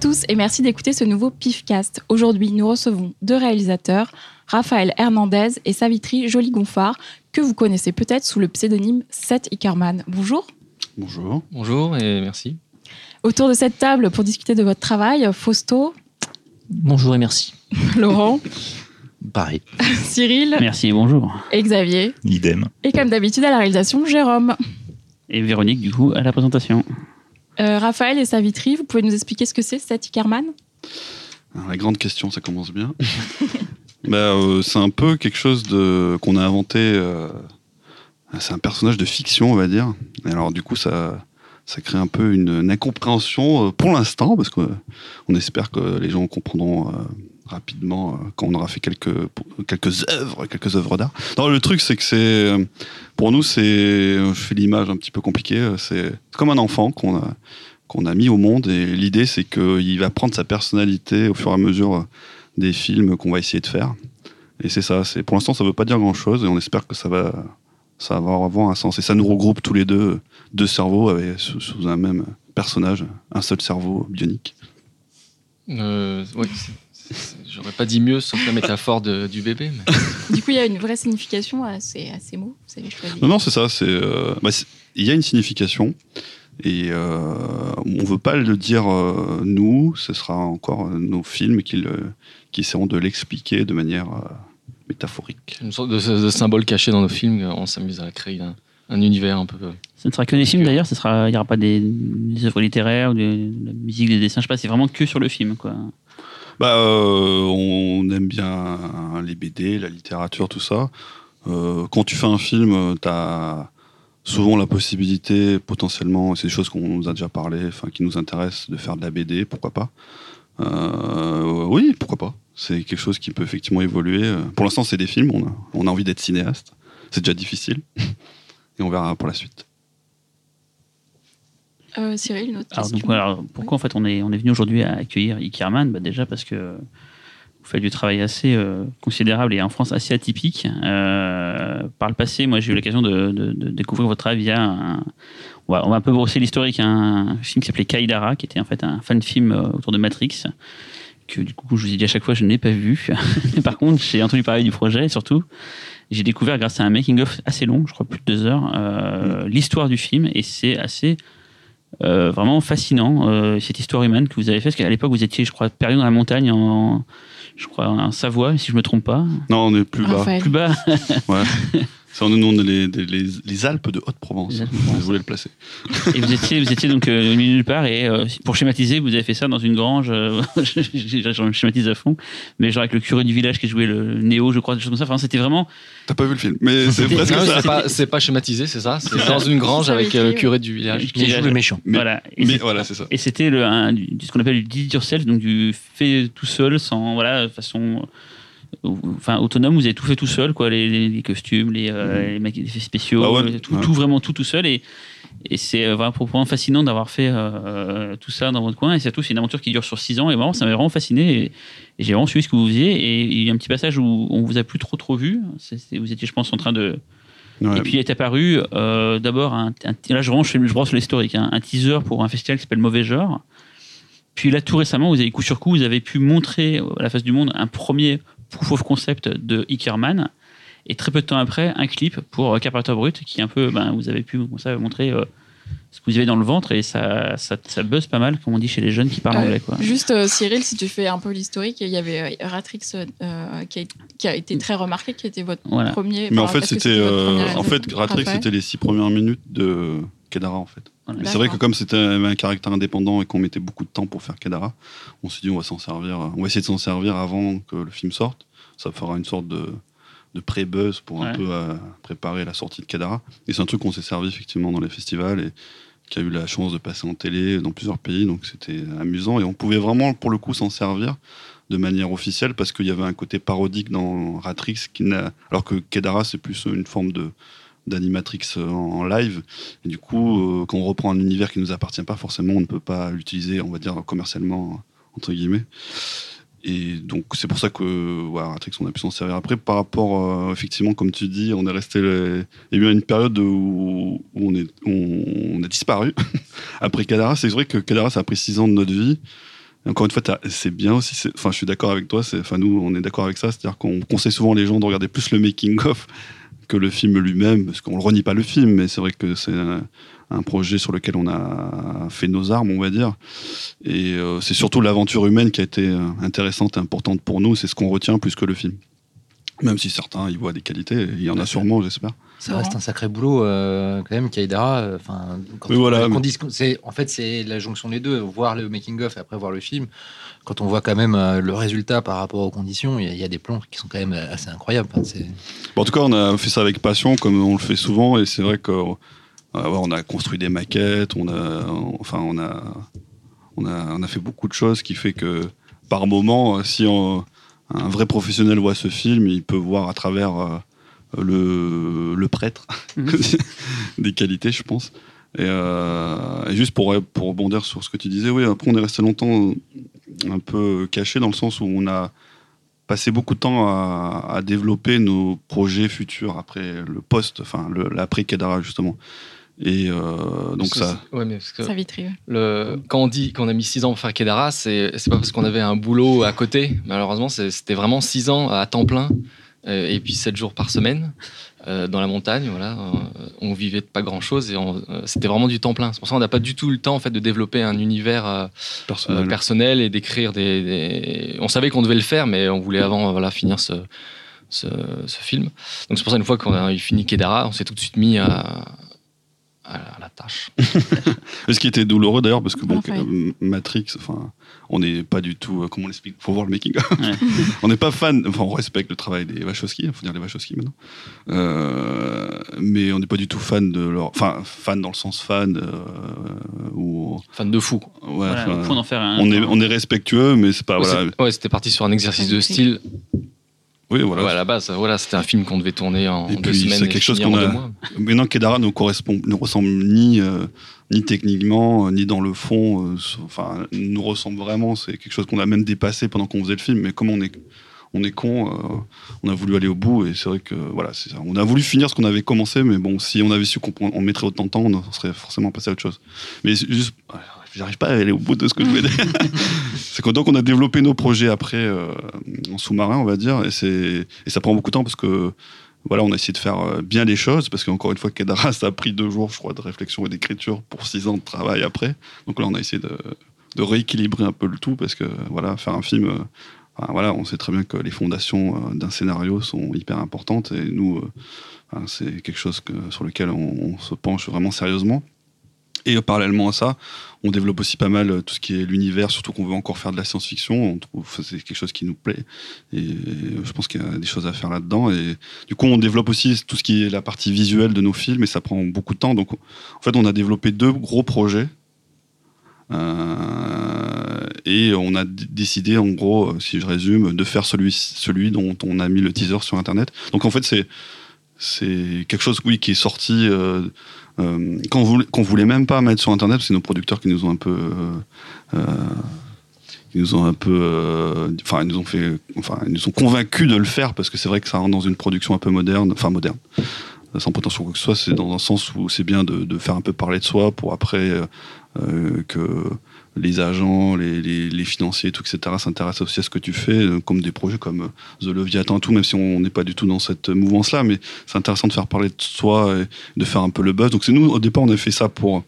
Bonjour à tous et merci d'écouter ce nouveau PIFcast. Aujourd'hui, nous recevons deux réalisateurs, Raphaël Hernandez et Savitri Joly-Gonfard, que vous connaissez peut-être sous le pseudonyme Seth Ickerman. Bonjour. Bonjour. Bonjour et merci. Autour de cette table pour discuter de votre travail, Fausto. Bonjour et merci. Laurent. Pareil. Cyril. Merci et bonjour. Et Xavier. Idem. Et comme d'habitude à la réalisation, Jérôme. Et Véronique, du coup, à la présentation. Euh, Raphaël et Savitri, vous pouvez nous expliquer ce que c'est, Seth Ickerman La grande question, ça commence bien. bah, euh, c'est un peu quelque chose qu'on a inventé. Euh, c'est un personnage de fiction, on va dire. Et alors, du coup, ça, ça crée un peu une incompréhension pour l'instant, parce qu'on espère que les gens comprendront rapidement euh, quand on aura fait quelques quelques œuvres, quelques œuvres d'art. Non, le truc c'est que c'est pour nous c'est je fais l'image un petit peu compliquée, euh, c'est comme un enfant qu'on a qu'on a mis au monde et l'idée c'est qu'il va prendre sa personnalité au fur et à mesure euh, des films qu'on va essayer de faire. Et c'est ça, c'est pour l'instant ça veut pas dire grand-chose et on espère que ça va ça va avoir un sens et ça nous regroupe tous les deux deux cerveaux sous, un même personnage, un seul cerveau bionique. Euh, oui, J'aurais pas dit mieux sans la métaphore de, du bébé. Mais... Du coup, il y a une vraie signification à ces, à ces mots vous avez choisi. Non, non, c'est ça. C'est, euh, bah, il y a une signification. Et euh, on veut pas le dire euh, nous, ce sera encore nos films qui, le, qui essaieront de l'expliquer de manière euh, métaphorique. Une sorte de, de, symbole caché dans nos films, on s'amuse à créer un, un, univers un peu. Ce ne sera que des films d'ailleurs, il n'y aura pas des, des œuvres littéraires ou de la musique, des dessins, je sais pas, c'est vraiment que sur le film. quoi. Bah, euh, on aime bien les BD, la littérature, tout ça. Euh, quand tu fais un film, tu as souvent la possibilité, potentiellement, c'est des choses qu'on nous a déjà parlé, enfin, qui nous intéressent, de faire de la BD, pourquoi pas. Euh, oui, pourquoi pas. C'est quelque chose qui peut effectivement évoluer. Pour l'instant, c'est des films, on on a envie d'être cinéaste. C'est déjà difficile. Et on verra pour la suite. Euh, Cyril, une autre alors, question. donc, alors, pourquoi en fait on est, on est venu aujourd'hui à accueillir Ickerman bah, Déjà parce que vous faites du travail assez euh, considérable et en France assez atypique. Euh, par le passé, moi j'ai eu l'occasion de, de, de, découvrir votre travail via un, on, va, on va un peu brosser l'historique, un film qui s'appelait Kaidara, qui était en fait un fan film autour de Matrix. Que du coup, je vous ai dit à chaque fois, je n'ai pas vu. par contre, j'ai entendu parler du projet et surtout, j'ai découvert grâce à un making-of assez long, je crois plus de deux heures, euh, l'histoire du film et c'est assez euh, vraiment fascinant euh, cette histoire humaine que vous avez fait parce qu'à l'époque vous étiez je crois perdu dans la montagne en je crois en Savoie si je me trompe pas. Non on est plus bas. Raphaël. plus bas. Ouais ça on est les, les, les, Alpes de Haute-Provence. Je voulais le placer. Et vous étiez vous étiez donc euh, nulle part et euh, pour schématiser vous avez fait ça dans une grange euh, je schématise à fond. Mais genre avec le curé du village qui jouait le néo je crois des choses comme ça. Enfin c'était vraiment t'as pas vu le film. Mais c'est presque non, ça. c'est pas, c'est pas schématisé c'est ça? C'est dans une grange avec le curé du village. Qui joue le méchant. Mais, voilà. et mais voilà c'est ça. et c'était ce qu'on appelle du did yourself donc du fait tout seul sans voilà façon enfin autonome vous avez tout fait tout seul quoi les, costumes les, euh, les effets spéciaux ah ouais, tout, ouais. tout, vraiment tout tout seul. Et et c'est vraiment proprement fascinant d'avoir fait euh, tout ça dans votre coin. Et surtout c'est une aventure qui dure sur 6 ans. Et vraiment ça m'a vraiment fasciné. Et, et j'ai vraiment suivi ce que vous faisiez. Et il y a un petit passage où on vous a plus trop trop vu. Vous étiez je pense en train de Ouais. Et puis il est apparu euh, d'abord, un, un, là je, range, je brosse l'historique, hein, un teaser pour un festival qui s'appelle Mauvais Genre. Puis là tout récemment, vous avez coup sur coup, vous avez pu montrer à la face du monde un premier proof of concept de Ickerman. Et très peu de temps après, un clip pour euh, Carpenter Brut qui un peu, ben, vous avez pu comme ça, montrer euh, ce que vous avez dans le ventre et ça, ça, ça buzz pas mal, comme on dit chez les jeunes qui parlent Euh, anglais. Quoi. Juste, euh, Cyril, si tu fais un peu l'historique, il y avait Ratrix euh, qui, a, qui, a, été très remarqué, qui était votre voilà. premier. Mais en fait, c'était euh, en fait Ratrix, c'était les six premières minutes de Kedara en fait. Voilà. Mais c'est vrai que comme c'était un caractère indépendant et qu'on mettait beaucoup de temps pour faire Kedara, on s'est dit on va s'en servir, on va essayer de s'en servir avant que le film sorte. Ça fera une sorte de, de pré-buzz pour un peu euh, préparer la sortie de Kedara. Et c'est un truc qu'on s'est servi effectivement dans les festivals et qui a eu la chance de passer en télé dans plusieurs pays, donc c'était amusant et on pouvait vraiment pour le coup s'en servir de manière officielle parce qu'il y avait un côté parodique dans Ratrix qui n'a alors que Kedara c'est plus une forme de d'animatrix en, en live et du coup euh, quand on reprend un univers qui nous appartient pas forcément on ne peut pas l'utiliser on va dire commercialement entre guillemets et donc c'est pour ça que voilà, Ratrix on a pu s'en servir après par rapport euh, effectivement comme tu dis on est resté le... il y a eu une période où, on, est, on, on a disparu après Kadara c'est vrai que Kadara ça a pris six ans de notre vie encore une fois, c'est bien aussi. Enfin, je suis d'accord avec toi. Enfin, nous, on est d'accord avec ça. C'est-à-dire qu'on conseille souvent les gens de regarder plus le making of que le film lui-même, parce qu'on ne renie pas le film, mais c'est vrai que c'est un, projet sur lequel on a fait nos armes, on va dire. Et euh, c'est surtout l'aventure humaine qui a été euh, intéressante et importante pour nous. C'est ce qu'on retient plus que le film. Même si certains y voient des qualités, il y en a sûrement, j'espère. Ça reste un sacré boulot euh, quand même, Kaidara. euh, Enfin, on- voilà, qu'on mais- c'est en fait c'est la jonction des deux, voir le making of et après voir le film. Quand on voit quand même euh, le résultat par rapport aux conditions, il y, a- il y a des plans qui sont quand même assez incroyables. Enfin, c'est- Bon, en tout cas, on a fait ça avec passion, comme on le fait souvent, et c'est vrai que euh, ouais, on a construit des maquettes, on a, enfin, on a, on a, on a fait beaucoup de choses, qui fait que par moment, euh, si on- un vrai professionnel voit ce film, il peut voir à travers euh, le, le prêtre Mhm. des qualités, je pense. Et, euh, et juste pour, pour rebondir sur ce que tu disais, oui, après on est resté longtemps un peu caché dans le sens où on a passé beaucoup de temps à, à développer nos projets futurs après le post, enfin l'après Kedara justement. Et euh, donc ça, Ouais, mais parce que Savitri. ouais. le, quand on dit qu'on a mis 6 ans pour faire Kedara, c'est c'est pas parce qu'on avait un boulot à côté. Malheureusement, c'était vraiment 6 ans à temps plein euh, et puis 7 jours par semaine euh, dans la montagne. Voilà, Euh, on vivait de pas grand chose et euh, c'était vraiment du temps plein. C'est pour ça qu'on n'a pas du tout le temps en fait de développer un univers euh, personnel. euh, personnel et d'écrire des, des- On savait qu'on devait le faire, mais on voulait avant voilà, finir ce, ce, ce film. Donc c'est pour ça une fois qu'on a fini Kedara, on s'est tout de suite mis à, à la tâche. Ce qui était douloureux d'ailleurs, parce que bon, Enfin. euh, Matrix, enfin, on n'est pas du tout, euh, comment on l'explique, faut voir le making. Ouais. on n'est pas fan, enfin, on respecte le travail des Wachowski, il faut dire les Wachowski maintenant, Euh, mais on n'est pas du tout fan de leur, enfin, fan dans le sens fan, euh, ou Fan de fou. ouais, Voilà, faire un. on est, on est respectueux, mais c'est pas Ouais, voilà. c'est- ouais, c'était parti sur un exercice de style. Oui, voilà. Ouais, à la base, voilà, c'était un film qu'on devait tourner en Et deux puis, semaines. c'est quelque chose qu'on a-. Maintenant, Kedara ne correspond, ne ressemble ni, euh, ni techniquement, euh, ni dans le fond. euh, Enfin, nous ressemble vraiment. C'est quelque chose qu'on a même dépassé pendant qu'on faisait le film. Mais comme on est, on est con, euh, on a voulu aller au bout. Et c'est vrai que voilà, c'est ça. On a voulu finir ce qu'on avait commencé. Mais bon, si on avait su qu'on on mettrait autant de temps, on serait forcément passé à autre chose. Mais juste, j'arrive pas à aller au bout de ce que je voulais dire. c'est que donc on a développé nos projets après euh, en sous-marin, on va dire. Et, c'est, et ça prend beaucoup de temps parce que voilà, on a essayé de faire euh, bien les choses, parce qu'encore une fois, Kedara, ça a pris deux jours, je crois, de réflexion et d'écriture pour six ans de travail après. Donc là, on a essayé de, de rééquilibrer un peu le tout, parce que voilà, faire un film, euh, enfin, voilà, on sait très bien que les fondations d'un scénario sont hyper importantes, et nous, euh, c'est quelque chose que, sur lequel on, on se penche vraiment sérieusement. Et euh, parallèlement à ça, on développe aussi pas mal euh, tout ce qui est l'univers, surtout qu'on veut encore faire de la science-fiction. C'est quelque chose qui nous plaît. Et euh, je pense qu'il y a des choses à faire là-dedans. Et du coup, on développe aussi tout ce qui est la partie visuelle de nos films, et ça prend beaucoup de temps. Donc, en fait, on a développé deux gros projets. Et on a décidé, en gros, si je résume, de faire celui, celui dont on a mis le teaser sur Internet. Donc, en fait, c'est c'est quelque chose, oui, qui est sorti euh, euh, qu'on voulait, voulait même pas mettre sur Internet. C'est nos producteurs qui nous ont un peu euh, ils nous ont un peu, enfin, ils nous ont fait, enfin, nous convaincus de le faire parce que c'est vrai que ça rentre dans une production un peu moderne, enfin moderne, sans prétention quoi que ce soit. C'est dans un sens où c'est bien de, de faire un peu parler de soi pour après que les agents, les, les, les financiers, tout, etc., s'intéressent aussi à ce que tu fais, euh, comme des projets comme euh, The Leviathan, tout, même si on n'est pas du tout dans cette mouvance-là, mais c'est intéressant de faire parler de soi et de faire un peu le buzz. Donc c'est nous, au départ, on a fait ça pour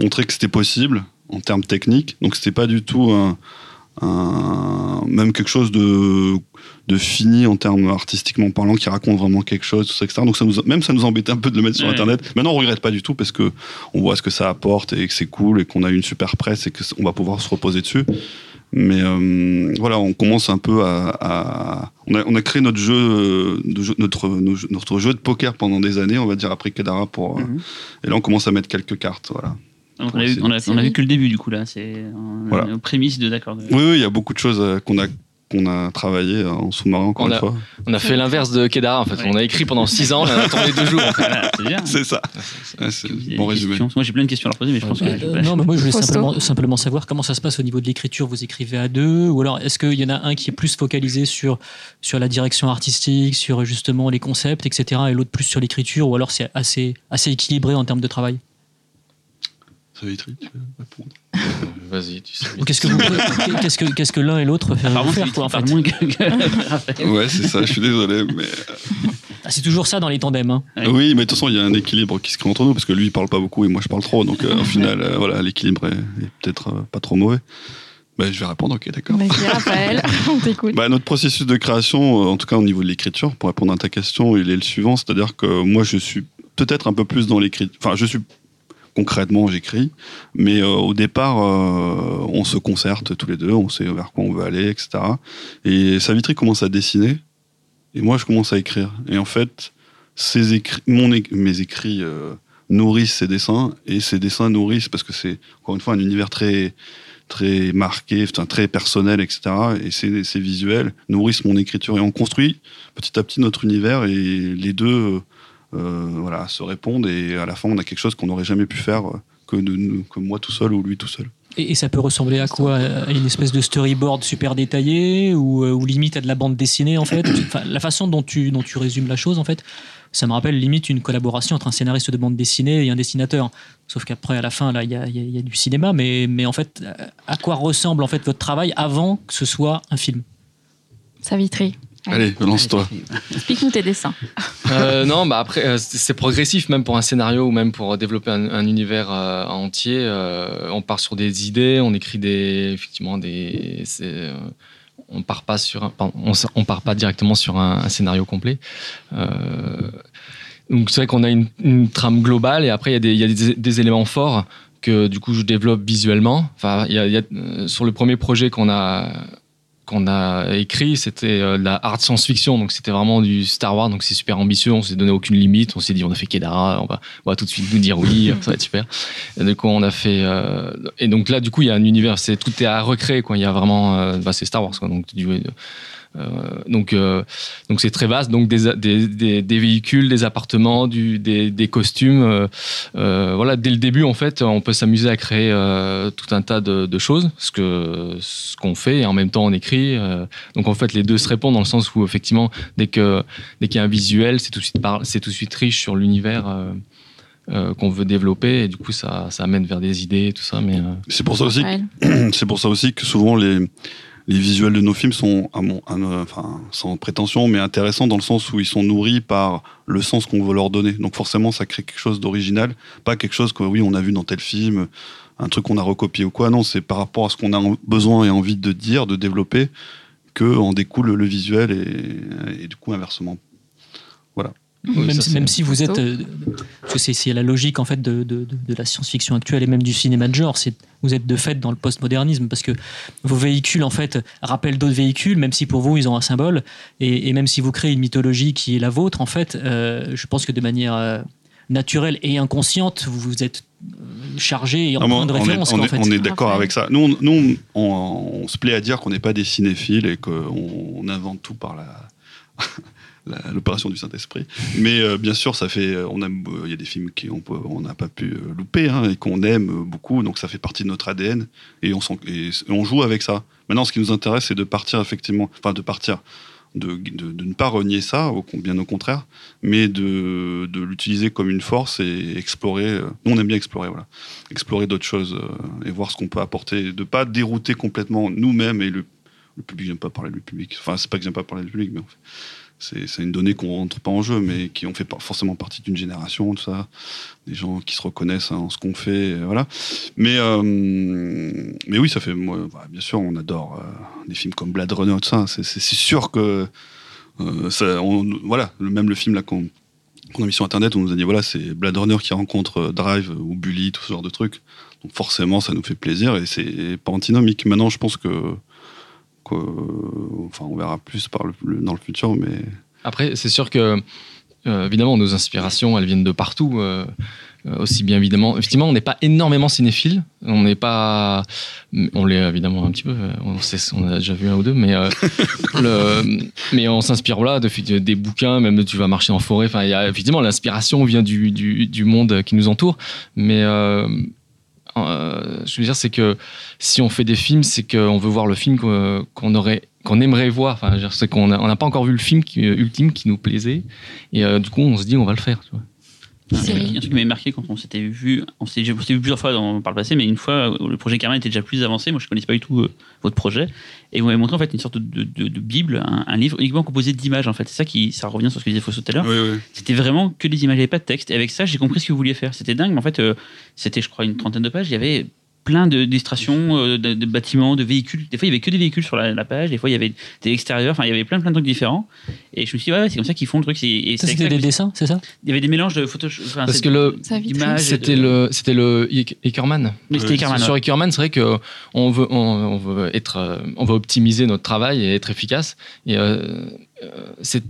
montrer que c'était possible en termes techniques. Donc c'était pas du tout un, un- même quelque chose de, de fini en termes artistiquement parlant qui raconte vraiment quelque chose, tout ça, etc. Donc ça nous, même ça nous embêtait un peu de le mettre sur Ouais. Internet. Maintenant, on regrette pas du tout parce que on voit ce que ça apporte et que c'est cool et qu'on a eu une super presse et qu'on va pouvoir se reposer dessus. Mais euh, voilà, on commence un peu à, à- on, a, on a créé notre jeu, euh, de jeu- notre, notre jeu de poker pendant des années, on va dire après Kedara pour. Mhm. Et là, on commence à mettre quelques cartes. Voilà. Donc, on, a, vu- on, a, on a vu que le début du coup là, c'est Voilà. aux prémices de d'accord. de- Oui, oui, il y a beaucoup de choses euh, qu'on a qu'on a travaillé euh, en sous-marin encore On une a- fois. On a fait l'inverse de Kedara, en fait. Ouais. On a écrit pendant 6 ans, on a tourné deux jours. en fait. Voilà, c'est bien. C'est ça. Ouais, c'est que bon résumé. questions Moi j'ai plein de questions à leur poser, mais je pense que Ouais. je Euh, vais- non, mais moi je voulais simplement, simplement savoir comment ça se passe au niveau de l'écriture. Vous écrivez à deux, ou alors est-ce qu'il y en a un qui est plus focalisé sur, sur la direction artistique, sur justement les concepts, etc., et l'autre plus sur l'écriture, ou alors c'est assez, assez équilibré en termes de travail? Savitri, tu veux répondre Vas-y, tu sais. Qu'est-ce que, qu'est-ce que, qu'est-ce que l'un et l'autre Par faire, il quoi, en fait moins que, que Raphaël. Ouais, c'est ça, je suis désolé. Mais... Ah, C'est toujours ça dans les tandems. Hein. Oui, mais de toute façon, il y a un équilibre qui se crée entre nous, parce que lui, il parle pas beaucoup et moi, je parle trop. Donc, euh, au final, euh, voilà, l'équilibre est, est peut-être euh, pas trop mauvais. Bah, je vais répondre, ok, d'accord. Vas-y, Raphaël, on t'écoute. Bah, notre processus de création, euh, en tout cas au niveau de l'écriture, pour répondre à ta question, il est le suivant, c'est-à-dire que moi je suis peut-être un peu plus dans l'écriture, enfin je suis concrètement j'écris, mais euh, au départ euh, on se concerte tous les deux, on sait vers quoi on veut aller, etc. Et Savitri commence à dessiner, et moi je commence à écrire. Et en fait, ses écrits, mes écrits euh, nourrissent ses dessins, et ses dessins nourrissent, parce que c'est encore une fois un univers très très marqué, très personnel, etc. Et ces, ces visuels nourrissent mon écriture et on construit petit à petit notre univers et les deux voilà, se répondent et à la fin on a quelque chose qu'on n'aurait jamais pu faire euh, que, de, nous- que moi tout seul ou lui tout seul. Et, et ça peut ressembler à quoi? À une espèce de storyboard super détaillé ou, euh, ou limite à de la bande dessinée en fait? Enfin, La façon dont tu, dont tu résumes la chose en fait, ça me rappelle limite une collaboration entre un scénariste de bande dessinée et un dessinateur. Sauf qu'après, à la fin, là, il y a, il y a- y a du cinéma, mais, mais en fait, à quoi ressemble en fait votre travail avant que ce soit un film? Savitri, Allez, lance-toi. explique-nous tes dessins. Euh, non, bah après, euh, c'est progressif, même pour un scénario ou même pour développer un, un univers euh, entier. euh, on part sur des idées, on écrit des, effectivement des. euh, on part pas sur, un, pardon, on, part pas directement sur un, un scénario complet. Euh, donc c'est vrai qu'on a une, une trame globale et après il y a des, il y a des, des éléments forts que du coup je développe visuellement. Enfin, il y a, il y a, euh, sur le premier projet qu'on a qu'on a écrit, c'était euh, de la hard science-fiction, donc c'était vraiment du Star Wars, donc c'est super ambitieux, on s'est donné aucune limite, on s'est dit on a fait Kedara, on va, tout de suite nous dire oui, ça va être super. Et du coup on a fait, euh, et donc là du coup il y a un univers, c'est tout est à recréer quoi, il y a vraiment, euh, bah, c'est Star Wars quoi, donc du, donc euh, donc c'est très vaste, donc des, des, des, des véhicules, des appartements, du, des, des costumes, euh, euh, voilà dès le début en fait on peut s'amuser à créer euh, tout un tas de, de choses, ce que ce qu'on fait et en même temps on écrit. euh, donc en fait les deux se répondent dans le sens où effectivement dès que dès qu'il y a un visuel c'est tout de suite c'est tout de suite riche sur l'univers. euh, euh, qu'on veut développer et du coup ça, ça amène vers des idées et tout ça mais euh, C'est pour ça aussi. C'est pour ça aussi que souvent les, les visuels de nos films sont, sans prétention, mais intéressants dans le sens où ils sont nourris par le sens qu'on veut leur donner. Donc forcément, ça crée quelque chose d'original, pas quelque chose que oui, on a vu dans tel film, un truc qu'on a recopié ou quoi. Non, c'est par rapport à ce qu'on a besoin et envie de dire, de développer, que en découle le visuel et, du coup inversement. Oui, même, ça, si- c'est même si vous êtes, euh, parce que c'est la logique en fait de, de, de- de la science-fiction actuelle et même du cinéma de genre, c'est vous êtes de fait dans le postmodernisme parce que vos véhicules en fait rappellent d'autres véhicules, même si pour vous ils ont un symbole et, et même si vous créez une mythologie qui est la vôtre en fait, euh, je pense que de manière euh, naturelle et inconsciente vous vous êtes euh, chargé et en point de on est, référence on est- en fait. on est d'accord avec ça. Nous, on, nous, on, on se plaît à dire qu'on n'est pas des cinéphiles et qu'on on invente tout par la- l'opération du Saint-Esprit. Mais euh, bien sûr, ça fait, on aime, euh, il y a des films qui on n'a pas pu euh, louper hein, et qu'on aime euh, beaucoup, donc ça fait partie de notre ADN et on, et on joue avec ça. Maintenant, ce qui nous intéresse, c'est de partir effectivement, enfin de partir. De, de- ne pas renier ça, au- bien au contraire, mais de, de l'utiliser comme une force et explorer. euh, Nous, on aime bien explorer, voilà explorer d'autres choses euh, et voir ce qu'on peut apporter, de pas dérouter complètement nous-mêmes et le, le public. J'aime pas parler du public. Enfin, c'est pas que j'aime pas parler du public, mais en fait, c'est, une donnée qu'on rentre pas en jeu, mais qui ont fait forcément partie d'une génération, tout ça, des gens qui se reconnaissent en ce qu'on fait, voilà. Mais euh, mais oui, ça fait. Bah, bien sûr, on adore euh, des films comme Blade Runner, tout ça. C'est, sûr que euh, voilà, même le film là qu'on a mis sur internet, on nous a dit voilà, c'est Blade Runner qui rencontre Drive ou Bully, tout ce genre de trucs. Donc forcément, ça nous fait plaisir et c'est pas antinomique. Maintenant, je pense que, que- enfin, on verra plus par le, le- dans le futur, mais Après, c'est sûr que, euh, évidemment, nos inspirations, elles viennent de partout. euh, euh, aussi bien évidemment, effectivement, on n'est pas énormément cinéphile. On n'est pas, on l'est évidemment un petit peu. On, sait, on a déjà vu un ou deux, mais euh, le- mais on s'inspire voilà de, de- des bouquins, même tu vas marcher en forêt. Enfin, il y a effectivement l'inspiration vient du, du, du monde qui nous entoure, mais euh, euh, je veux dire, c'est que si on fait des films, c'est qu'on veut voir le film qu'on aurait, qu'on aimerait voir. Enfin, c'est qu'on n'a pas encore vu le film qui, ultime qui nous plaisait, et euh, du coup, on se dit, on va le faire. Cyril. Il y a un truc qui m'avait marqué quand on s'était vu, on s'était vu plusieurs fois dans, par le passé, mais une fois, euh, le projet Carmen était déjà plus avancé. Moi, je ne connaissais pas du tout euh, votre projet. Et vous m'avez montré en fait une sorte de, de- de bible, un, un livre uniquement composé d'images. En fait, c'est ça qui, ça revient sur ce que disait Fosso tout à l'heure. Oui, oui. C'était vraiment que des images, il n'y avait pas de texte. Et avec ça, j'ai compris ce que vous vouliez faire. C'était dingue, mais en fait, euh, c'était, je crois, une trentaine de pages. Il y avait plein de d'illustrations euh, de, de bâtiments, de véhicules. Des fois, il y avait que des véhicules sur la, la page. Des fois, il y avait des extérieurs. Enfin, il y avait plein, plein de trucs différents. Et je me suis dit, ouais, ouais, c'est comme ça qu'ils font le truc. C'est- Et Ça, c'était des dessins, c'est ça? Il y avait des mélanges de photos. enfin, Parce que le- et C'était de- le, c'était le. Oui, c'était Ouais, Ickerman, Sur ouais. Ickerman, c'est vrai que on veut, on, on veut être, euh, on veut optimiser notre travail et être efficace. Et euh, euh,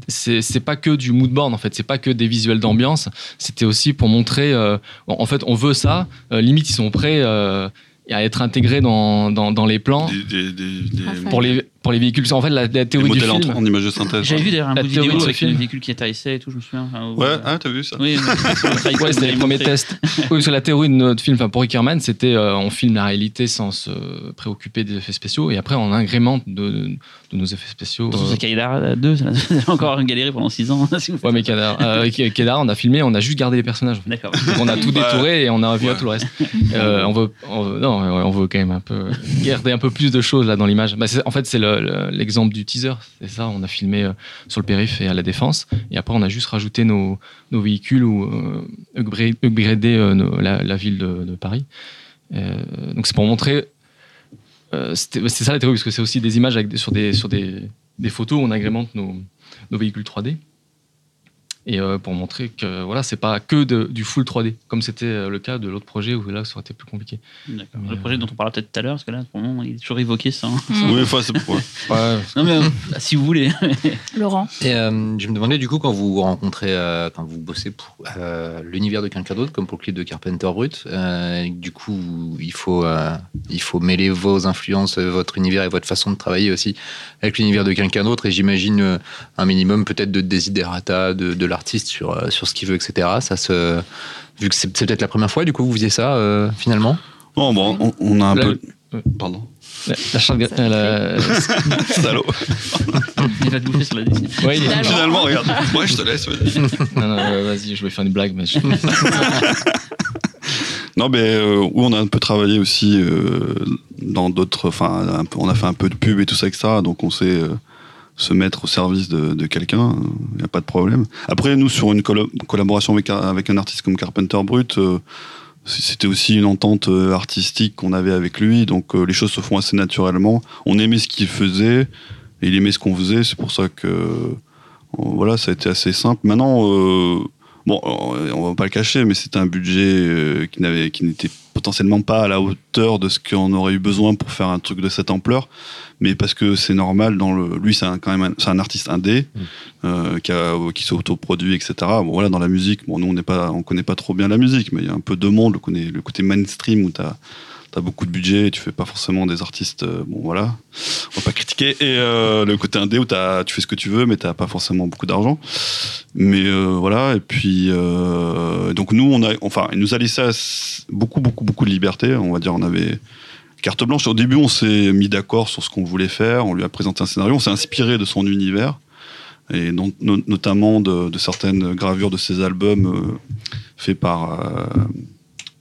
c'est- c'est pas que du mood board en fait, c'est pas que des visuels d'ambiance. C'était aussi pour montrer, euh, en fait, on veut ça. euh, limite, ils sont prêts euh, à être intégrés dans, dans, dans les plans Des, des, des, des- Raphaël. pour les pour les véhicules. En fait, la, théorie du modèles en, film. en image de synthèse. J'avais vu d'ailleurs un La bout de vidéo avec film. des véhicules qui atterrissaient et tout, je me souviens. Enfin, où- Ouais, ah, t'as vu ça Oui, le Ouais, c'était les premiers tests. Oui, parce que la théorie de notre film, enfin pour Ickerman, c'était euh, on filme la réalité sans se préoccuper des effets spéciaux et après on agrémente de, de nos effets spéciaux. Attention, euh, c'est Kaïdar 2, ça a encore galéré pendant 6 ans. si vous faites Ouais, mais ça. Kedar, euh, Kedar, on a filmé, on a juste gardé les personnages. D'accord. Donc, on a tout détouré et on a vu ouais. tout le reste. Euh, on veut, on veut- non, ouais, on veut quand même un peu garder un peu plus de choses là dans l'image. Bah, en fait, c'est le- le- l'exemple du teaser. C'est ça, on a filmé euh, sur le périph et à la défense, et après on a juste rajouté nos, nos véhicules ou euh, upgra- upgradé euh, la, ville de, Paris. Donc c'est pour montrer. c'est ça la théorie, parce que c'est aussi des images sur, des, sur des, des photos où on agrémente nos, nos véhicules 3D. Et euh, pour montrer que voilà, c'est pas que de- du full 3D, comme c'était euh, le cas de l'autre projet où là ça aurait été plus compliqué. Mais, Le projet dont on parlera peut-être tout à l'heure, parce que là, pour le moment, il est toujours évoqué sans. Mm. Oui, enfin, c'est ouais. Ouais, Non, mais euh, si vous voulez. Laurent. Et euh, je me demandais du coup quand vous rencontrez, euh, quand vous bossez pour euh, l'univers de quelqu'un d'autre, comme pour le clip de Carpenter Brut, euh, du coup il faut euh, il faut mêler vos influences, euh, votre univers et votre façon de travailler aussi avec l'univers de quelqu'un d'autre. Et j'imagine euh, un minimum peut-être de desiderata de, de l'artiste sur euh, sur ce qu'il veut, etc. Ça se vu que c'est c'est peut-être la première fois du coup vous faisiez ça euh, finalement? Bon, bon, on, on a un La- peu. ouais. Pardon. la, la euh, la- Salaud. Il va te bouffer sur la dessinée. ouais, Finalement. Finalement, regarde. Moi, je te laisse. vas-y. non, non, euh, vas-y, je voulais faire une blague, mais je- Non, mais euh, où on a un peu travaillé aussi euh, dans d'autres. Enfin, on a fait un peu de pub et tout ça, etc. Donc, on sait euh, se mettre au service de, quelqu'un. Il n'y a pas de problème. Après, nous, sur une collaboration avec, un- artiste comme Carpenter Brut, euh, c'était aussi une entente euh, artistique qu'on avait avec lui. Donc, euh, les choses se font assez naturellement. On aimait ce qu'il faisait et il aimait ce qu'on faisait. C'est pour ça que. euh, voilà, ça a été assez simple. Maintenant. euh, Bon, euh, on va pas le cacher, mais c'était un budget euh, qui n'avait, qui n'était potentiellement pas à la hauteur de ce qu'on aurait eu besoin pour faire un truc de cette ampleur. Mais parce que c'est normal, dans le, lui, c'est un, quand même, un, c'est un artiste indé euh, qui, a, qui s'autoproduit, etc. Bon, voilà, dans la musique, bon, nous, on n'est pas, on connaît pas trop bien la musique, mais il y a un peu de monde, le, le côté mainstream où t'as as beaucoup de budget, et tu fais pas forcément des artistes, euh, bon voilà, on va pas critiquer. Et euh, le côté indé où t'as- tu fais ce que tu veux, mais t'as pas forcément beaucoup d'argent. Mais euh, voilà, et puis donc nous, on a, enfin, il nous a laissé beaucoup, beaucoup, beaucoup de liberté. On va dire, on avait carte blanche. Au début, on s'est mis d'accord sur ce qu'on voulait faire. On lui a présenté un scénario. On s'est inspiré de son univers et notamment de, de certaines gravures de ses albums euh, faits par.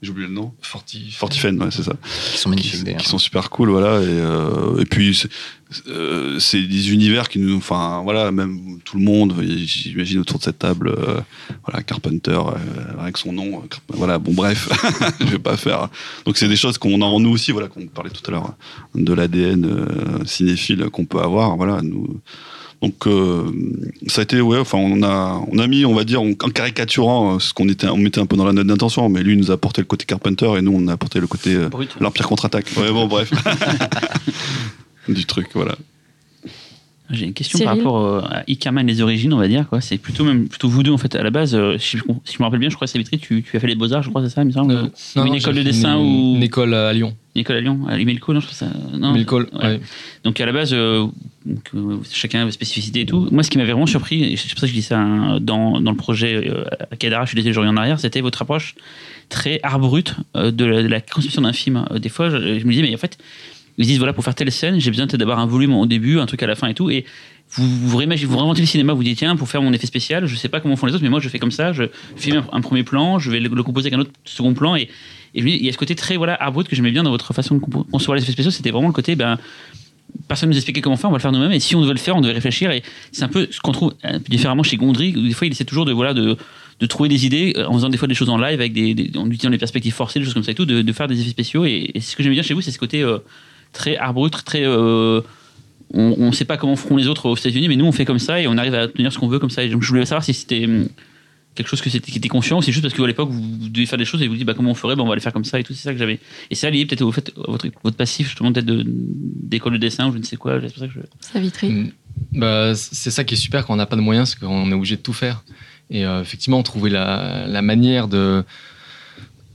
J'ai oublié le nom. Forti- Fortifen, ouais, c'est ça Qui sont magnifiques qui, d'ailleurs. qui sont super cool voilà et, euh, et puis c'est- euh, c'est des univers qui nous enfin voilà même tout le monde j'imagine autour de cette table euh, voilà Carpenter euh, avec son nom euh, voilà bon bref je vais pas faire donc c'est des choses qu'on a en nous aussi voilà qu'on parlait tout à l'heure de l'ADN euh, cinéphile qu'on peut avoir voilà nous donc euh, ça a été ouais enfin on a on a mis on va dire en en caricaturant euh, ce qu'on était on mettait un peu dans la note d'intention mais lui il nous a apporté le côté Carpenter et nous on a apporté le côté euh. L'Empire contre-attaque. Ouais, bon, bref. du truc, voilà. J'ai une question Cyril par rapport euh, à Ickerman, les origines, on va dire. quoi. C'est plutôt même plutôt vous deux, en fait. À la base, si, je, si je me rappelle bien, je crois que Savitri, tu, tu as fait les Beaux-Arts, je crois, c'est ça, il me semble Euh, non, Une non, école de dessin une, ou- une école à Lyon. À Lyon à Imelco, non, je crois ça. Non, ouais. ouais. Donc à la base, euh, euh, chacun a ses spécificités et tout. Moi, ce qui m'avait vraiment surpris, et c'est pour ça que je dis ça hein, dans, dans le projet euh, à Cadara, je suis désolé, je reviens en arrière, c'était votre approche très art brut euh, de, la, de la conception d'un film. Euh, des fois, je, je me disais, mais en fait, ils disent voilà, pour faire telle scène, j'ai besoin peut-être d'avoir un volume au début, un truc à la fin et tout. Et vous, vous, réimagine- vous réinventez le cinéma, vous dites tiens, pour faire mon effet spécial, je sais pas comment font les autres, mais moi je fais comme ça, je filme un, premier plan, je vais le, composer avec un autre second plan, et, et il y a ce côté très voilà, art brut que j'aimais bien dans votre façon de concevoir les effets spéciaux, c'était vraiment le côté, ben, personne ne nous expliquait comment faire, on va le faire nous-mêmes, et si on devait le faire, on devait réfléchir, et c'est un peu ce qu'on trouve peu différemment chez Gondry, où des fois il essaie toujours de, voilà, de, trouver des idées, euh, en faisant des fois des choses en live, avec des, en utilisant des perspectives forcées, des choses comme ça et tout, de, faire des effets spéciaux, et, ce que j'aime bien chez vous, c'est ce côté euh, très art brut, très... euh, on ne sait pas comment feront les autres aux États-Unis, mais nous on fait comme ça et on arrive à obtenir ce qu'on veut comme ça. Et donc je voulais savoir si c'était hum, quelque chose que c'était, qui était conscient ou c'est juste parce qu'à l'époque vous, vous deviez faire des choses et vous dites bah, comment on ferait, bah, on va les faire comme ça et tout. C'est ça que j'avais. Et c'est ça lié peut-être au fait, à votre, votre passif justement peut-être de, d'école de dessin ou je ne sais quoi. C'est pour ça que je... Savitri. Mm. Bah, c'est ça qui est super quand on n'a pas de moyens, c'est qu'on est obligé de tout faire. Et euh, effectivement, trouver la, la manière de,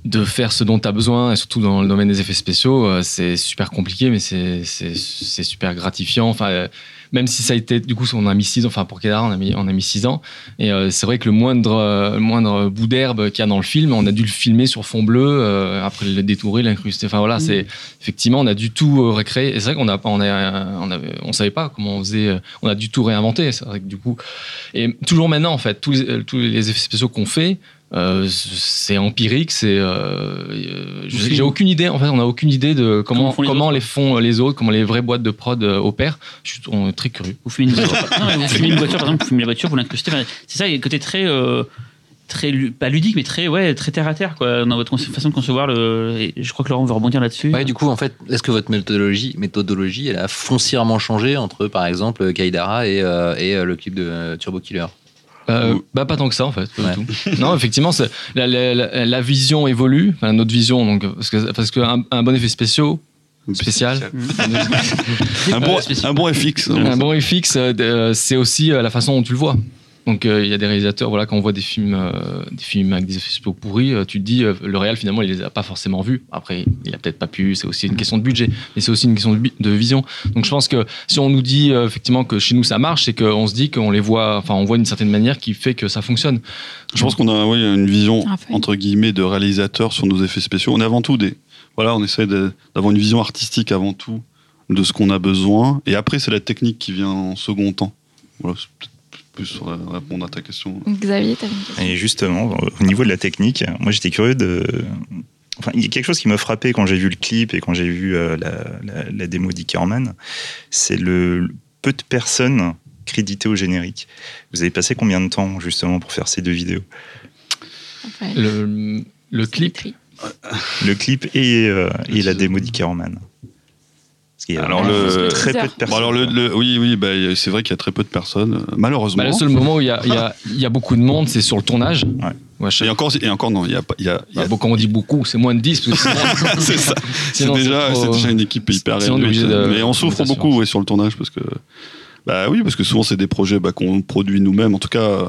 de faire ce dont tu as besoin, et surtout dans le domaine des effets spéciaux, euh, c'est super compliqué, mais c'est super gratifiant. Enfin, euh, même si ça a été, du coup, on a mis 6 ans, enfin pour Kedara, on a mis, on a mis 6 ans. Et euh, c'est vrai que le moindre, le moindre bout d'herbe qu'il y a dans le film, on a dû le filmer sur fond bleu, après le détourer, l'incruster. Enfin voilà, c'est effectivement, on a du tout recréé. Et c'est vrai qu'on a, on a, on avait, on savait pas comment on faisait. On a du tout réinventé. C'est vrai que du coup, et toujours maintenant en fait, tous les, tous les effets spéciaux qu'on fait. Euh, c'est empirique, c'est. euh, euh. J'ai aucune idée. En fait, on n'a aucune idée de comment Comment font les comment autres. les font les autres, comment les vraies boîtes de prod euh, opèrent. Je suis on est très curieux. Vous filmez une voiture, non, mais vous filmez une voiture par exemple, vous filmez la voiture, vous l'incrustez. C'est ça, il y a le côté très. euh, Très, pas ludique, mais très, ouais, très terre à terre, quoi, dans votre façon de concevoir le. et je crois que Laurent veut rebondir là-dessus. Ouais, du coup, en fait, est-ce que votre méthodologie, méthodologie, elle a foncièrement changé entre, par exemple, Kaidara et, euh, et euh, le clip de euh, Turbo Killer? Euh, bah pas tant que ça en fait. pas du Ouais. tout. non, effectivement, c'est- la, la- la- la vision évolue, enfin, notre vision donc parce que parce qu'un un bon effet spécial, spécial, Un bon, un bon FX. un bon FX, euh, euh, c'est aussi euh, la façon dont tu le vois. Donc euh, il y a des réalisateurs, voilà, quand on voit des films, euh, des films avec des effets spéciaux pourris, euh, tu te dis euh, le réel finalement il les a pas forcément vus. Après il a peut-être pas pu, c'est aussi une question de budget, mais c'est aussi une question de, vision. Donc je pense que si on nous dit euh, effectivement que chez nous ça marche, c'est qu'on se dit qu'on les voit, enfin on voit d'une certaine manière qui fait que ça fonctionne. Je pense qu'on a oui, une vision Raphaël. entre guillemets de réalisateur sur nos effets spéciaux. On est avant tout des voilà, on essaie d'avoir une vision artistique avant tout de ce qu'on a besoin, et après c'est la technique qui vient en second temps. Voilà, c'est peut-être plus sur la- répondre à ta question. Xavier, t'avais une question? Et justement, au niveau de la technique, moi j'étais curieux de. Enfin, il y a quelque chose qui m'a frappé quand j'ai vu le clip et quand j'ai vu euh, la, la- la démo d'Ickerman, c'est le, le peu de personnes créditées au générique. Vous avez passé combien de temps justement pour faire ces deux vidéos? Le, le clip. Le clip et, euh, et la démo d'Ickerman. A Alors, le- très peu de personnes. Bon, alors le, le- oui, oui, bah, c'est vrai qu'il y a très peu de personnes, euh, malheureusement. bah, le seul moment où il y a, il y a- il y a beaucoup de monde, c'est sur le tournage. Ouais. Ouais, et encore, et encore non, il y a y a, a- Bah, bon, quand on dit beaucoup, c'est moins de 10. parce que sinon- c'est ça. C'est sinon, déjà, trop- c'est déjà une équipe hyper on réduite. de- Mais on souffre beaucoup ouais, sur le tournage parce que, bah oui, parce que souvent c'est des projets bah, qu'on produit nous-mêmes. En tout cas, euh,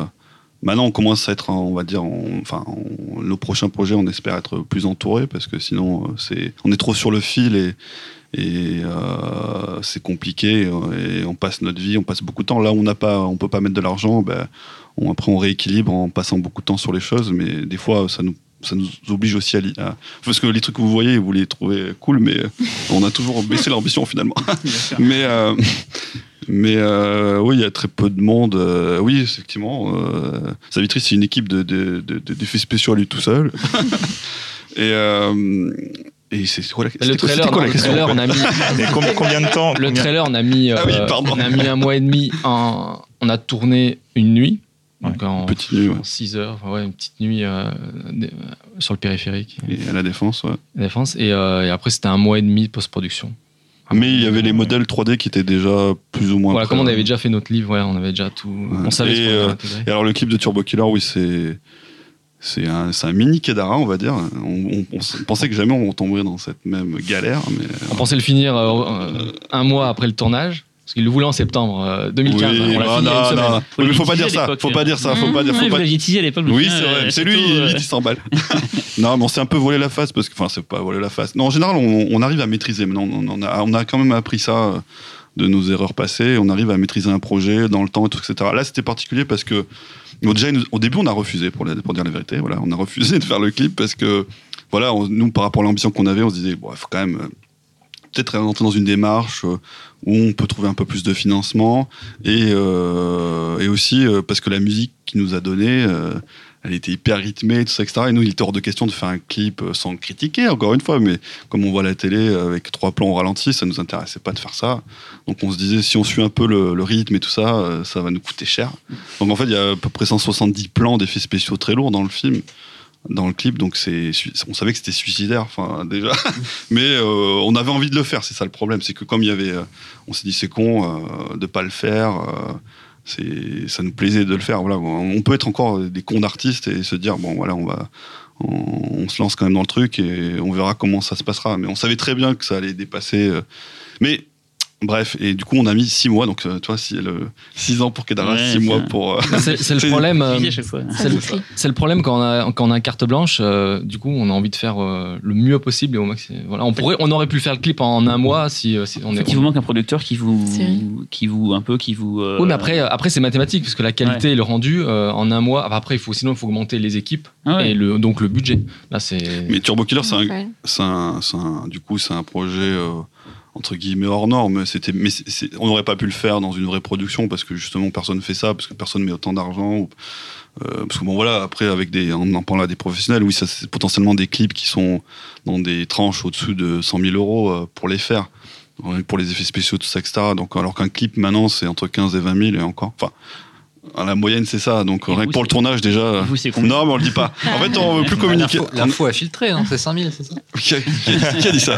maintenant on commence à être, on va dire, en- enfin, en- nos prochains projets, on espère être plus entourés parce que sinon euh, c'est, on est trop sur le fil et et euh, c'est compliqué et on passe notre vie, on passe beaucoup de temps. Là, on n'a pas, on peut pas mettre de l'argent. on, après, on rééquilibre en passant beaucoup de temps sur les choses, mais des fois, ça nous ça nous oblige aussi à, parce que les trucs que vous voyez, vous les trouvez cool, mais euh, on a toujours baissé l'ambition finalement. mais euh, mais euh, oui, il y a très peu de monde. euh, oui, effectivement, Savitri, c'est une équipe de de- de- de- d'effets spéciaux à lui tout seul. et et c'est quoi la, Le trailer, c'était quoi non, la le trailer, en on a mis, Mais combien, combien de temps? Le combien- trailer, on a mis, Ah oui, euh, pardon. on a mis un mois et demi en, on a tourné une nuit. Donc en, Petite nuit, ouais. 6 heures, ouais, une petite nuit euh, euh, sur le périphérique, Et à la défense, ouais. la défense. Et, euh, et après, c'était un mois et demi de post-production. Mais il y avait les modèles 3D qui étaient déjà plus ou moins. Voilà, prêts. comme on avait déjà fait notre livre, ouais, on avait déjà tout. On savait Et, ce euh. Et alors le clip de Turbo Killer, oui, c'est c'est un, mini Kedara, on va dire. On, on- on s- pensait que jamais on tomberait dans cette même galère, mais On pensait le finir euh, euh, un mois après le tournage, parce qu'il le voulait en septembre euh, 2015. Oui, hein, on l'a bah, fini non, non, Faut mais faut pas dire ça, faut hein. pas dire ça, faut pas dire, Ouais, faut vous pas. teasé à l'époque. Oui, c'est euh, vrai. C'est lui, euh, il dit 100 balles. non, mais on s'est un peu volé la face parce que, enfin, c'est pas volé la face. Non, en général, on, on arrive à maîtriser. Maintenant, on, on a, on a quand même appris ça euh, de nos erreurs passées. On arrive à maîtriser un projet dans le temps et tout, etc. Là, c'était particulier parce que, déjà, au début, on a refusé, pour, dire la vérité. Voilà, on a refusé de faire le clip parce que, voilà, on- nous, par rapport à l'ambition qu'on avait, on se disait, bon, il faut quand même. euh, peut-être rentrer dans une démarche euh, où on peut trouver un peu plus de financement et, euh, et aussi parce que la musique qu'il nous a donnée, euh, elle était hyper rythmée, tout ça, etc. Et nous, il était hors de question de faire un clip euh, sans critiquer, encore une fois, mais comme on voit la télé euh, avec trois plans au ralenti, ça nous intéressait pas de faire ça. Donc on se disait, si on suit un peu le, rythme et tout ça, euh, ça va nous coûter cher. Donc en fait, il y a à peu près 170 plans d'effets spéciaux très lourds dans le film dans le clip, donc on savait que c'était suicidaire, enfin déjà, mais on avait envie de le faire. C'est ça le problème, c'est que comme il y avait, on s'est dit c'est con euh, de pas le faire. Ça nous plaisait de le faire. Voilà, on peut être encore des cons d'artistes et se dire bon voilà, on va, on, on se lance quand même dans le truc et on verra comment ça se passera. Mais on savait très bien que ça allait dépasser. euh, mais bref, et du coup on a mis six mois, donc tu vois, si, le, six ans pour Kedara, Ouais, six mois ça- pour. euh, C'est le problème. euh. C'est le, Savitri. c'est le problème quand on a, quand on a carte blanche. euh, du coup, on a envie de faire euh, le mieux possible et au maximum. Voilà, on pourrait, on aurait pu faire le clip en un mois si, si on est. il vous manque un producteur qui vous, qui vous un peu, qui vous. euh, Oui, mais après, après c'est mathématique parce que la qualité et le rendu euh, en un mois. Après, il faut sinon il faut augmenter les équipes ah ouais. et le, donc le budget. Là, c'est. Mais Turbo Killer, c'est un, un, un- du coup, c'est un projet euh, entre guillemets hors norme. Mais on n'aurait pas pu le faire dans une vraie production parce que justement personne fait ça, parce que personne met autant d'argent. euh, parce que bon voilà, après avec des, en parlant à des professionnels, oui, ça c'est potentiellement des clips qui sont dans des tranches au-dessus de 100 000 euros euh, pour les faire, pour les effets spéciaux, tout ça, etc. Alors qu'un clip maintenant c'est entre 15 et 20 000 et encore. À la moyenne c'est ça. Donc rien vous, que pour le tournage déjà. Vous, c'est combien Non, mais on le dit pas. En fait, on veut plus communiquer. L'info- filtré, non C'est 5000, c'est ça Qui a, qui a- qui a dit ça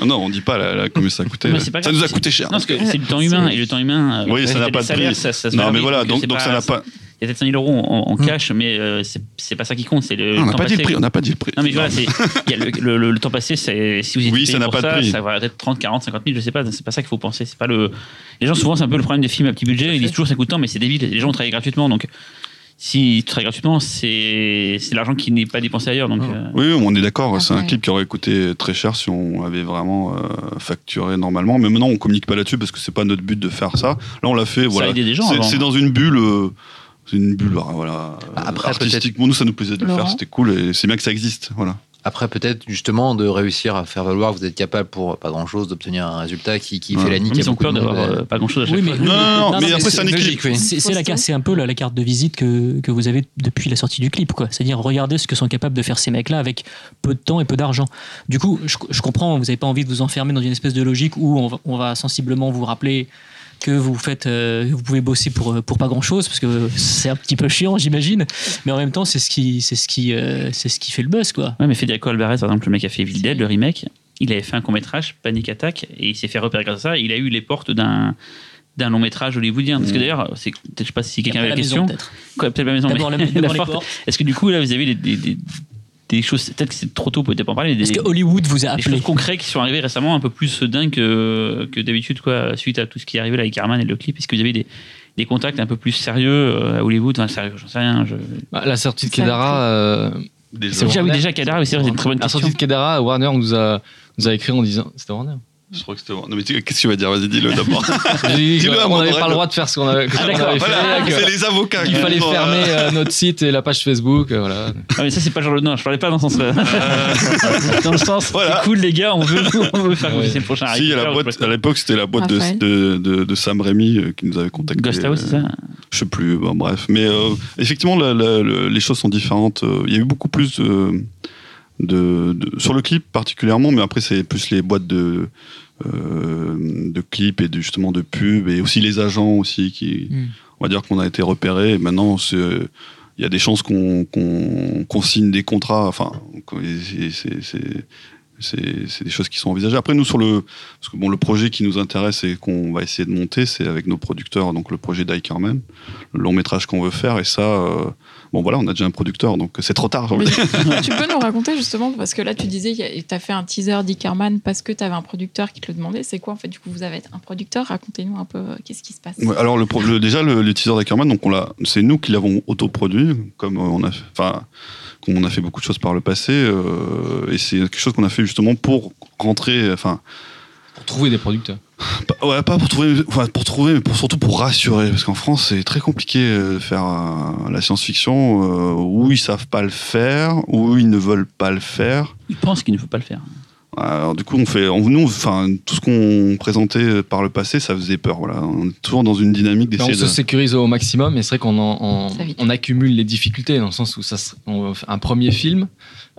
Ah Non, on dit pas la, la- combien ça a coûté. Pas ça nous a coûté cher. Non, parce que c'est du temps humain et le temps humain. euh, Oui, ça c'est n'a pas de prix. Ça, ça se non, mais voilà, donc, c'est donc pas- ça n'a pas. Il y a peut-être 5000 euros en, en Hmm. cash, mais euh, c'est pas ça qui compte. C'est le Ah, on n'a pas dit le prix. On n'a pas dit le prix. Non mais voilà, y a le, le- le- le temps passé, si vous êtes Oui, payé ça pour pas ça, va être 30, 40, 50 000, je sais pas, c'est pas ça qu'il faut penser. C'est pas le. Les gens souvent c'est un peu le problème des films à petit budget, ils disent toujours ça coûte tant, mais c'est débile. Les gens travaillent gratuitement, donc si tu travailles gratuitement, c'est c'est l'argent qui n'est pas dépensé ailleurs, donc. Oh. euh, Oui, on est d'accord. C'est un clip qui aurait coûté très cher si on avait vraiment euh, facturé normalement. Mais maintenant, on communique pas là-dessus parce que c'est pas notre but de faire ça. Là, on l'a fait. Ça Voilà. a aidé des gens C'est c'est dans une bulle. euh, c'est une bulle, voilà. Après, artistiquement, nous, ça nous plaisait de le faire. C'était cool et c'est bien que ça existe. Voilà. Après, peut-être justement de réussir à faire valoir que vous êtes capable pour pas grand chose d'obtenir un résultat qui, qui Ouais. fait la nique. Ils à ont peur d'avoir euh, pas grand chose à chaque Oui, fois. mais- Non, non, non, Non, mais après, c'est un c'est équilibre. oui. C'est la, c'est un peu la, la carte de visite que, que vous avez depuis la sortie du clip, quoi. C'est-à-dire regarder ce que sont capables de faire ces mecs-là avec peu de temps et peu d'argent. Du coup, je, je comprends, vous n'avez pas envie de vous enfermer dans une espèce de logique où on va, on va sensiblement vous rappeler que vous faites, euh, vous pouvez bosser pour euh, pour pas grand-chose parce que c'est un petit peu chiant, j'imagine. Mais en même temps, c'est ce qui, c'est ce qui, euh, c'est ce qui fait le buzz, quoi. Ouais, mais Federico Alvarez, par exemple, le mec qui a fait Evil Dead, le remake, il avait fait un court-métrage, Panic Attack, et il s'est fait repérer grâce à ça. Il a eu les portes d'un d'un long métrage hollywoodien. Parce que d'ailleurs, c'est peut-être je sais pas si quelqu'un avait la la question. peut-être. Peut-être la maison, mais la- la. Est-ce que du coup, là, vous avez des, des, des- des choses, peut-être que c'est trop tôt, peut-être pas en parler, mais Est-ce des, que Hollywood vous a des appelé choses concrètes qui sont arrivées récemment, un peu plus dingues que, que d'habitude, quoi, suite à tout ce qui est arrivé là avec Carman et le clip. Est-ce que vous avez des, des contacts un peu plus sérieux euh, à Hollywood? Enfin, sérieux, j'en sais rien. Je... Bah, la sortie de Kedara. euh, Déjà. Oui, Warner. déjà, Kadara, oui, c'est vrai, c'est une très bonne La question. sortie de Kedara, Warner nous a, nous a écrit en disant. C'était Warner. Je crois que c'était. Non, mais tu- qu'est-ce que tu vas dire? Vas-y, dis-le d'abord. J'ai dit Dis-le à mon n'avait pas le droit de faire ce qu'on avait, qu'on avait fait. Voilà, que- c'est les avocats. Il fallait euh, fermer euh, notre site et la page Facebook. euh, voilà. Ah, mais ça, c'est pas genre le. Non, je parlais pas dans ce sens-là. dans le sens, Voilà. c'est cool, les gars, on veut, on veut faire Ouais. le prochain Si, Harry boîte, à l'époque, c'était la boîte de, de, de, de Sam Raimi euh, qui nous avait contacté. Ghost House, c'est Euh, ça Je sais plus, bon, bref. Mais euh, effectivement, la- la- le- les choses sont différentes. Euh, Il y a eu beaucoup plus de, de, de- sur le clip particulièrement, mais après c'est plus les boîtes de euh, de clips et de, justement de pubs et aussi les agents aussi qui, Hmm. on va dire qu'on a été repérés. Et maintenant, il y a des chances qu'on qu'on qu'on signe des contrats. Enfin, qu'on- et c'est- c'est c'est c'est des choses qui sont envisagées. Après, nous, sur le, parce que bon, le projet qui nous intéresse et qu'on va essayer de monter, c'est avec nos producteurs, donc le projet d'Ikerman, le long métrage qu'on veut faire. Et ça, euh, bon, voilà, on a déjà un producteur, donc c'est trop tard. tu peux nous raconter justement, parce que là tu disais que tu as fait un teaser d'Ickerman parce que tu avais un producteur qui te le demandait. C'est quoi en fait Du coup, vous avez un producteur? Racontez-nous un peu euh, qu'est-ce qui se passe. Ouais, alors, le, pro- le- déjà, le, le teaser d'Ikerman, donc on l'a, c'est nous qui l'avons autoproduit, comme euh, on a, fait- enfin, comme on a fait beaucoup de choses par le passé, euh, et c'est quelque chose qu'on a fait justement pour rentrer, enfin, Pour trouver des producteurs. Pas- Ouais, pas pour trouver, enfin, pour trouver, mais pour, surtout pour rassurer, parce qu'en France, c'est très compliqué euh, de faire euh, la science-fiction euh, où ils savent pas le faire, où ils ne veulent pas le faire. Il pense qu'il ne faut pas le faire. Alors, du coup, on fait, on, nous, enfin, tout ce qu'on présentait par le passé, ça faisait peur. Voilà, on est toujours dans une dynamique Ben, d'essayer on se de. sécurise au maximum, et c'est vrai qu'on en- on accumule les difficultés dans le sens où ça, se- on fait un premier film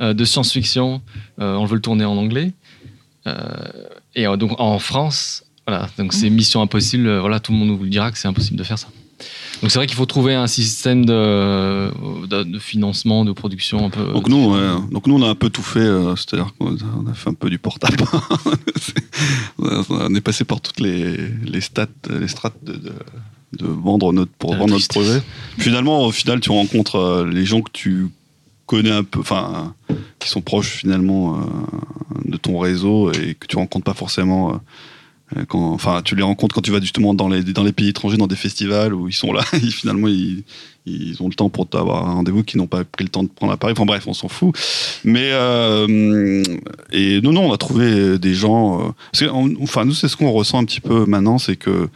euh, de science-fiction, euh, on veut le tourner en anglais, Euh, et euh, donc en France, voilà, donc c'est mission impossible. euh, Voilà, tout le monde vous le dira que c'est impossible de faire ça. Donc c'est vrai qu'il faut trouver un système de, de, de financement, de production un peu. Donc nous, ouais, donc nous, on a un peu tout fait. euh, C'est-à-dire qu'on a- fait un peu du portable. On est passé par toutes les, les stats, les strates de, de, de vendre notre pour vendre notre projet. Finalement, au final, tu rencontres euh, les gens que tu connais un peu, enfin, qui sont proches finalement euh, de ton réseau et que tu rencontres pas forcément. Euh, quand, enfin, tu les rencontres quand tu vas justement dans les, dans les pays étrangers, dans des festivals où ils sont là, et finalement ils, ils ont le temps pour t'avoir un rendez-vous, qui n'ont pas pris le temps de prendre l'appareil. Enfin bref, on s'en fout. Mais euh, et non, non, on a trouvé des gens. euh, parce enfin, nous, c'est ce qu'on ressent un petit peu maintenant, c'est que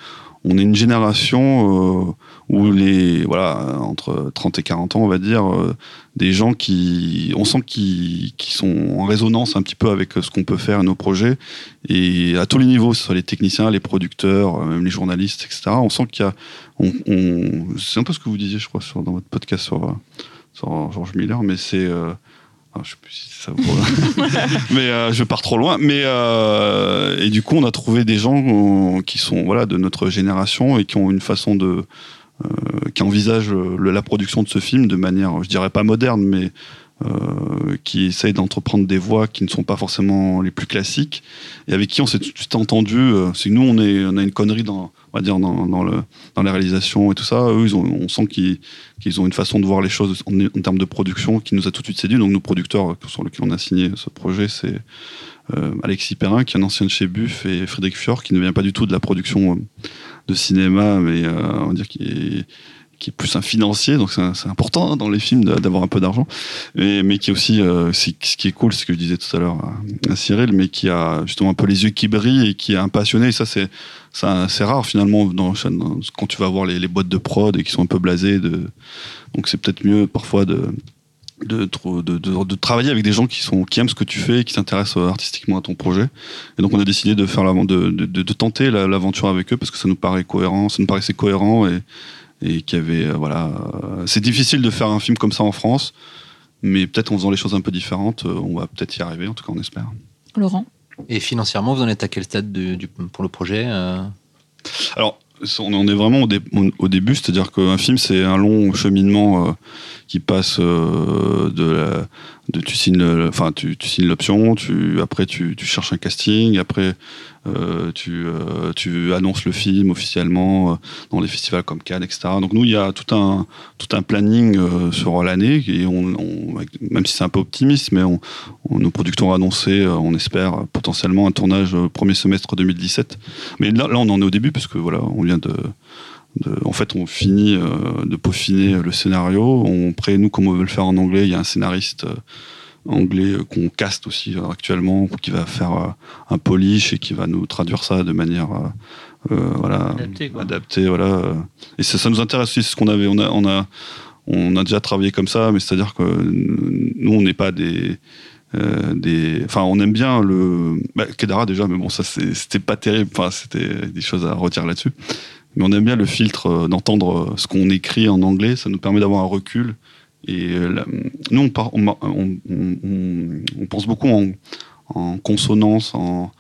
on est une génération euh, où les voilà entre 30 et 40 ans, on va dire, euh, des gens qui, on sent qu'ils qui sont en résonance un petit peu avec ce qu'on peut faire et nos projets, et à tous les niveaux, que ce soit les techniciens, les producteurs, euh, même les journalistes, etc. On sent qu'il y a, on, on- c'est un peu ce que vous disiez, je crois, sur, dans votre podcast sur, euh, sur George Miller, mais c'est, euh, ah, je sais plus si ça vous, mais euh, je pars trop loin. Mais euh, et du coup, on a trouvé des gens euh, qui sont voilà de notre génération et qui ont une façon de euh, qui envisagent euh, le- la production de ce film de manière, je dirais pas moderne, mais euh, qui essayent d'entreprendre des voies qui ne sont pas forcément les plus classiques et avec qui on s'est tout de suite entendu. euh, c'est que nous, on, est, on a une connerie dans, on va dire, dans, dans, le, dans la réalisation et tout ça. Eux, ils ont, on sent qu'ils qu'ils ont une façon de voir les choses en, en termes de production qui nous a tout de suite séduit. Donc, nos producteurs euh, sur lesquels on a signé ce projet, c'est euh, Alexis Perrin, qui est un ancien de chez Buff, et Frédéric Fior, qui ne vient pas du tout de la production euh, de cinéma, mais euh, on va dire qui est est plus un financier, donc c'est important hein, dans les films d'avoir un peu d'argent, mais, mais qui est aussi, euh, ce qui est cool, c'est ce que je disais tout à l'heure à, Cyril, mais qui a justement un peu les yeux qui brillent et qui est un passionné, et ça c'est c'est rare finalement dans, dans- quand tu vas voir les, les boîtes de prod et qui sont un peu blasées, de, donc c'est peut-être mieux parfois de de, de, de, de travailler avec des gens qui, sont, qui aiment ce que tu fais et qui s'intéressent euh, artistiquement à ton projet. Et donc on a décidé de, faire de, de, de, de tenter la- l'aventure avec eux parce que ça nous paraît cohérent, ça nous paraissait cohérent et, et qu'il y avait, euh, voilà, euh, c'est difficile de faire un film comme ça en France, mais peut-être en faisant les choses un peu différentes, on va peut-être y arriver, en tout cas on espère. Laurent? Et financièrement, vous en êtes à quel stade de- du- pour le projet euh? Alors, on en est vraiment au, dé- au début, c'est-à-dire qu'un film, c'est un long cheminement euh, qui passe euh, de, la, de tu signes, enfin tu, tu signes l'option, tu après tu, tu cherches un casting, après euh, tu, euh, tu annonces le film officiellement euh, dans les festivals comme Cannes, etc. Donc nous, il y a tout un planning sur l'année et même si c'est un peu optimiste, mais nos producteurs ont annoncé, on espère potentiellement un tournage premier semestre 2017. Mais là, on en est au début parce que voilà, on vient de, de- en fait, on finit de peaufiner le scénario. On pré, nous, comme on veut le faire en anglais, il y a un scénariste anglais euh, qu'on caste aussi euh, actuellement, qui va faire euh, un polish et qui va nous traduire ça de manière voilà Adaptée, voilà. Et ça, ça nous intéresse aussi, c'est ce qu'on avait, on a, on a, on a déjà travaillé comme ça, mais c'est-à-dire que nous, on n'est pas des euh, des enfin on aime bien le bah, Kedara déjà mais bon ça c'était pas terrible enfin c'était des choses à retirer là-dessus mais on aime bien le filtre euh, d'entendre ce qu'on écrit en anglais ça nous permet d'avoir un recul et euh, nous on, pense beaucoup en, consonance en,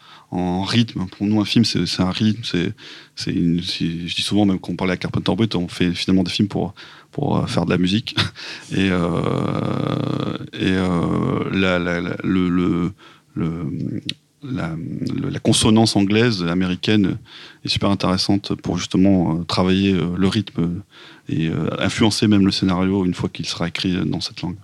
rythme. Pour nous un film c'est un rythme je dis souvent même quand on parlait à Carpenter Brut on fait finalement des films pour euh, faire de la musique. Et la, consonance anglaise américaine est super intéressante pour justement euh, travailler le rythme et euh, influencer même le scénario une fois qu'il sera écrit dans cette langue.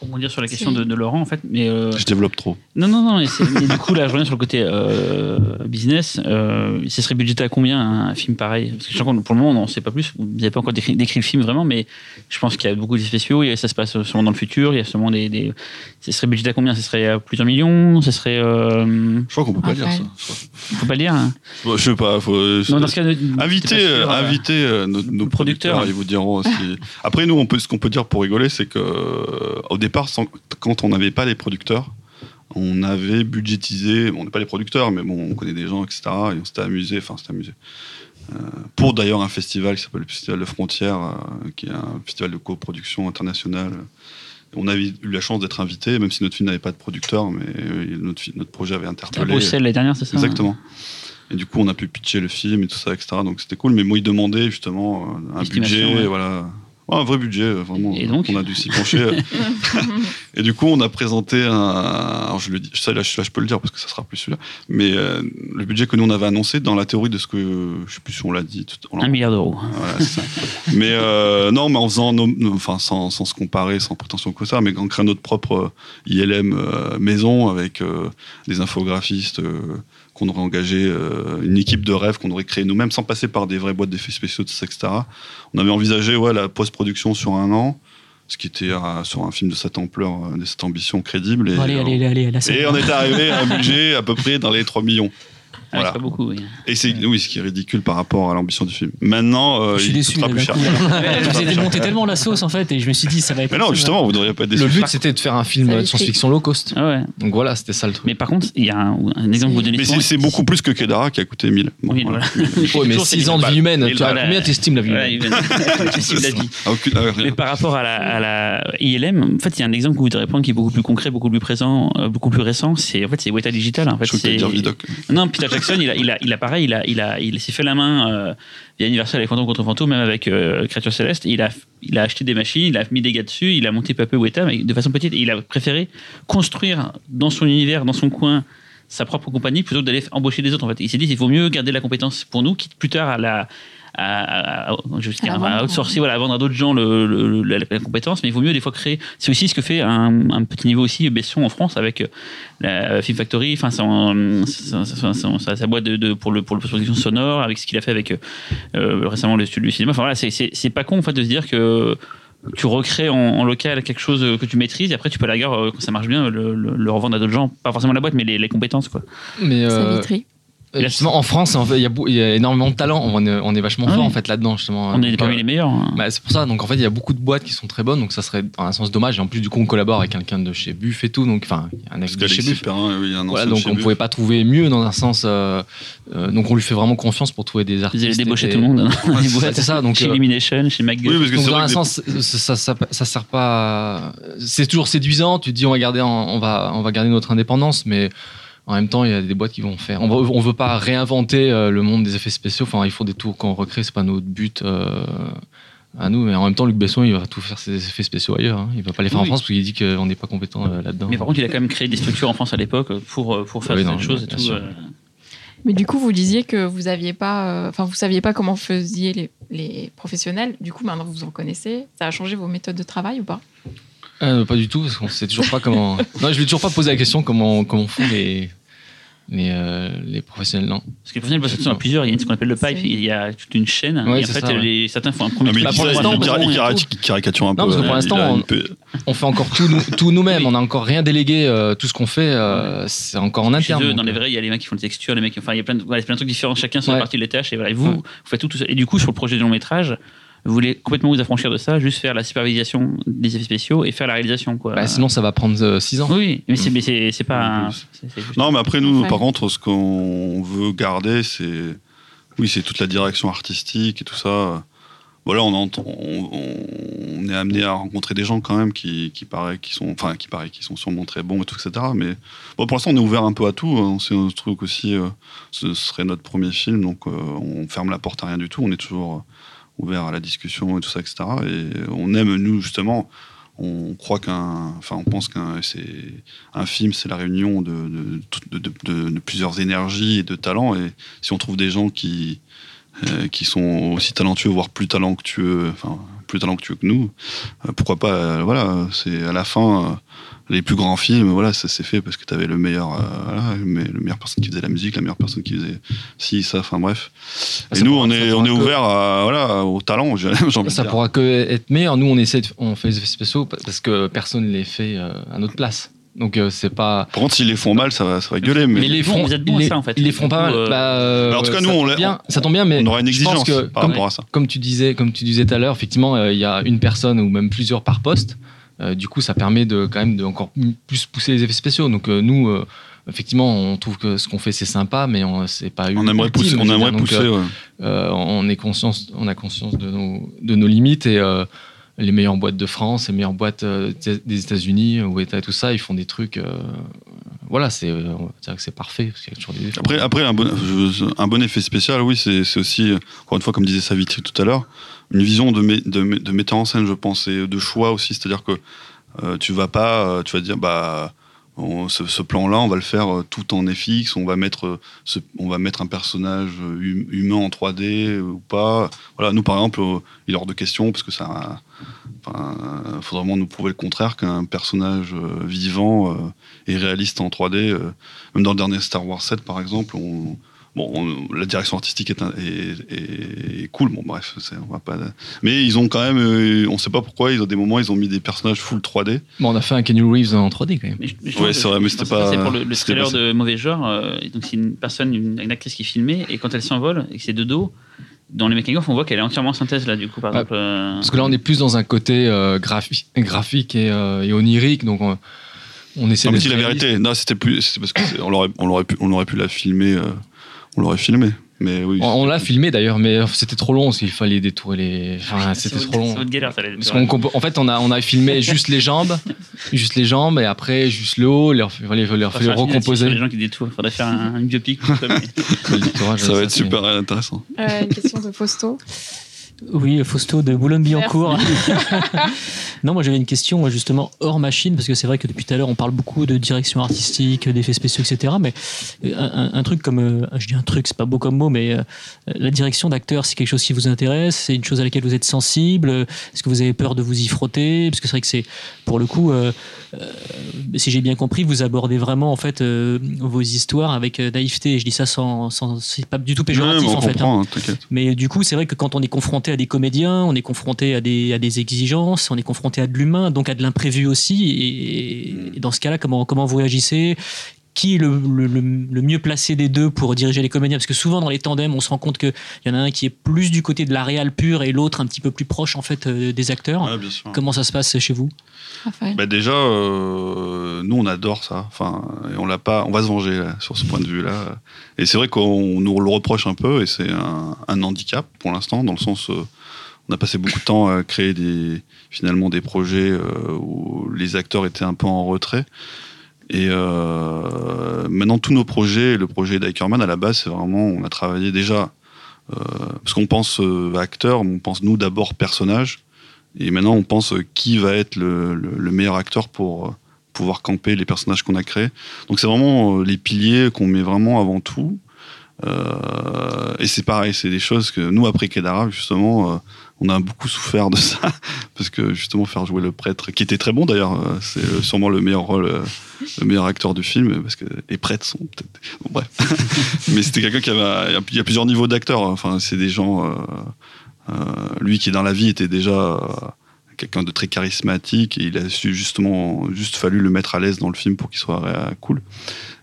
Pour rebondir sur la question de, de Laurent, en fait, mais euh, Je développe trop. Non, non, non. Mais, du coup, là, je reviens sur le côté euh, business. Euh, ce serait budgété à combien un film pareil? Parce que je sens qu'on- pour le moment, on n'en sait pas plus. Vous n'avez pas encore décrit, décrit le film vraiment, mais je pense qu'il y a beaucoup d'effets spéciaux. Ça se passe sûrement dans le futur. Il y a sûrement des. des... Ce serait budgété à combien? Ce serait à plusieurs millions? Ce serait. Euh... Je crois qu'on peut pas dire Raphaël. ça. Faut pas le dire. hein. Je sais pas. Faut, Non, dans ce cas, ne- Invitez, t'es pas sûr, invitez nos, nos producteurs. producteurs, ils vous diront aussi. Après, nous, on peut, ce qu'on peut dire pour rigoler, c'est que au départ, sans- quand on n'avait pas les producteurs, on avait budgétisé, bon, on n'est pas les producteurs, mais bon, on connaît des gens, etc. Et on s'était amusé, enfin, s'était amusé. Euh, pour d'ailleurs un festival qui s'appelle le Festival de Frontières, euh, qui est un festival de coproduction internationale. On avait eu la chance d'être invité, même si notre film n'avait pas de producteur, mais euh, notre, projet avait À interpellé. Bruxelles l'année dernière, c'est ça Exactement. Et du coup, on a pu pitcher le film et tout ça, etc. Donc c'était cool. Mais moi, il demandait justement un budget, ouais. voilà. Ouais, un vrai budget, euh, vraiment. Et donc On a dû s'y pencher. et du coup, on a présenté un. Alors, je le dis, ça, là, je, là, je peux le dire parce que ça sera plus celui-là. Mais euh, le budget que nous, on avait annoncé dans la théorie de ce que. Je sais plus si on l'a dit. Tout, on l'a- Un milliard d'euros. voilà, c'est ça. mais euh, non, mais en faisant, nos- enfin, sans, sans se comparer, sans prétention que ça, mais en créant notre propre ILM euh, maison avec euh, des infographistes euh, qu'on aurait engagé, euh, une équipe de rêve qu'on aurait créée nous-mêmes sans passer par des vraies boîtes d'effets spéciaux, etc. On avait envisagé ouais, la post-production sur un an, ce qui était euh, sur un film de cette ampleur, euh, de cette ambition crédible. Et, allez, allez, allez, et on était arrivé à un budget à peu près dans les 3 millions. Voilà. c'est pas beaucoup, oui. Et c'est oui, ce qui est ridicule par rapport à l'ambition du film. Maintenant, euh, Je suis il déçu. coûtera là, plus cher. Vous avez monté tellement la sauce en fait, et je me suis dit ça va être. Mais non, justement, vous devriez pas être déçus. Le but, c'était de faire un film de science-fiction low cost. Ah ouais. Donc voilà, c'était ça le truc. Mais par contre, il y a un, un exemple que vous donnez Mais c'est beaucoup plus que Kedara qui a coûté 1000. Bon, Oui, voilà. Ouais, mais Toujours, c'est 6 ans de vie humaine, tu as combien t'estimes la vie humaine. Mais par rapport à la, ILM, en fait, il y a un exemple que vous devez prendre qui est beaucoup plus concret, beaucoup plus présent, euh, beaucoup plus récent. C'est en fait, c'est Weta Digital. En fait, Je dire Vidoc. non, Peter Jackson, il a, il a, il a pareil, il a, il a, il s'est fait la main euh, via Universal avec Fantôme contre Fantôme, même avec euh, Créature Céleste. Il a, il a acheté des machines, il a mis des gars dessus, il a monté peu Weta, mais de façon petite. Et il a préféré construire dans son univers, dans son coin, sa propre compagnie plutôt que d'aller embaucher des autres. En fait, il s'est dit il vaut mieux garder la compétence pour nous, quitte plus tard à la à, à- outsourcer, voilà, à vendre à d'autres gens le, le- le- la, la compétence, mais il vaut mieux des fois créer. C'est aussi ce que fait un, un petit niveau aussi Besson en France avec euh, la Film Factory, enfin sa, sa boîte de, de- pour le pour le production sonore, avec ce qu'il a fait avec euh, euh, récemment le studio du cinéma. Enfin voilà, c'est- pas con en fait de se dire que tu recrées en, en local quelque chose que tu maîtrises et après tu peux à la gare euh, quand ça marche bien le, le- le revendre à d'autres gens, pas forcément la boîte mais les, les compétences quoi. Mais euh, Savitri. justement, en France, en fait, il y, a beau- il y a énormément de talent. On est, on est vachement Ah fort oui. en fait là-dedans justement. On est parmi euh, les meilleurs. hein. Bah, c'est pour ça. Donc en fait, il y a beaucoup de boîtes qui sont très bonnes. Donc ça serait dans un sens dommage. Et en plus, du coup, on collabore avec quelqu'un de chez Buff et tout. Donc enfin, y un ex de chez Buff. Perrin, oui, y Voilà, donc chez on Buff. pouvait pas trouver mieux dans un sens. euh, euh, donc on lui fait vraiment confiance pour trouver des artistes. allaient débaucher et- tout le monde les Ouais, c'est ça, donc, chez euh, Illumination, chez McGill. Oui, parce que Donc c'est dans un que sens, ça, ça, ça, ça sert pas. C'est toujours séduisant. Tu te dis on va garder, en- on va, on va garder notre indépendance, mais en même temps, il y a des boîtes qui vont faire. On, va, on veut pas réinventer euh, le monde des effets spéciaux. Enfin, il faut des tours qu'on recrée. C'est pas notre but. euh, à nous, mais en même temps, Luc Besson, il va tout faire ses effets spéciaux ailleurs. hein. Il va pas les faire en. France parce qu'il dit qu'on n'est pas compétent euh, là-dedans. Mais par contre, il a quand même créé des structures en France à l'époque pour, pour faire Oui, cette chose et bien tout. sûr. euh. Mais du coup, vous disiez que vous aviez pas, euh, vous saviez pas comment faisiez les, les professionnels. Du coup, maintenant vous en connaissez. Ça a changé vos méthodes de travail ou pas? Euh, pas du tout, parce qu'on sait toujours pas comment. non, je lui ai toujours pas posé la question comment, comment font les, les, euh, les professionnels. Non. Parce que les professionnels, parce que sont à plusieurs, il y a ce qu'on appelle le pipe, il y a toute une chaîne. Ouais, et en fait, ça, ouais. les, certains font un premier Ah, dit pour l'instant, caricature un peu. parce que pour euh, l'instant, a on- une peu- On fait encore tout, nous- tout nous-mêmes, Oui. on a encore rien délégué, euh, tout ce qu'on fait, euh, c'est encore en interne. eux, dans les vrais, il y a les mecs qui font les textures, les mecs, enfin, il y a plein de, voilà, plein de trucs différents, chacun sur Ouais. la partie des tâches, et voilà, et vous, Ouais. vous faites tout, tout ça. Et du coup, sur le projet de long métrage, vous voulez complètement vous affranchir de ça, juste faire la supervision des effets spéciaux et faire la réalisation, quoi. bah, sinon, ça va prendre 6 ans. Oui, mais c'est, mais c'est, c'est pas. Oui, c'est- c'est juste- Non, mais après, nous, Ouais. par contre, ce qu'on veut garder, c'est. Oui, c'est toute la direction artistique et tout ça. Voilà, on, entend- on, on est amené à rencontrer des gens quand même qui, qui paraît qui sont, enfin, qui paraît qui sont sûrement très bons et tout, etc. Mais bon, pour l'instant, on est ouvert un peu à tout. hein. C'est un truc aussi, euh, ce serait notre premier film, donc euh, on ferme la porte à rien du tout. On est toujours euh, ouvert à la discussion et tout ça, etc. Et on aime, nous, justement, on croit qu'un, enfin, on pense qu'un, un film, c'est la réunion de- de plusieurs énergies et de talents. Et si on trouve des gens qui, euh, qui sont aussi talentueux, voire plus talentueux, enfin, plus talentueux que nous, euh, pourquoi pas, euh, voilà, c'est à la fin, euh, les plus grands films, voilà, ça s'est fait parce que tu avais le meilleur, euh, voilà, me- le meilleur personne qui faisait la musique, la meilleure personne qui faisait ci, ça, enfin bref. Ah, Et nous, on est, on est que- ouvert à, voilà, au talent, j'ai Ça dire. pourra que être meilleur. Nous, on essaie, de- on fait des effets spéciaux parce que personne ne les fait euh, à notre place. Donc, euh, c'est pas. Par contre, s'ils les font mal, ça va, ça va gueuler, mais, Mais ils les bon, font, vous êtes bons à ça, en fait. Ils les font pas mal. Euh, Bah, euh, en tout cas, ça nous, on tombe bien. Ça tombe bien, mais on aura une je pense exigence que par comme- rapport à ça. comme tu disais, comme tu disais tout à l'heure, effectivement, euh, il y a une personne ou même plusieurs par poste. Euh, du coup, ça permet de quand même de encore plus pousser les effets spéciaux. Donc euh, nous, euh, effectivement, on trouve que ce qu'on fait c'est sympa, mais on c'est pas On aimerait pousser, on aimerait pousser. euh, ouais. euh, on est conscience, on a conscience de nos, de nos limites et euh, les meilleures boîtes de France, les meilleures boîtes euh, des États-Unis, ou État et tout ça, ils font des trucs. euh, voilà, c'est, euh, c'est parfait. Après, un, bon, effet spécial, oui, c'est aussi, euh, encore une fois, comme disait Savitri tout à l'heure, une vision de, mé- de, de metteur en scène, je pense, et de choix aussi. C'est-à-dire que euh, tu vas pas, euh, tu vas dire, bah, ce, plan-là, on va le faire euh, tout en FX, on va mettre, euh, on va mettre un personnage euh, hum- humain en 3D euh, ou pas. Voilà, nous, par exemple, il est hors de question, parce que ça. Faudrait vraiment nous prouver le contraire qu'un personnage vivant et réaliste en 3D. euh, même dans le dernier Star Wars 7, par exemple, on, bon, on- la direction artistique est, un- est- est- est cool. Bon, bref, c'est- on va pas. Mais ils ont quand même, euh, on sait pas pourquoi, ils ont des moments, ils ont mis des personnages full 3D. Bon, on a fait un Kenny Reeves en 3D quand même. Mais je- mais je Ouais, c'est vrai, mais c'était pas- C'est pour le, le pas- de mauvais genre. euh, donc c'est une personne, une, une actrice qui filmait, et quand elle s'envole et que c'est de dos, dans les making of, on voit qu'elle est entièrement synthèse là, du coup, par exemple. euh, Parce que là, on est plus dans un côté euh, graphi- graphique et, euh, et onirique, donc on, on essaie Non, mais si la vérité, non, c'était plus, c'était parce qu'on l'aurait, on l'aurait pu, on aurait pu la filmer, euh, on l'aurait filmé. Mais oui. On, on l'a filmé d'ailleurs, mais c'était trop long parce qu'il fallait détourer les. Enfin, c'est c'était trop long. Galère, ça. Parce en fait, on a, on a filmé juste les jambes, juste les jambes, et après juste le haut, il leur fallait, il leur fallait recomposer. Les gens qui détournent, faudrait faire un, un biopic. détourage, ça va être super intéressant. Euh, une question de Fausto. Oui, Fausto de Boulogne-Billancourt. non, moi j'avais une question justement hors machine, parce que c'est vrai que depuis tout à l'heure on parle beaucoup de direction artistique, d'effets spéciaux, etc. Mais euh, un, un truc comme, euh, je dis un truc, c'est pas beau comme mot, mais euh, la direction d'acteur, c'est quelque chose qui vous intéresse, c'est une chose à laquelle vous êtes sensible? Est-ce que vous avez peur de vous y frotter? Parce que c'est vrai que c'est, pour le coup, euh, euh, si j'ai bien compris, vous abordez vraiment en fait euh, vos histoires avec naïveté. Je dis ça sans, sans c'est pas du tout péjoratif en fait. hein. hein, t'inquiète. Mais du coup, c'est vrai que quand on est confronté à des comédiens, on est confronté à des, à des exigences, on est confronté à de l'humain, donc à de l'imprévu aussi. Et, et dans ce cas-là, comment, comment vous réagissez? Qui est le, le- le- le mieux placé des deux pour diriger les comédiens? Parce que souvent dans les tandems, on se rend compte qu'il y en a un qui est plus du côté de la réal pure et l'autre un petit peu plus proche en fait euh, des acteurs. Comment ça se passe chez vous? Bah déjà, euh, nous on adore ça. Enfin, on pas. On va se venger sur ce point de vue-là. Et c'est vrai qu'on nous le reproche un peu, et c'est un, handicap pour l'instant, dans le sens, euh, on a passé beaucoup de temps à créer finalement des projets euh, où les acteurs étaient un peu en retrait. Et euh, maintenant, tous nos projets, le projet d'Ikerman à la base, c'est vraiment, on a travaillé déjà, parce qu'on pense acteur, on pense nous d'abord personnage. Et maintenant, on pense euh, qui va être le, le- le meilleur acteur pour euh, pouvoir camper les personnages qu'on a créés. Donc, c'est vraiment euh, les piliers qu'on met vraiment avant tout. Et c'est pareil, c'est des choses que nous, après Kedara, justement, on a beaucoup souffert de ça. Parce que justement, faire jouer le prêtre, qui était très bon d'ailleurs, c'est sûrement le meilleur rôle, le meilleur acteur du film. Parce que les prêtres sont peut-être. Bon, bref. Mais c'était quelqu'un qui avait. Il y a plusieurs niveaux d'acteurs. Enfin, c'est des gens. Euh, lui qui dans la vie était déjà euh, quelqu'un de très charismatique et il a su justement juste fallu le mettre à l'aise dans le film pour qu'il soit euh, cool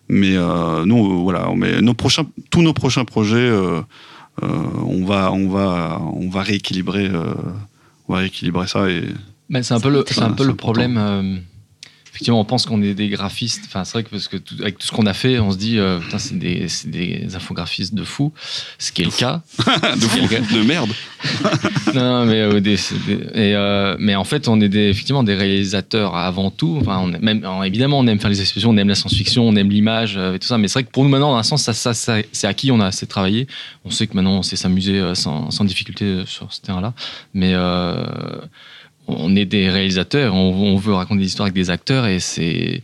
mais euh, nous voilà met nos prochains tous nos prochains projets euh, euh, on va on va on va rééquilibrer euh, on va rééquilibrer ça et Mais c'est un peu le, c'est un peu le important. problème. Effectivement, on pense qu'on est des graphistes. Enfin, c'est vrai que parce que tout- avec tout ce qu'on a fait, on se dit, euh, putain, c'est des, des infographistes de fou. Ce qui est le cas. de, fou- de merde non, mais, euh, des- c'est des- et, euh, mais en fait, on est des, effectivement des réalisateurs avant tout. Enfin, on est même, alors, évidemment, on aime faire les expressions, on aime la science-fiction, on aime l'image et tout ça. Mais c'est vrai que pour nous, maintenant, dans un sens, ça, ça, ça- c'est acquis, on a assez travaillé. On sait que maintenant, on sait s'amuser sans, sans difficulté sur ce terrain-là. Mais on est des réalisateurs, on, veut raconter des histoires avec des acteurs et c'est.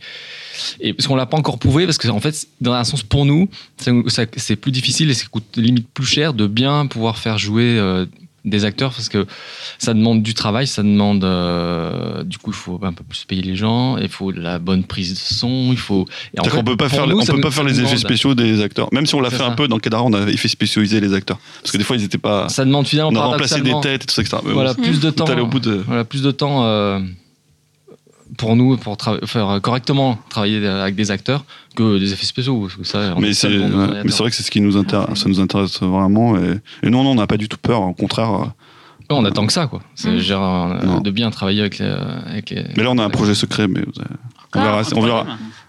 Et parce qu'on l'a pas encore prouvé, parce que en fait, dans un sens pour nous, c'est plus difficile et ça coûte limite plus cher de bien pouvoir faire jouer euh, des acteurs parce que ça demande du travail, ça demande euh, du coup il faut un peu plus payer les gens, il faut de la bonne prise de son, il faut. Et en fait, qu'on peut pas faire nous, on peut pas faire les effets spéciaux des acteurs même si on l'a fait un peu dans Kedara on a effet spécialisé les acteurs parce que des fois ils étaient pas Ça demande finalement on a remplacé des têtes et tout ça etc. Mais bon, Voilà, plus de temps. tout allait au bout de Voilà, plus de temps euh, pour nous pour tra- faire correctement travailler avec des acteurs que des effets spéciaux. Parce que ça, mais est c'est vrai que c'est ce qui nous intéresse ça nous intéresse vraiment et, et non non on n'a pas du tout peur au contraire euh, Ouais, on attend que ça, quoi. C'est Mm. genre euh, de bien travailler avec les. avec les- Mais là, on a un projet secret, mais vous avez- on verra. On verra.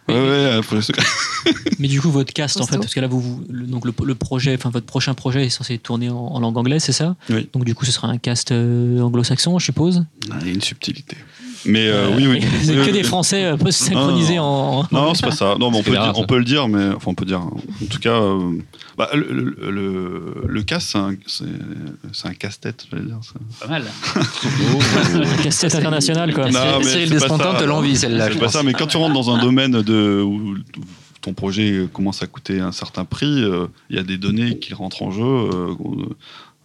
Ouais, ouais, un projet secret. Mais du coup, votre cast, en fait, parce que là, vous, vous- le, donc le, le projet, enfin votre prochain projet est censé tourner en, en langue anglaise, c'est ça? Oui. Donc du coup, ce sera un cast euh, anglo-saxon, je suppose? Ah, Il y a une subtilité. Mais euh, oui, oui. C'est que oui. des Français euh, synchronisés Non, en. Non, c'est pas ça. Non, mais on, C'est peut, rare, dire- on peut le dire, mais enfin, on peut dire. En tout cas, euh, bah, le, le, le, le casse, c'est un, c'est- c'est un casse-tête, je vais dire. ça. Pas mal. un casse-tête international, quoi. Non, mais Cyril c'est ça. te l'envie, celle-là. C'est pas pense. ça, mais quand tu rentres dans un domaine de, où, ton projet commence à coûter un certain prix, euh, il y a des données qui rentrent en jeu euh,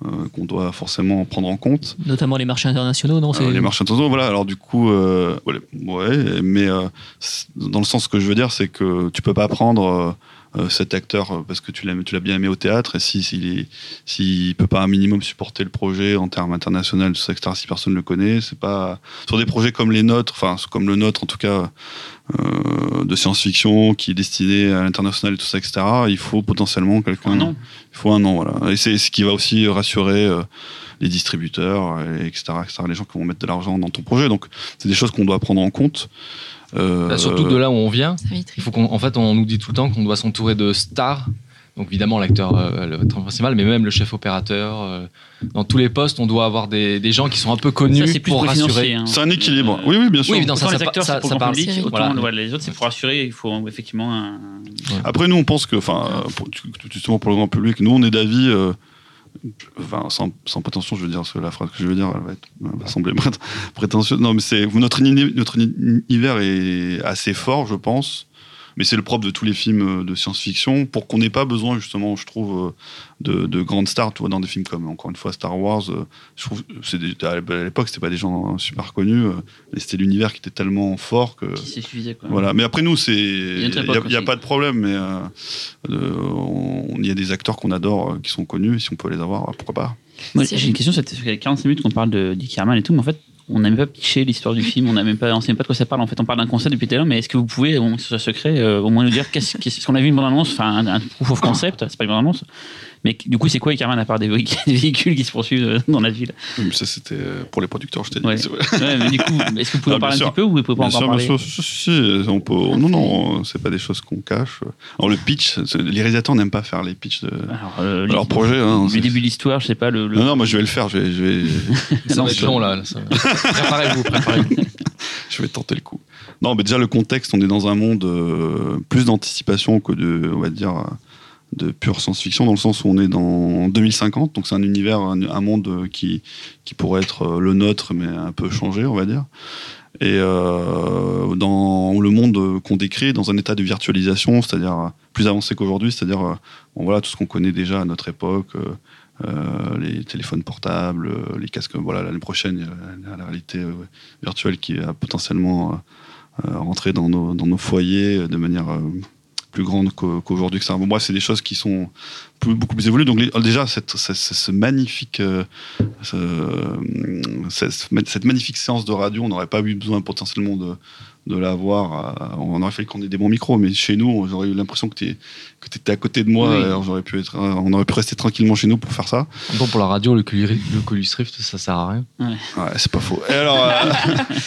euh, qu'on doit forcément prendre en compte. Notamment les marchés internationaux, non Euh, les marchés internationaux, voilà. Alors du coup, euh, ouais, mais euh, dans le sens que je veux dire, c'est que tu peux pas prendre cet acteur euh, parce que tu l'as tu l'as bien aimé au théâtre et si s'il s'il peut pas un minimum supporter le projet en termes international, tout ça, etc. Si personne le connaît, c'est pas sur des projets comme les nôtres, enfin comme le nôtre en tout cas. euh, de science-fiction qui est destiné à l'international et tout ça, etc. Il faut potentiellement quelqu'un. Un an. Il faut un an, voilà. Et c'est ce qui va aussi rassurer euh, les distributeurs, et etc., etc., les gens qui vont mettre de l'argent dans ton projet. Donc, c'est des choses qu'on doit prendre en compte. Euh, Bah, surtout de là où on vient, il faut qu'on, en fait, on nous dit tout le temps qu'on doit s'entourer de stars. Donc évidemment l'acteur, euh, le principal, mais même le chef opérateur. euh, dans tous les postes, on doit avoir des, des gens qui sont un peu connus Ça, pour rassurer. hein. C'est un équilibre. Euh, Oui, oui, bien sûr. Oui, évidemment, ça, les acteurs, ça, c'est pour ça le parle. public, Série. autant Voilà. les autres, c'est pour assurer, il faut effectivement un... Après, nous, on pense que, enfin, justement pour le grand public, nous, on est d'avis, euh, sans, sans prétention, je veux dire, parce que la phrase que je veux dire, elle va, être, elle va sembler prét- prétentieuse. Non, mais c'est notre, notre univers est assez fort, je pense. Mais c'est le propre de tous les films euh, de science-fiction pour qu'on n'ait pas besoin, justement, je trouve, euh, de, de grandes stars. Tu vois, dans des films comme, encore une fois, Star Wars, euh, je trouve, c'est des- à l'époque, c'était pas des gens super connus, mais c'était l'univers qui était tellement fort que. qui suffisait. Quoi. Voilà, mais après nous, c'est il n'y a, pas de problème, mais euh, euh, on- il y a des acteurs qu'on adore, qui sont connus, et si on peut les avoir, pourquoi pas Moi, C'est- j'ai une question, les 45 minutes qu'on parle de Dick Herman et tout, mais en fait, on n'a même pas pitché l'histoire du film, on n'a même pas, on sait même pas de quoi ça parle. En fait, on parle d'un concept depuis tout mais est-ce que vous pouvez, moins sur ce secret, euh, au moins nous dire qu'est-ce qu'on a vu une bande-annonce, enfin un, un proof of concept, c'est pas une bande-annonce, mais du coup, c'est quoi Dick Herman à part des, véhicules- des véhicules qui se poursuivent euh, dans la ville? Oui, mais Ça, c'était euh, pour les producteurs, je t'ai dit. Ouais. mais du coup, est-ce que vous pouvez Ah, en parler un sûr. petit peu ou vous pouvez pas Bien encore sûr, bien parler? sûr, si, on peut. Non, non, c'est pas des choses qu'on cache. Alors le pitch, les réalisateurs n'aiment pas faire les pitchs de, Alors, euh, leur projet. Hein, le début de l'histoire, je sais pas, le. le- Non, non, moi je vais le faire. Je vais, je vais, Ça va être long là. là, ça- Préparez-vous, préparez-vous. je vais tenter le coup. Non, mais déjà le contexte, on est dans un monde euh, plus d'anticipation que de, on va dire, euh, de pure science-fiction, dans le sens où on est dans 2050, donc c'est un univers, un, monde euh, qui, qui pourrait être euh, le nôtre, mais un peu changé, on va dire. Et euh, dans le monde qu'on décrit, dans un état de virtualisation, c'est-à-dire plus avancé qu'aujourd'hui, c'est-à-dire bon, voilà, tout ce qu'on connaît déjà à notre époque, les téléphones portables, les casques, voilà, l'année prochaine, la, la réalité virtuelle qui va potentiellement rentrer dans nos, dans nos foyers de manière plus grande qu'au- qu'aujourd'hui. que ça. Bon, bref, c'est des choses qui sont plus- beaucoup plus évoluées. Donc les- déjà, cette, ce, ce- ce magnifique, euh, ce- cette, cette magnifique séance de radio, on n'aurait pas eu besoin potentiellement de, de l'avoir. à- On aurait fallu qu'on ait des bons micros, mais chez nous, j'aurais eu l'impression que tu étais à côté de moi. Oui. alors j'aurais pu être, on aurait pu rester tranquillement chez nous pour faire ça. Bon, pour la radio, le Oculus Rift, ça sert à rien. Ouais, c'est pas faux. Et alors, euh,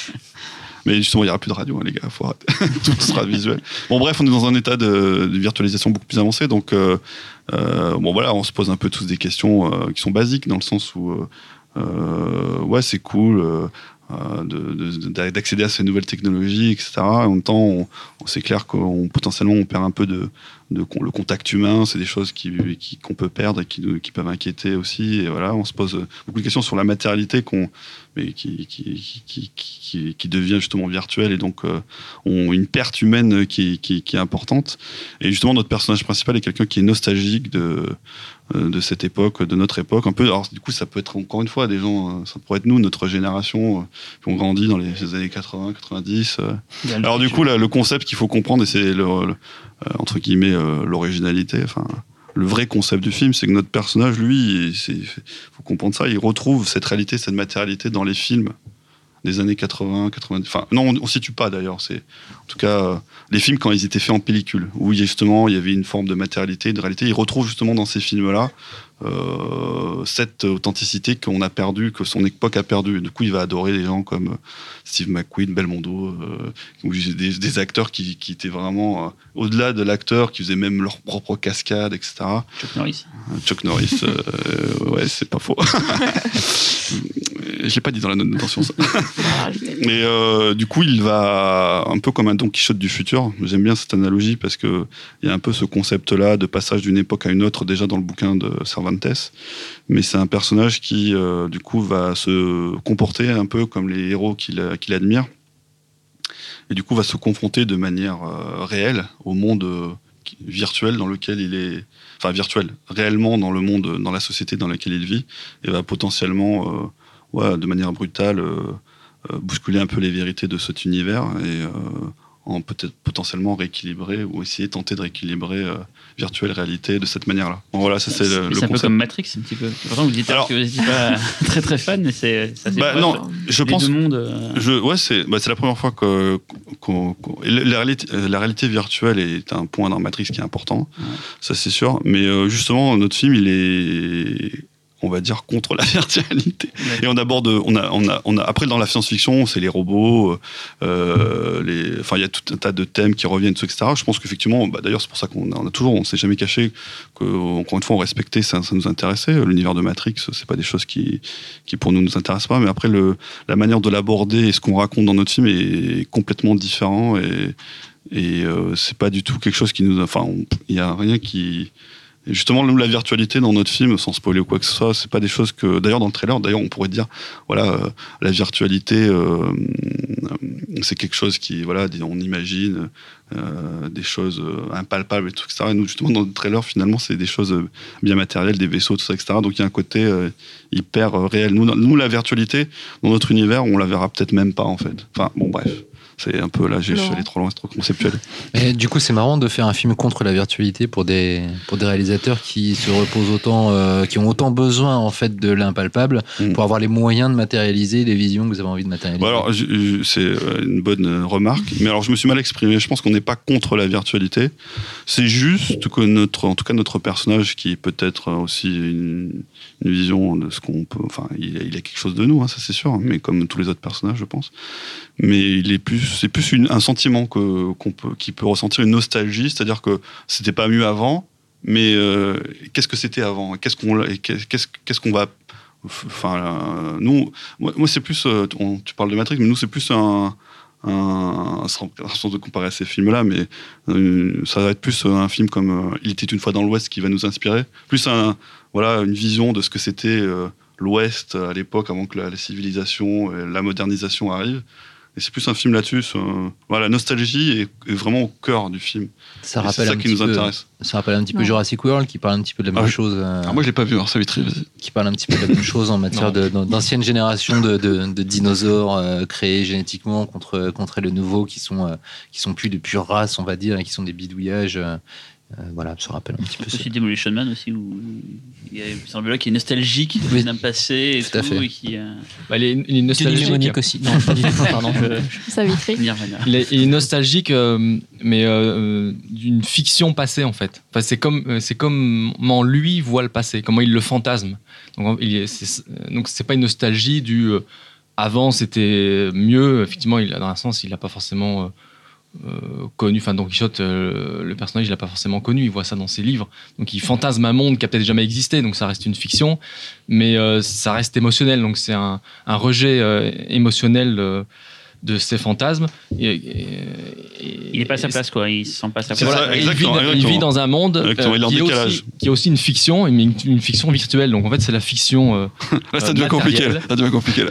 mais justement, il n'y aura plus de radio, hein, les gars. Faut arrêter. Tout sera visuel. Bon, bref, on est dans un état de, virtualisation beaucoup plus avancé. Donc, euh, euh, bon, voilà, on se pose un peu tous des questions euh, qui sont basiques dans le sens où, ouais, c'est cool. de- de- d'a- d'accéder à ces nouvelles technologies, etc. En même temps, on- c'est clair qu'on potentiellement on perd un peu de, de le contact humain. C'est des choses qui qui- qu'on peut perdre et qui, peuvent inquiéter aussi. Et voilà, on se pose beaucoup de questions sur la matérialité qu'on mais qui, qui, qui, devient justement virtuelle et donc euh, ont une perte humaine qui, est importante. Et justement, notre personnage principal est quelqu'un qui est nostalgique de, euh, de cette époque, de notre époque. Un peu, alors du coup, ça peut être encore une fois des gens, euh, ça pourrait être nous, notre génération, euh, qui ont grandi dans les années 80, 90. euh. Alors du coup, là, le concept qu'il faut comprendre, et c'est le, le- entre guillemets euh, l'originalité, le vrai concept du film, c'est que notre personnage, lui, il faut comprendre ça, il retrouve cette réalité, cette matérialité dans les films des années 80, 90. Enfin, non, on, on situe pas d'ailleurs. C'est en tout cas euh, les films quand ils étaient faits en pellicule, où justement il y avait une forme de matérialité, de réalité. Ils retrouvent justement dans ces films-là euh, cette authenticité qu'on a perdue, que son époque a perdue. Du coup, il va adorer des gens comme euh, Steve McQueen, Belmondo, euh, des, des acteurs qui, qui étaient vraiment euh, au-delà de l'acteur, qui faisaient même leur propre cascade, etc. Chuck Norris. Chuck Norris, ouais, c'est pas faux. Je l'ai pas dit dans la note d'intention, ça. Mais euh, du coup, il va un peu comme un Don Quichotte du futur. J'aime bien cette analogie parce que il y a un peu ce concept-là de passage d'une époque à une autre déjà dans le bouquin de Mais c'est un personnage qui, euh, du coup, va se comporter un peu comme les héros qu'il admire. Et du coup, va se confronter de manière euh, réelle au monde euh, virtuel dans lequel il est, enfin virtuel, réellement dans le monde, dans la société dans laquelle il vit, et va potentiellement, ouais, de manière brutale, bousculer un peu les vérités de cet univers. Et en peut-être potentiellement rééquilibrer ou essayer tenter de rééquilibrer euh, virtuelle réalité de cette manière-là. Bon, voilà, ça c'est le, C'est un peu comme Matrix, un petit peu. Pourtant, vous dites Alors- que vous n'êtes pas très très fan, mais c'est Bah, non, je Les pense mondes. euh, Je, ouais, c'est bah, c'est la première fois que la, la réalité, euh, la réalité virtuelle est un point dans Matrix qui est important, Ouais. ça c'est sûr. Mais euh, justement, notre film, il est, on va dire, contre la virtualité. Ouais. Et on aborde, on a, on a, on a après dans la science-fiction, c'est les robots, euh, les, enfin il y a tout un tas de thèmes qui reviennent, etc. Je pense qu'effectivement, bah, d'ailleurs c'est pour ça qu'on a, on a toujours, on s'est jamais caché que encore une fois on respectait, ça, ça nous intéressait. L'univers de Matrix, c'est pas des choses qui, qui pour nous nous intéressent pas, mais après le la manière de l'aborder et ce qu'on raconte dans notre film est complètement différent et, et euh, c'est pas du tout quelque chose qui nous. Enfin, il y a rien qui. Et Justement, nous, la virtualité dans notre film, sans spoiler ou quoi que ce soit, c'est pas des choses que. D'ailleurs, dans le trailer, d'ailleurs, on pourrait dire, voilà, euh, la virtualité, euh, euh, c'est quelque chose qui, voilà, on imagine euh, des choses euh, impalpables et tout, etc. Et nous, justement, dans le trailer, finalement, c'est des choses euh, bien matérielles, des vaisseaux, tout ça, etc. Donc, il y a un côté hyper réel. Nous, nous, la virtualité, dans notre univers, on la verra peut-être même pas, en fait. Enfin, bon, bref. C'est un peu là, j'ai- je suis allé trop loin, c'est trop conceptuel. Et du coup, c'est marrant de faire un film contre la virtualité pour des, pour des réalisateurs qui se reposent autant, euh, qui ont autant besoin en fait de l'impalpable Mm. pour avoir les moyens de matérialiser les visions que vous avez envie de matérialiser. Bon, alors, c'est euh, une bonne euh, remarque, mais alors je me suis mal exprimé. Je pense qu'on n'est pas contre la virtualité. C'est juste que notre, en tout cas notre personnage, qui est peut-être aussi une, une vision de ce qu'on peut. Enfin, il, a- il a quelque chose de nous, hein, ça c'est sûr, mais comme tous les autres personnages, je pense. Mais il est plus, c'est plus un sentiment qu'on peut, qui peut ressentir une nostalgie, c'est-à-dire que c'était pas mieux avant, mais euh, qu'est-ce que c'était avant? Qu'est-ce qu'on, qu'est-ce qu'on va Enfin, euh, nous, moi, c'est plus. euh, tu parles de Matrix, mais nous, c'est plus un. un sans, de comparer à ces films-là, mais ça va être plus un film comme Il était une fois dans l'Ouest qui va nous inspirer. Plus un, voilà, une vision de ce que c'était l'Ouest à l'époque, avant que la, la civilisation, et la modernisation arrive. Et c'est plus un film là-dessus. euh, voilà, la nostalgie est, est vraiment au cœur du film. ça Et c'est rappelle ça un qui petit nous peu, intéresse. ça rappelle un petit peu. Jurassic World qui parle un petit peu de la Ah même oui. chose. euh, Ah, moi, je l'ai pas vu, alors ça vitry, vas-y. qui parle un petit peu de la même chose en matière Non. de- d'an- d'anciennes générations de, de- de dinosaures euh, créés génétiquement contre, contre le nouveau qui sont, euh, qui sont plus de pure race, on va dire, et qui sont des bidouillages. Euh, voilà, ça rappelle un petit peu ça. aussi Demolition Man aussi où il y a là qui est nostalgique d'un passé et Tout à fait. et qui euh, Bah, il, est, il est Denis nostalgique. Aussi. Non, pas du tout. Pardon. je- Savitri. Nirvana. Il est, il est nostalgique, euh, mais euh, d'une fiction passée en fait. Enfin, c'est comme, euh, c'est comment lui voit le passé, comment il le fantasme. Donc, il est, c'est, donc c'est pas une nostalgie du euh, avant c'était mieux. Effectivement, il, dans un sens, il n'a pas forcément connu. Enfin, Don Quichotte, euh, le personnage, il l'a pas forcément connu. Il voit ça dans ses livres. Donc, il fantasme un monde qui a peut-être jamais existé. Donc, ça reste une fiction, mais euh, ça reste émotionnel. Donc, c'est un, un rejet euh, émotionnel. euh, de ses fantasmes. Et- et- et- Il est pas à sa place quoi, il se sent pas à sa C'est place. voilà, il, vit, il dans un monde euh, qui, est aussi, qui est aussi une fiction, mais une, une fiction virtuelle. Donc en fait, c'est la fiction, euh, Là, ça Euh, devient compliqué. Là, ça devient compliqué.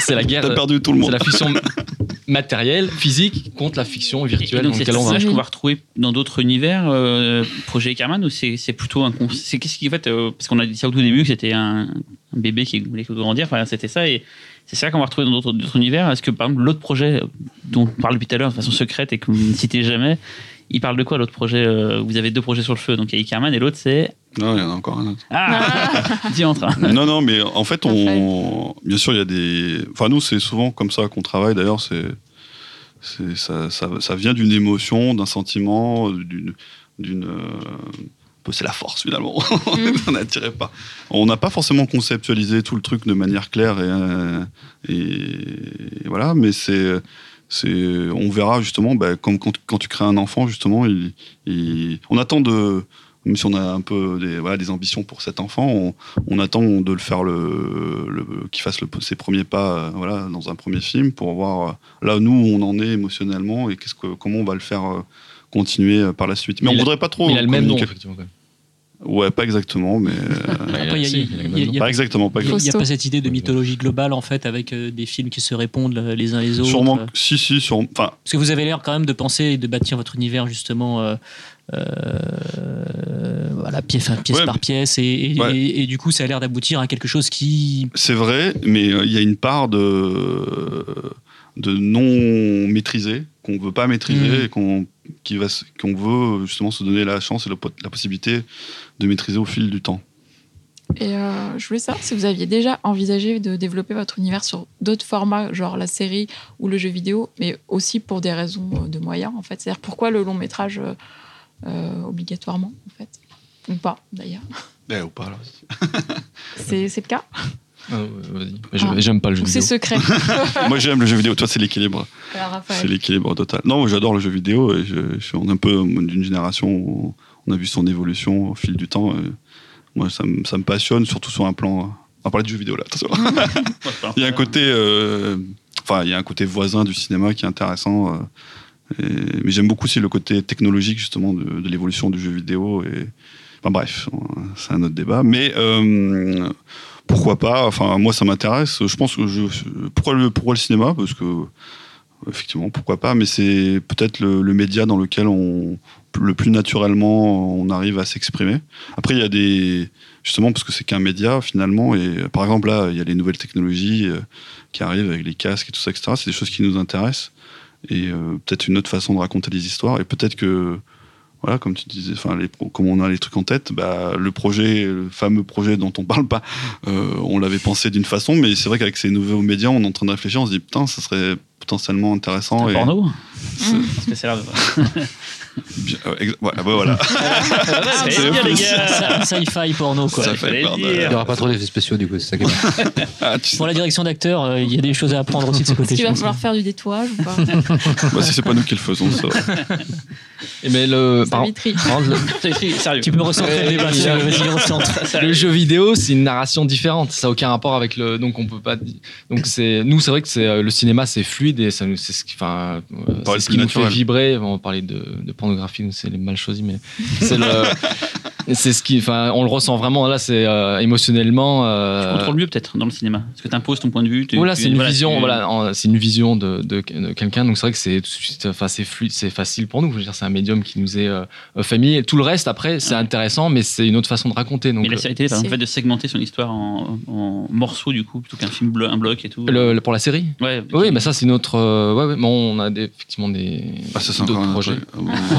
c'est la guerre, T'as perdu tout le c'est monde. la fiction matérielle, physique contre la fiction Et virtuelle donc dans c'est un on va. personnage qu'on va retrouver dans d'autres univers, euh, projet Carman, ou c'est plutôt un c'est qu'est-ce qui en fait euh, parce qu'on a dit ça au tout début que c'était un, un bébé qui voulait grandir, enfin c'était ça et c'est ça qu'on va retrouver dans d'autres d'autres univers. Est-ce que par exemple l'autre projet dont on parle depuis tout à l'heure de façon secrète et que vous ne citez jamais, Il parle de quoi l'autre projet euh, Vous avez deux projets sur le feu, donc il y a Ickerman et l'autre c'est. Non, il y en a encore un autre. Ah Dis entre. non, non, mais en fait, on, bien sûr, il y a des. Enfin, nous, c'est souvent comme ça qu'on travaille. D'ailleurs, c'est, c'est ça, ça, ça vient d'une émotion, d'un sentiment, d'une, d'une. euh, C'est la force finalement. on n'attirait pas. On n'a pas forcément conceptualisé tout le truc de manière claire et, euh, et voilà, mais c'est. C'est, on verra justement, bah, comme quand, quand tu crées un enfant, justement, il, il- on attend de, même si on a un peu des, voilà, des ambitions pour cet enfant, on, on attend de le faire le, le- qu'il fasse le- ses premiers pas euh, voilà, dans un premier film pour voir euh, là nous où on en est émotionnellement et qu'est-ce que, comment on va le faire euh, continuer euh, par la suite. Mais, Mais on il a- voudrait pas trop. Il a le même nom, communiquer. effectivement. quand même. Ouais, pas exactement, mais Après, y a- y a- y a- pas exactement, pas Il n'y a, pas cette idée de mythologie globale en fait avec euh, des films qui se répondent euh, les uns les autres. Sûrement, euh. si, si, sûrement. Enfin, Parce que vous avez l'air quand même de penser et de bâtir votre univers justement euh, euh, voilà, pièce, enfin, pièce Ouais, par pièce et, et- Ouais. et- et du coup ça a l'air d'aboutir à quelque chose qui C'est vrai, mais euh, il y a une part de, de non maîtrisé qu'on veut pas maîtriser Mm. et qu'on qui va se- qu'on veut justement se donner la chance et la possibilité de maîtriser au fil du temps. Et euh, je voulais savoir si vous aviez déjà envisagé de développer votre univers sur d'autres formats, genre la série ou le jeu vidéo, mais aussi pour des raisons euh, de moyens, en fait. C'est-à-dire pourquoi le long métrage euh, euh, obligatoirement, en fait? Ou pas, d'ailleurs. Eh, ou pas, là. C'est c'est le cas? Ah, ouais, vas-y. Ah. J'aime pas le jeu Ou c'est vidéo. secret? Moi j'aime le jeu vidéo, toi c'est l'équilibre. Alors. C'est l'équilibre total. Non, moi, j'adore le jeu vidéo et je, je suis on est un peu d'une génération où on a vu son évolution au fil du temps. et moi, ça, me- passionne, surtout sur un plan. On va parler de jeux vidéo là, attention. il y a un côté, euh, enfin, il y a un côté voisin du cinéma qui est intéressant. euh, et- mais j'aime beaucoup aussi le côté technologique justement de, de l'évolution du jeu vidéo. Et, enfin bref, c'est un autre débat. Mais euh, pourquoi pas Enfin, moi, ça m'intéresse. Je pense que je, pourquoi le, pourquoi le cinéma Parce que effectivement, pourquoi pas, mais c'est peut-être le, le média dans lequel on, le plus naturellement on arrive à s'exprimer. Après, il y a des. Justement, parce que c'est qu'un média finalement, et euh, par exemple, là, il y a les nouvelles technologies euh, qui arrivent avec les casques et tout ça, etc. C'est des choses qui nous intéressent. Et euh, peut-être une autre façon de raconter les histoires. Et peut-être que. Voilà, comme tu disais, enfin, comme on a les trucs en tête, bah, le projet, le fameux projet dont on parle pas, euh, on l'avait pensé d'une façon, mais c'est vrai qu'avec ces nouveaux médias, on est en train de réfléchir, on se dit putain, ça serait potentiellement intéressant. Un et- porno C'est- Parce que c'est là. Bien, euh, ex- ouais, bah voilà. c'est c'est- bien, les gars. Sci-fi porno quoi. Ça il fait fallait peur le de- dire. Il n'y aura pas trop d'effets spéciaux, du coup, c'est ça qui est bien. Ah, tu sais- Pour la direction d'acteur, euh, il y a des choses à apprendre aussi de ce Est-ce côté. qu'il je va pense. falloir faire du détourage ou pas bah, si c'est pas nous qui le faisons, ça. va. Et mais le, par, Savitri. par contre, le- Sérieux. Tu peux recentrer le débat, vas-y, recentre. jeu vidéo, c'est une narration différente. Ça n'a aucun rapport avec le. Donc on peut pas. Donc c'est nous, c'est vrai que c'est euh, le cinéma, c'est fluide et ça nous, c'est ce qui, enfin, euh, Parler c'est ce plus qui nous naturel. fait vibrer. On parlait de, de pornographie, nous, c'est les mal choisis, mais c'est le. C'est ce qui, enfin, on le ressent vraiment. Là, c'est euh, émotionnellement. Tu euh, contrôles mieux peut-être dans le cinéma. Parce que tu imposes ton point de vue. tu- voilà, tu- c'est une vision. tu- Voilà, c'est une vision de, de, de quelqu'un. Donc c'est vrai que c'est tout de suite, enfin, c'est fluide, c'est facile pour nous. Je veux dire, c'est un médium qui nous est euh, familier. Tout le reste, après, c'est Ouais. intéressant, mais c'est une autre façon de raconter. Donc Mais la série télé, par exemple, c'est- le fait de segmenter son histoire en, en morceaux, du coup, plutôt qu'un film, blo- un bloc et tout. le- le- pour la série. Ouais, Oui, mais ça c'est notre. euh, ouais, ouais, mais on a des, effectivement des. Ah, ça, c'est projets.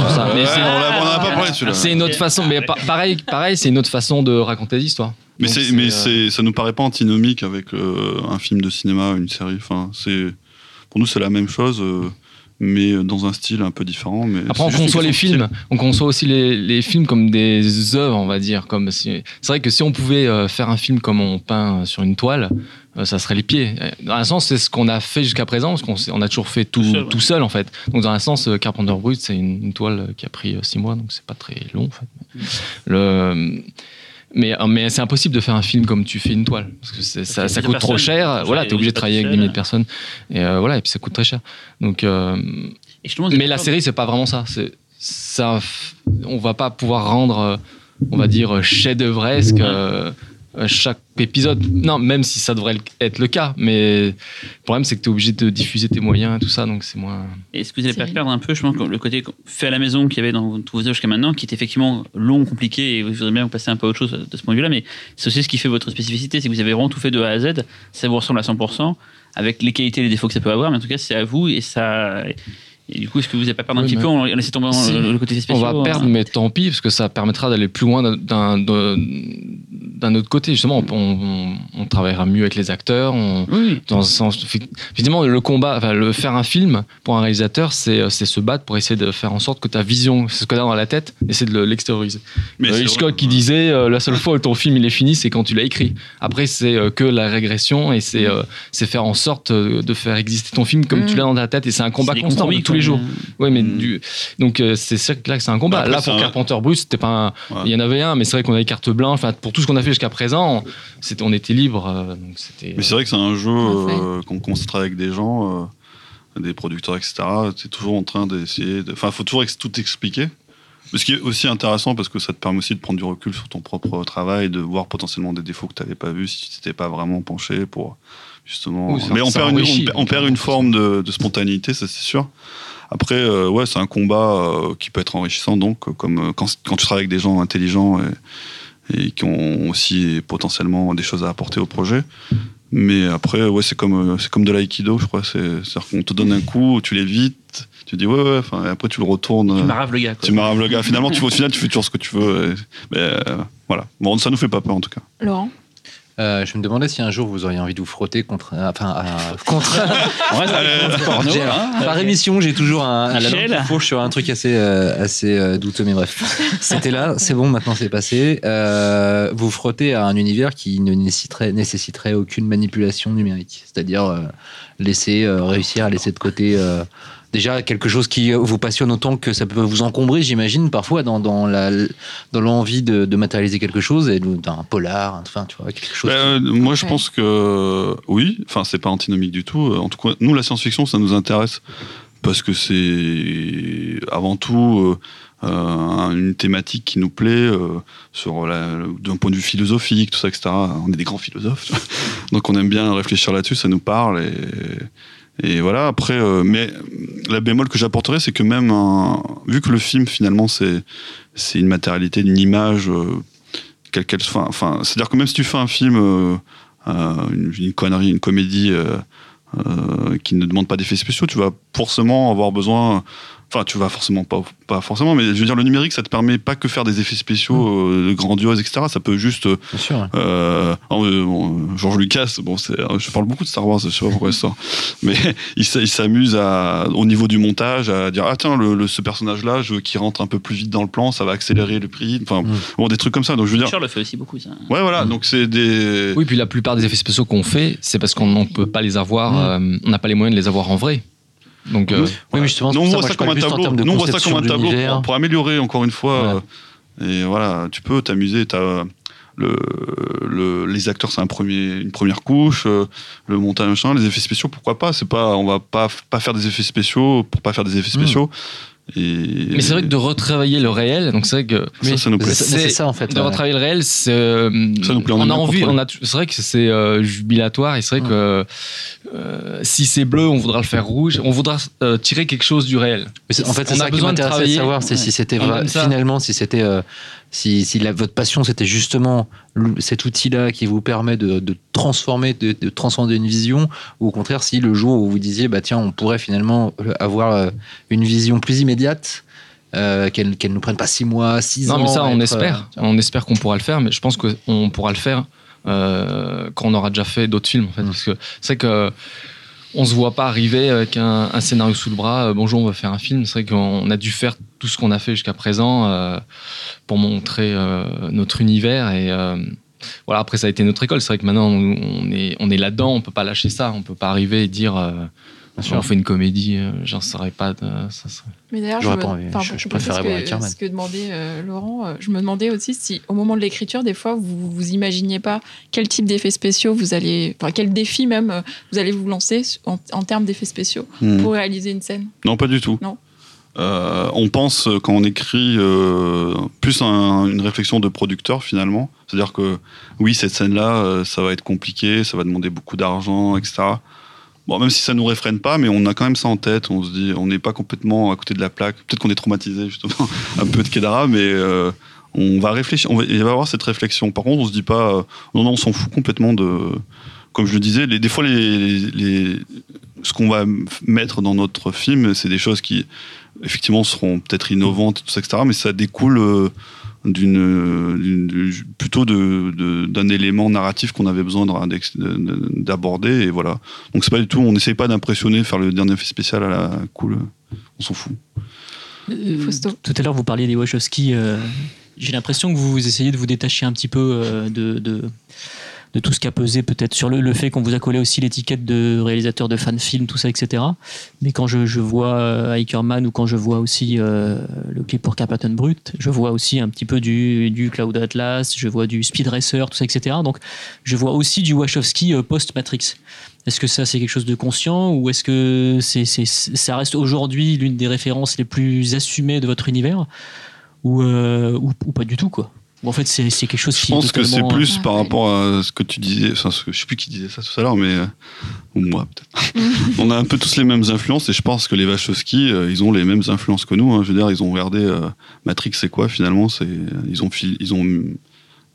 Ça, mais on l'a- on en a pas parlé celui-là. C'est une autre façon, mais pa- pareil, pareil, c'est une autre façon de raconter l'histoire. Mais, Donc, c'est, mais euh, c'est, ça nous paraît pas antinomique avec euh, un film de cinéma, une série. Enfin, c'est, pour nous, c'est la même chose, euh, mais dans un style un peu différent. Mais Après, on conçoit les films, on conçoit aussi les, les films comme des œuvres, on va dire. Comme si... C'est vrai que si on pouvait euh, faire un film comme on peint sur une toile, euh, ça serait les pieds. Dans un sens, c'est ce qu'on a fait jusqu'à présent, parce qu'on on a toujours fait tout, Tout seul, tout seul, en fait. Donc, dans un sens, Carpenter Brut, c'est une, une toile qui a pris six mois, donc c'est pas très long, en fait. Le... Mais, euh, mais c'est impossible de faire un film comme tu fais une toile, parce que ça, coûte trop cher. Ouais, Voilà, t'es obligé de travailler avec des milliers de seul. personnes. Et euh, voilà, et puis ça coûte très cher. Donc, euh, Et mais la série, c'est pas vraiment ça. C'est ça. On va pas pouvoir rendre, euh, on va dire, chef-d'œuvresque euh, euh, chaque épisode. Non, même si ça devrait être le cas. Mais le problème, c'est que tu es obligé de diffuser tes moyens et tout ça, donc c'est moins. Est-ce que vous n'allez pas perdre un peu, je pense, le côté fait à la maison qu'il y avait dans tous vos œuvres jusqu'à maintenant, qui est effectivement long, compliqué, et vous voudriez bien vous passer un peu à autre chose de ce point de vue-là, mais c'est aussi ce qui fait votre spécificité, c'est que vous avez vraiment tout fait de A à Z, ça vous ressemble à 100%, avec les qualités et les défauts que ça peut avoir, mais en tout cas, c'est à vous, et ça. Et du coup, est-ce que vous n'avez pas perdre un Oui, petit peu en laissant tomber Si. le, côté spécial On va perdre, mais tant pis, parce que ça permettra d'aller plus loin d'un- autre côté. Justement, on, on- on travaillera mieux avec les acteurs. On, Oui, dans un sens, évidemment, le combat, enfin, le faire un film pour un réalisateur, c'est c'est se battre pour essayer de faire en sorte que ta vision, c'est ce que tu as dans la tête, essayer de le- l'extérioriser. Mais Euh, c'est Hitchcock qui disait euh, la seule fois où ton film il est fini, c'est quand tu l'as écrit. Après, c'est euh, que la régression et c'est euh, c'est faire en sorte euh, de faire exister ton film comme Mm. tu l'as dans ta tête. Et c'est un combat constant compromis, tous les jours. Oui, mais Mm. du, donc euh, c'est que là que c'est un combat. Après, là pour un- Carpenter Bruce, c'était pas. un- Ouais. Il y en avait un, mais c'est vrai qu'on avait carte blanche. Enfin, pour tout ce qu'on a fait jusqu'à présent, c'était on était libre. euh, donc c'était. Mais c'est vrai que c'est un jeu, euh, on à travailler avec des gens, euh, des producteurs, etc., c'est toujours en train d'essayer. De... Enfin, il faut toujours ex- tout expliquer. Ce qui est aussi intéressant parce que ça te permet aussi de prendre du recul sur ton propre travail, de voir potentiellement des défauts que tu n'avais pas vus si tu t'étais pas vraiment penché pour justement. Oui, Mais on perd, une, enrichit. on, perd- on perd une forme de, de spontanéité, ça c'est sûr. Après, euh, ouais, c'est un combat euh, qui peut être enrichissant, donc, euh, comme euh, quand, quand tu travailles avec des gens intelligents et, et qui ont aussi potentiellement des choses à apporter au projet. Mais après, ouais, c'est comme, euh, c'est comme de l'aïkido, je crois. C'est, c'est-à-dire qu'on te donne un coup, tu l'évites, tu dis ouais, ouais, enfin, et après tu le retournes. Tu euh, m'arraves le gars. quoi. tu m'arraves le gars. Finalement, tu, au final, tu fais toujours ce que tu veux. et- mais euh, voilà. Bon, ça nous fait pas peur en tout cas. Laurent? Euh, je me demandais si un jour vous auriez envie de vous frotter contre. euh, Enfin, contre. On reste avec le porno, hein. par émission, j'ai toujours un, un qui fourche sur un truc assez, euh, assez euh, douteux, mais bref. C'était là, c'est bon, maintenant c'est passé. Euh, vous frottez à un univers qui ne nécessiterait, nécessiterait aucune manipulation numérique. C'est-à-dire euh, laisser, euh, réussir à laisser de côté. Euh, Déjà quelque chose qui vous passionne autant que ça peut vous encombrer, j'imagine, parfois dans, dans la dans l'envie de, de matérialiser quelque chose et d'un polar, enfin, tu vois, quelque chose. Bah, euh, moi, je Ouais. pense que oui. Enfin, c'est pas antinomique du tout. En tout cas, nous, la science-fiction, ça nous intéresse parce que c'est avant tout euh, euh, une thématique qui nous plaît euh, sur la- d'un point de vue philosophique, tout ça, etc. On est des grands philosophes, donc on aime bien réfléchir là-dessus. Ça nous parle et et voilà. Après, euh, mais la bémol que j'apporterais, c'est que même un- vu que le film finalement c'est une matérialité, une image. euh, quelle qu'elle soit. C'est-à-dire que même si tu fais un film, euh, euh, une, une connerie, une comédie euh, euh, qui ne demande pas d'effets spéciaux, tu vas forcément avoir besoin. Enfin, tu vas forcément pas, pas forcément, mais je veux dire, le numérique, ça te permet pas que faire des effets spéciaux euh, grandioses, etc. Ça peut juste euh, Bien sûr. euh, euh, bon, George Lucas, bon, c'est, je parle beaucoup de Star Wars, je sais pas pourquoi ça, mais il, s'amuse au niveau du montage à dire ah tiens le, le- ce personnage-là, je veux qu'il rentre un peu plus vite dans le plan, ça va accélérer le prix, enfin Mm. bon des trucs comme ça. Donc je veux dire, le fait aussi beaucoup, ça. ouais voilà, donc c'est des, Oui, puis la plupart des effets spéciaux qu'on fait, c'est parce qu'on ne peut pas les avoir, Mm. euh, on n'a pas les moyens de les avoir en vrai. Donc, euh, Oui, mais justement, nous on voit ça, ça comme un tableau, termes de nous on voit ça comme un tableau pour, pour améliorer encore une fois. Ouais. euh, et voilà, tu peux t'amuser. T'as le, le, les acteurs, c'est un premier, une première couche. euh, le montage, machin, les effets spéciaux, pourquoi pas C'est pas, on va pas pas faire des effets spéciaux pour pas faire des effets Mm. spéciaux. Et, mais c'est vrai que de retravailler le réel, donc c'est vrai que ça, ça nous plaît. C'est- ça en fait. de ouais. retravailler le réel, c'est euh, Ça nous plaît, on on a envie, on a, c'est vrai que c'est euh, jubilatoire et c'est vrai que euh, si c'est bleu, on voudra le faire rouge, on voudra euh, tirer quelque chose du réel. Mais En fait, c'est On a ça qui besoin de m'intéressait de travailler. savoir, c'est si c'était ça. finalement si c'était euh, si, si la- votre passion c'était justement cet outil-là qui vous permet de, de transformer de, de transcender une vision ou au contraire si le jour où vous disiez bah tiens on pourrait finalement euh, avoir euh, une vision plus immédiate euh, qu'elle qu'elle nous prenne pas six mois six ans Non, mais ça, on espère. euh, on espère qu'on pourra le faire, mais je pense qu'on pourra le faire euh, quand on aura déjà fait d'autres films, en fait. Mm. Parce que c'est vrai que on se voit pas arriver avec un, un scénario sous le bras. bonjour, on va faire un film. C'est vrai qu'on a dû faire tout ce qu'on a fait jusqu'à présent euh, pour montrer euh, notre univers et euh, voilà. Après, ça a été notre école. C'est vrai que maintenant, on, est, on est là-dedans. On peut pas lâcher ça. On peut pas arriver et dire. euh, sûr. on fait une comédie, j'en saurais pas. De, ça serait- Mais d'ailleurs, je, me- pas enfin, Je- je ce voir que, Ackerman. ce que demandait euh, Laurent. je me demandais aussi si, au moment de l'écriture, des fois, vous vous imaginiez pas quel type d'effets spéciaux vous allez, enfin quel défi même vous allez vous lancer en, en termes d'effets spéciaux Hmm. pour réaliser une scène. Non, pas du tout. Non. Euh, on pense euh, quand on écrit euh, plus un- une réflexion de producteur finalement. C'est-à-dire que oui, cette scène-là, ça va être compliqué, ça va demander beaucoup d'argent, etc. Bon, même si ça nous réfrène pas, mais on a quand même ça en tête. On se dit, on n'est pas complètement à côté de la plaque. Peut-être qu'on est traumatisé justement un peu de Kedara, mais on va réfléchir. On va, il va avoir cette réflexion. Par contre, on se dit pas, non, non, on s'en fout complètement de. Comme je le disais, des fois ce qu'on va mettre dans notre film, c'est des choses qui, effectivement, seront peut-être innovantes, tout ça, etc. Mais ça découle euh, d'une, du- plutôt de, de- d'un élément narratif qu'on avait besoin d'aborder. Et voilà. Donc c'est pas du tout, on n'essaye pas d'impressionner, faire le dernier fait spécial à la cool. On s'en fout. Euh. Tout à l'heure, vous parliez des Wachowski. euh, J'ai l'impression que vous essayez de vous détacher un petit peu euh, de, de, de tout ce qui a pesé peut-être sur le, fait qu'on vous a collé aussi l'étiquette de réalisateur de fan film, tout ça, etc. Mais quand je, vois euh, Hikerman ou quand je vois aussi euh, le clip pour Captain Brut, je vois aussi un petit peu du, du Cloud Atlas, je vois du Speed Racer, tout ça, etc. Donc je vois aussi du Wachowski euh, post-Matrix. Est-ce que ça c'est quelque chose de conscient ou est-ce que ça reste aujourd'hui l'une des références les plus assumées de votre univers ou, ou, ou pas du tout quoi? Ou en fait c'est, quelque chose Je qui est pense que c'est plus Ouais. par rapport à ce que tu disais, enfin, ce que, je sais plus qui disait ça tout à l'heure, mais euh, ou moi peut-être. on a un peu tous les mêmes influences et je pense que les Wachowski, euh, ils ont les mêmes influences que nous. hein. Je veux dire, ils ont regardé euh, Matrix, c'est quoi finalement C'est ils ont ils ont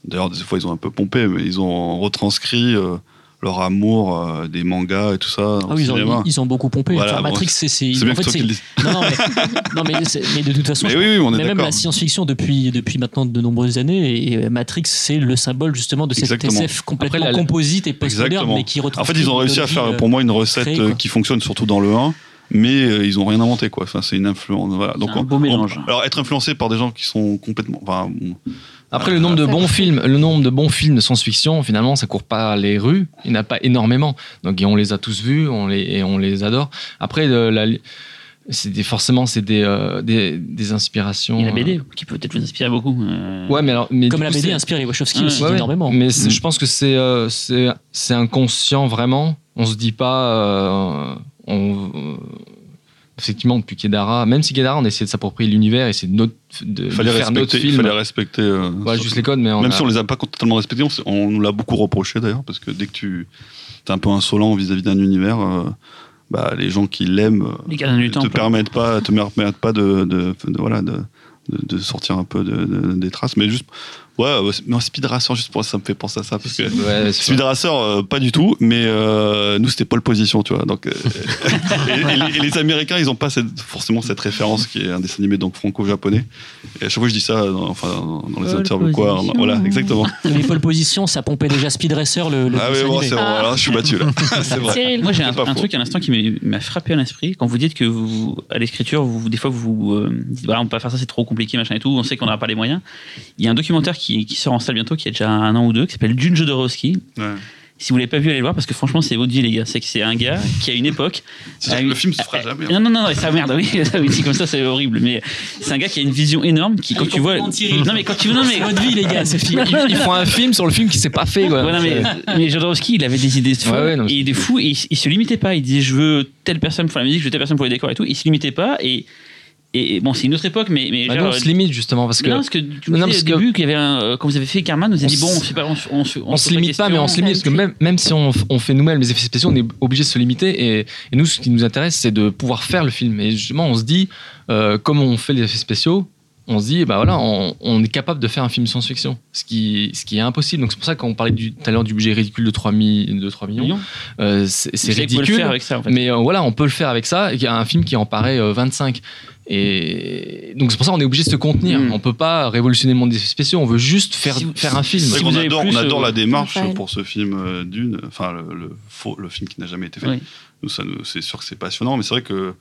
d'ailleurs des fois ils ont un peu pompé, mais ils ont retranscrit euh, leur amour euh, des mangas et tout ça Ah oui, ils, ont, ils ont beaucoup pompé. Voilà, Enfin, bon, Matrix, c'est, c'est, c'est bien en que fait, toi c'est- qui le dis. non, non, mais, non, mais, c'est- mais de toute façon, Mais oui, oui, on est mais même la science-fiction depuis, depuis maintenant de nombreuses années, et Matrix, c'est le symbole justement de cette Exactement. SF complètement Après, la- composite et postmoderne, Exactement. mais qui En retranscrit fait, ils ont réussi à faire vie, pour moi une recette créée, euh, qui fonctionne surtout dans le 1, mais euh, ils ont rien inventé quoi. Enfin, c'est une influence. Voilà. Donc un on- beau on- mélange. alors être influencé par des gens qui sont complètement. Enfin, Après, le nombre de bons films, le nombre de bons films de science-fiction, finalement, ça court pas les rues. Il n'y en a pas énormément. Donc, on les a tous vus, on les, et on les adore. Après, le- la- c'est des, forcément, c'est des, euh, des, des inspirations. Il y a la BD euh, qui peut peut-être vous inspirer beaucoup. euh. Ouais, mais alors, mais Comme la coup, BD c'est- inspire les Wachowski Ouais, aussi Ouais, énormément. Mais Mm. je pense que c'est euh, c'est c'est inconscient vraiment. On se dit pas. euh, on, euh, effectivement, depuis Kedara, même si Kedara, on essaie de s'approprier l'univers, essayer de, notre, de, il de fallait faire notre respecter. Il fallait respecter. euh, Ouais, juste les codes, mais on Même a- si on les a pas totalement respectés, on, nous l'a beaucoup reproché d'ailleurs, parce que dès que tu es un peu insolent vis-à-vis d'un univers, euh, bah, les gens qui l'aiment euh, du te permettent pas, te permettent pas de, de, de- voilà, de, de, de sortir un peu de, de- des traces. Mais juste, ouais, mais Speed Racer, juste pour ça, ça me fait penser à ça. Parce que Ouais, Speed Racer, euh, pas du tout, mais euh, nous, c'était pole position, tu vois. Donc, euh, et, et les, et les Américains, ils ont pas cette- forcément cette référence qui est un dessin animé donc franco-japonais. Et à chaque fois, je dis ça dans, enfin, dans, les interviews, ou quoi. position. Voilà, exactement. Les pole positions, ça pompait déjà Speed Racer, le, le ah oui, bon, c'est bon, Ah. alors je suis battu là. c'est vrai. Cyril. Moi, j'ai un, truc à l'instant qui m'a- m'a frappé à l'esprit. Quand vous dites que vous, à l'écriture, vous, des fois, vous euh, dites, voilà, on peut pas faire ça, c'est trop compliqué, machin et tout, on sait qu'on n'aura pas les moyens. Il y a un documentaire qui, qui sort en salle bientôt, qui a déjà un an ou deux, qui s'appelle Dune Jodorowsky. Ouais. Si vous l'avez pas vu, allez le voir parce que franchement, c'est votre vie, les gars. C'est que c'est un gars qui, à une époque. A que eu- le film se fera jamais. hein. Non, non, non, ça merde, oui, ça, oui, comme ça, c'est horrible. Mais c'est un gars qui a une vision énorme, qui, quand Il tu vois. Non, mais quand tu vois. Non, mais. C'est votre vie, les gars, c'est fini. ils, ils font un film sur le film qui s'est pas fait. Quoi. Ouais, non, mais, mais Jodorowsky, il avait des idées de fou, Ouais, ouais, non, et des fous, et il, il se limitait pas. Il disait, je veux telle personne pour la musique, je veux telle personne pour les décors et tout. Il se limitait pas, et, et, et bon, c'est une autre époque, mais. mais Bah, genre, on se limite justement parce que non, parce que tu me Non, disais parce au que- début qu'il y avait un. Quand vous avez fait Carman, vous avez dit, bon, on se, pas- on, se- on se, on se pose limite pas, mais on se limite parce que même, même si on, fait nous-mêmes les effets spéciaux, on est obligé de se limiter. Et, et nous, ce qui nous intéresse, c'est de pouvoir faire le film. Et justement, on se dit, euh, comme on fait les effets spéciaux, on se dit, bah voilà, on, on est capable de faire un film science-fiction, ce qui, ce qui est impossible. Donc c'est pour ça qu'on parlait tout à l'heure du budget ridicule de 3, mi- de 3 millions. Euh, c'est ridicule. faire avec ça, en fait. Mais euh, voilà, on peut le faire avec ça. Et il y a un film qui en paraît euh, 25. Et donc c'est pour ça qu'on est obligé de se contenir. Mm. On peut pas révolutionner le monde des spéciaux. On veut juste faire, Si faire un film. C'est vrai Si adore, on adore euh, la démarche pour ce film euh, Dune, enfin le, le faux, le film qui n'a jamais été fait. Oui. Nous, ça nous- c'est sûr que c'est passionnant, mais c'est vrai que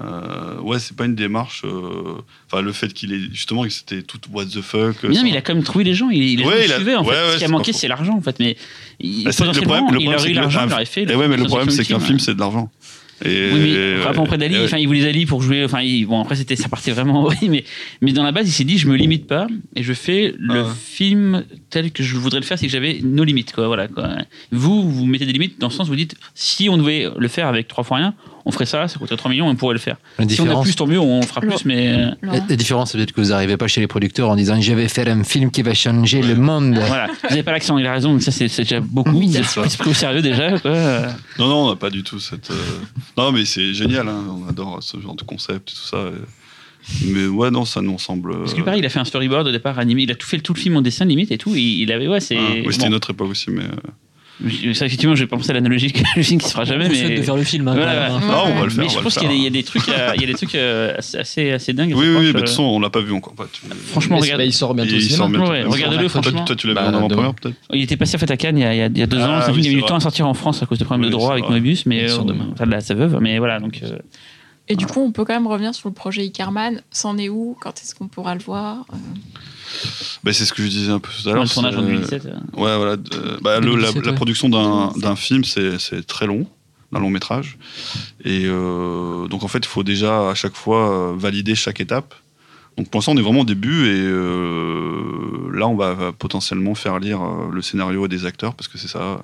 euh, ouais, c'est pas une démarche. euh, Enfin, le fait qu'il est justement que c'était tout what the fuck. Mais non, ça- mais il a quand même trouvé les gens. Il, il, les Ouais, gens le il a- suivaient, en fait. ouais, ouais, Ce qui a manqué, c'est l'argent, en fait. Mais il, Bah, le problème- le il problème, aurait c'est eu que l'argent, le- il aurait fait. Et ouais, mais le problème, c'est qu'un film film, c'est de l'argent. Et, Oui, mais après d'Ali, enfin, il voulait Ali pour jouer. Enfin, il- bon, après, c'était, ça partait vraiment. Oui, mais, mais dans la base, il s'est dit, je me limite pas et je fais le Ah. film tel que je voudrais le faire, c'est que j'avais nos limites, quoi. Voilà, quoi. Vous, vous mettez des limites dans le sens où vous dites, si on devait le faire avec trois fois rien, on ferait ça, ça coûterait 3 millions, on pourrait le faire. Si on a plus, tant mieux, on fera plus, mais. euh, la différence, c'est peut-être que vous n'arrivez pas chez les producteurs en disant je vais faire un film qui va changer le monde. Voilà, vous n'avez pas l'accent, il a raison, ça c'est déjà beaucoup. Vous êtes pris au sérieux déjà. Quoi. Non, non, on n'a pas du tout cette. euh, Non, mais c'est génial, hein, on adore ce genre de concept et tout ça. Mais ouais, non, ça nous semble. Parce que pareil, il a fait un storyboard au départ animé, il a tout fait tout le film en dessin limite et tout. Et il avait, ouais, c'est. Ah, oui, c'était bon. notre époque aussi, mais. Euh, Je- ça, effectivement, j'ai pas pensé à l'analogie que le film qui se fera jamais, On mais. de faire le film. hein, Voilà. quand même, hein. Non, on va le faire. mais je pense qu'il y, a des- faire. il y a des trucs, euh, il y a des trucs euh, assez, assez, assez dingues. Oui, oui, mais de euh, toute façon, on l'a pas vu encore. Bah, tu- Franchement, regarde, il sort bientôt au il sort bientôt. Ouais, regardez-le, franchement. Toi, tu l'as vu Bah, en avant-première, peut-être il était passé en fait à Cannes il y a, il y a- il y deux Ah, ans. Oui, film qui a eu le vrai. temps à sortir en France à cause de problèmes Oui, de droit avec. Moebius, mais Il sort euh, demain. enfin, de la- sa veuve. Mais voilà, donc. Euh, Et du coup, on peut quand même revenir sur le projet Icarman. C'en est où? Quand est-ce qu'on pourra le voir? Euh, Bah, C'est ce que je disais un peu tout à le l'heure. tournage en c'est- 2017. euh, Ouais, voilà. euh, bah, le- la, 2017, la production d'un 2017. d'un film, c'est très long, d'un long métrage. Et euh, donc, en fait, il faut déjà à chaque fois euh, valider chaque étape. Donc, pour l'instant, on est vraiment au début. Et euh, là, on va, potentiellement faire lire euh, le scénario à des acteurs, parce que c'est ça.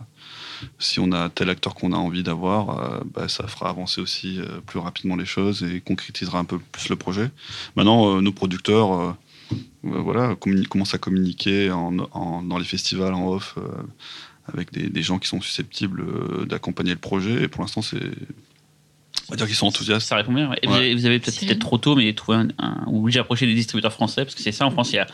Si on a tel acteur qu'on a envie d'avoir, euh, bah, ça fera avancer aussi euh, plus rapidement les choses et concrétisera un peu plus le projet. Maintenant, euh, nos producteurs voilà, commencent à communiquer en, en- dans les festivals en off euh, avec des, des gens qui sont susceptibles euh, d'accompagner le projet. Et pour l'instant, c'est. On va dire qu'ils sont enthousiastes. Ça répond bien. ouais. Et vous Ouais. avez, vous avez peut-être peut-être trop tôt, mais trouvé un, un- ou obligé d'approcher des distributeurs français, parce que c'est ça en France. Il y a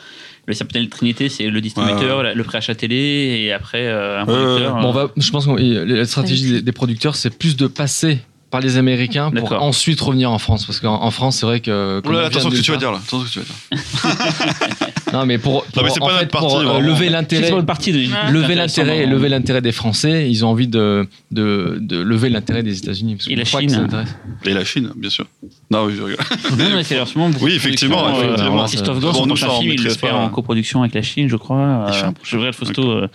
le Sapinel Trinité, c'est le distributeur, Ouais, le préachat télé, et après euh, un Ouais, producteur. Bon, on va, je pense que la stratégie des, des producteurs, c'est plus de passer par les Américains pour ensuite revenir en France. Parce qu'en en France, c'est vrai que. Oula, on attention ce que tu vas dire là. Attention ce que tu vas dire. Non, mais pour, pour, mais c'est en pas fait, notre partie, pour, euh, lever C'est l'intérêt. sur une partie de. Lever l'intérêt, lever l'intérêt des Français, ils ont envie de, de, de lever l'intérêt des États-Unis. parce Et la Chine. que ça intéresse. Et la Chine, bien sûr. Non, oui, je rigole. Non, mais c'est beaucoup Oui, de effectivement, productions, euh, effectivement. Christophe Bon, Gans, son nous, prochain ça, on film, il le maîtrise fait pas. en coproduction avec la Chine, je crois. Il fait Euh, un Je regarde Fausto euh,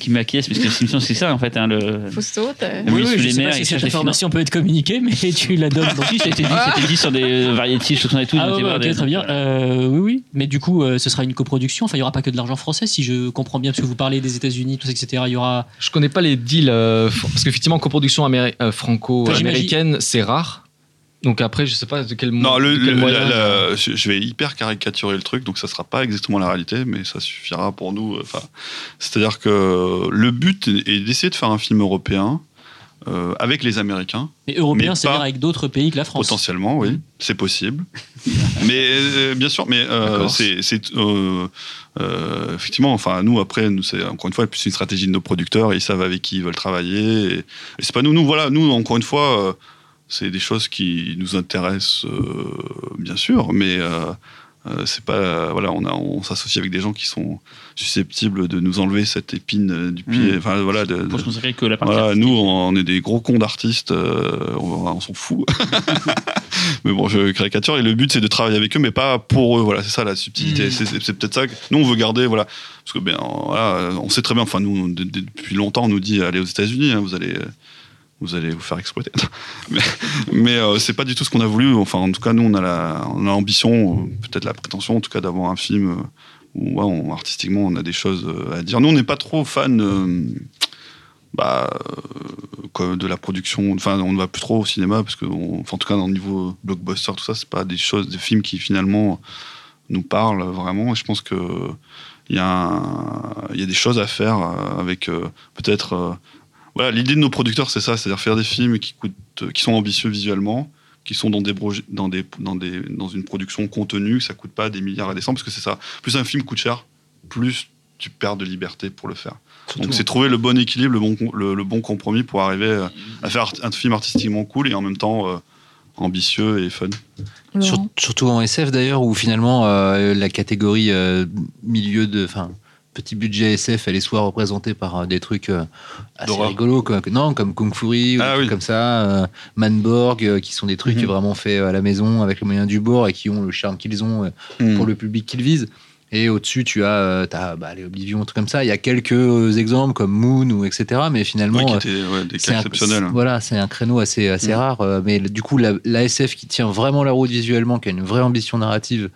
qui m'acquiesce, parce que l'émission, c'est ça en fait. Hein, le... Fausto, t'as- Oui, Oui, sous oui, je les sais mers, pas il si cherche cette les information peut être communiquée, mais tu la donnes. Bon, si, ça a été dit, ça a été dit sur des variétés, je et tout. Ah donc ouais, c'est ouais, voir ok, des- très bien. Euh, oui, oui. Mais du coup, euh, ce sera une coproduction. Enfin, il n'y aura pas que de l'argent français, si je comprends bien, parce que vous parlez des États-Unis, tout ça, etc. Il y aura. Je connais pas les deals, euh, fr- parce qu'effectivement, coproduction améri- euh, franco-américaine, c'est rare. Donc après, je sais pas de quel, mo- Non, le, de quel le- moyen. la- la- je vais hyper caricaturer le truc, donc ça sera pas exactement la réalité, mais ça suffira pour nous. euh, Enfin, c'est-à-dire que le but est d'essayer de faire un film européen euh, avec les Américains, Mais européen, c'est-à-dire avec d'autres pays que la France. potentiellement, oui, c'est possible. mais euh, bien sûr, mais euh, c'est euh, euh, effectivement, enfin nous après, nous c'est encore une fois plus une stratégie de nos producteurs, ils savent avec qui ils veulent travailler. Et, et c'est pas nous, nous voilà, nous encore une fois. C'est des choses qui nous intéressent, euh, bien sûr, mais euh, euh, c'est pas voilà, on, a, on s'associe avec des gens qui sont susceptibles de nous enlever cette épine du pied. Mm. Enfin voilà, de- Pour que la partie. voilà, nous, on est des gros cons d'artistes, euh, on, on s'en fout. mais bon, je caricature et le but c'est de travailler avec eux, mais pas pour eux. Voilà, c'est ça la subtilité. Mm. C'est- peut-être ça que nous on veut garder. Voilà, parce que ben voilà, on sait très bien. Enfin, nous de- de- depuis longtemps, on nous dit allez aux États-Unis, hein, vous allez. Vous allez vous faire exploiter. mais mais euh, c'est pas du tout ce qu'on a voulu. Enfin, en tout cas, nous, on a la- on a l'ambition, peut-être la prétention, en tout cas, d'avoir un film euh, où artistiquement, on a des choses euh, à dire. Nous, on n'est pas trop fan euh, bah, de la production. Enfin, on ne va plus trop au cinéma parce que, en tout cas, dans le niveau blockbuster, tout ça, c'est pas des choses, des films qui finalement nous parlent vraiment. Et je pense que il y, a des choses à faire avec peut-être. Euh, voilà, l'idée de nos producteurs, c'est ça, c'est-à-dire faire des films qui coûtent, qui sont ambitieux visuellement, qui sont dans des, dans des, dans des, dans une production contenue, ça coûte pas des milliards à descendre, parce que c'est ça. Plus un film coûte cher, plus tu perds de liberté pour le faire. Donc c'est trouver le bon équilibre, le bon, le, le bon compromis pour arriver euh, à faire un film artistiquement cool et en même temps euh, ambitieux et fun. Sur- surtout en SF d'ailleurs, où finalement euh, la catégorie euh, milieu de. Enfin, petit budget SF, elle est soit représentée par euh, des trucs euh, assez rigolos, quoi. non, comme Kung Fury, ou Ah des trucs oui. comme ça, euh, Manborg, qui sont des trucs Mhm. vraiment faits à la maison avec les moyens du bord et qui ont le charme qu'ils ont Hmm. pour le public qu'ils visent. Et au-dessus, tu as, t'as, bah, les Oblivion, un truc comme ça. Il y a quelques exemples comme Moon ou etc. Mais finalement, Oui, ouais, c'est. Voilà, c'est un créneau assez, assez Mm. rare. mais du coup, la, la SF qui tient vraiment la route visuellement, qui a une vraie ambition narrative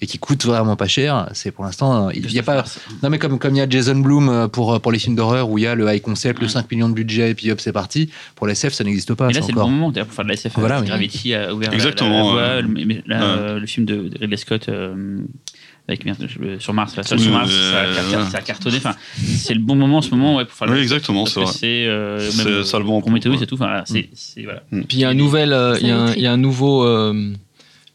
et qui coûte vraiment pas cher, c'est pour l'instant. euh, Il y a pas. Non, mais comme, comme il y a Jason Bloom euh, pour, pour les films d'horreur où il y a le high concept, le Ouais. 5 millions de budget et puis hop, c'est parti. Pour la SF, ça n'existe pas. Mais là, c'est le bon moment d'ailleurs, pour faire de la SF. Voilà, euh, oui. Gravity a ouvert la- Exactement, la, la voie, ouais. le, là, Ouais. euh, le film de, de Ridley Scott euh, avec sur Mars, la seule sur Mars, euh, ça, a, ça cartonné. Enfin, c'est le bon moment en ce moment ouais, pour faire de Oui, la exactement, c'est vrai. C'est euh, C'est ça le bon Prometheus point, et tout. Enfin, voilà, c'est c'est- voilà. Puis il y a un nouvel, euh, il y a un- Salut, il y a un nouveau, euh,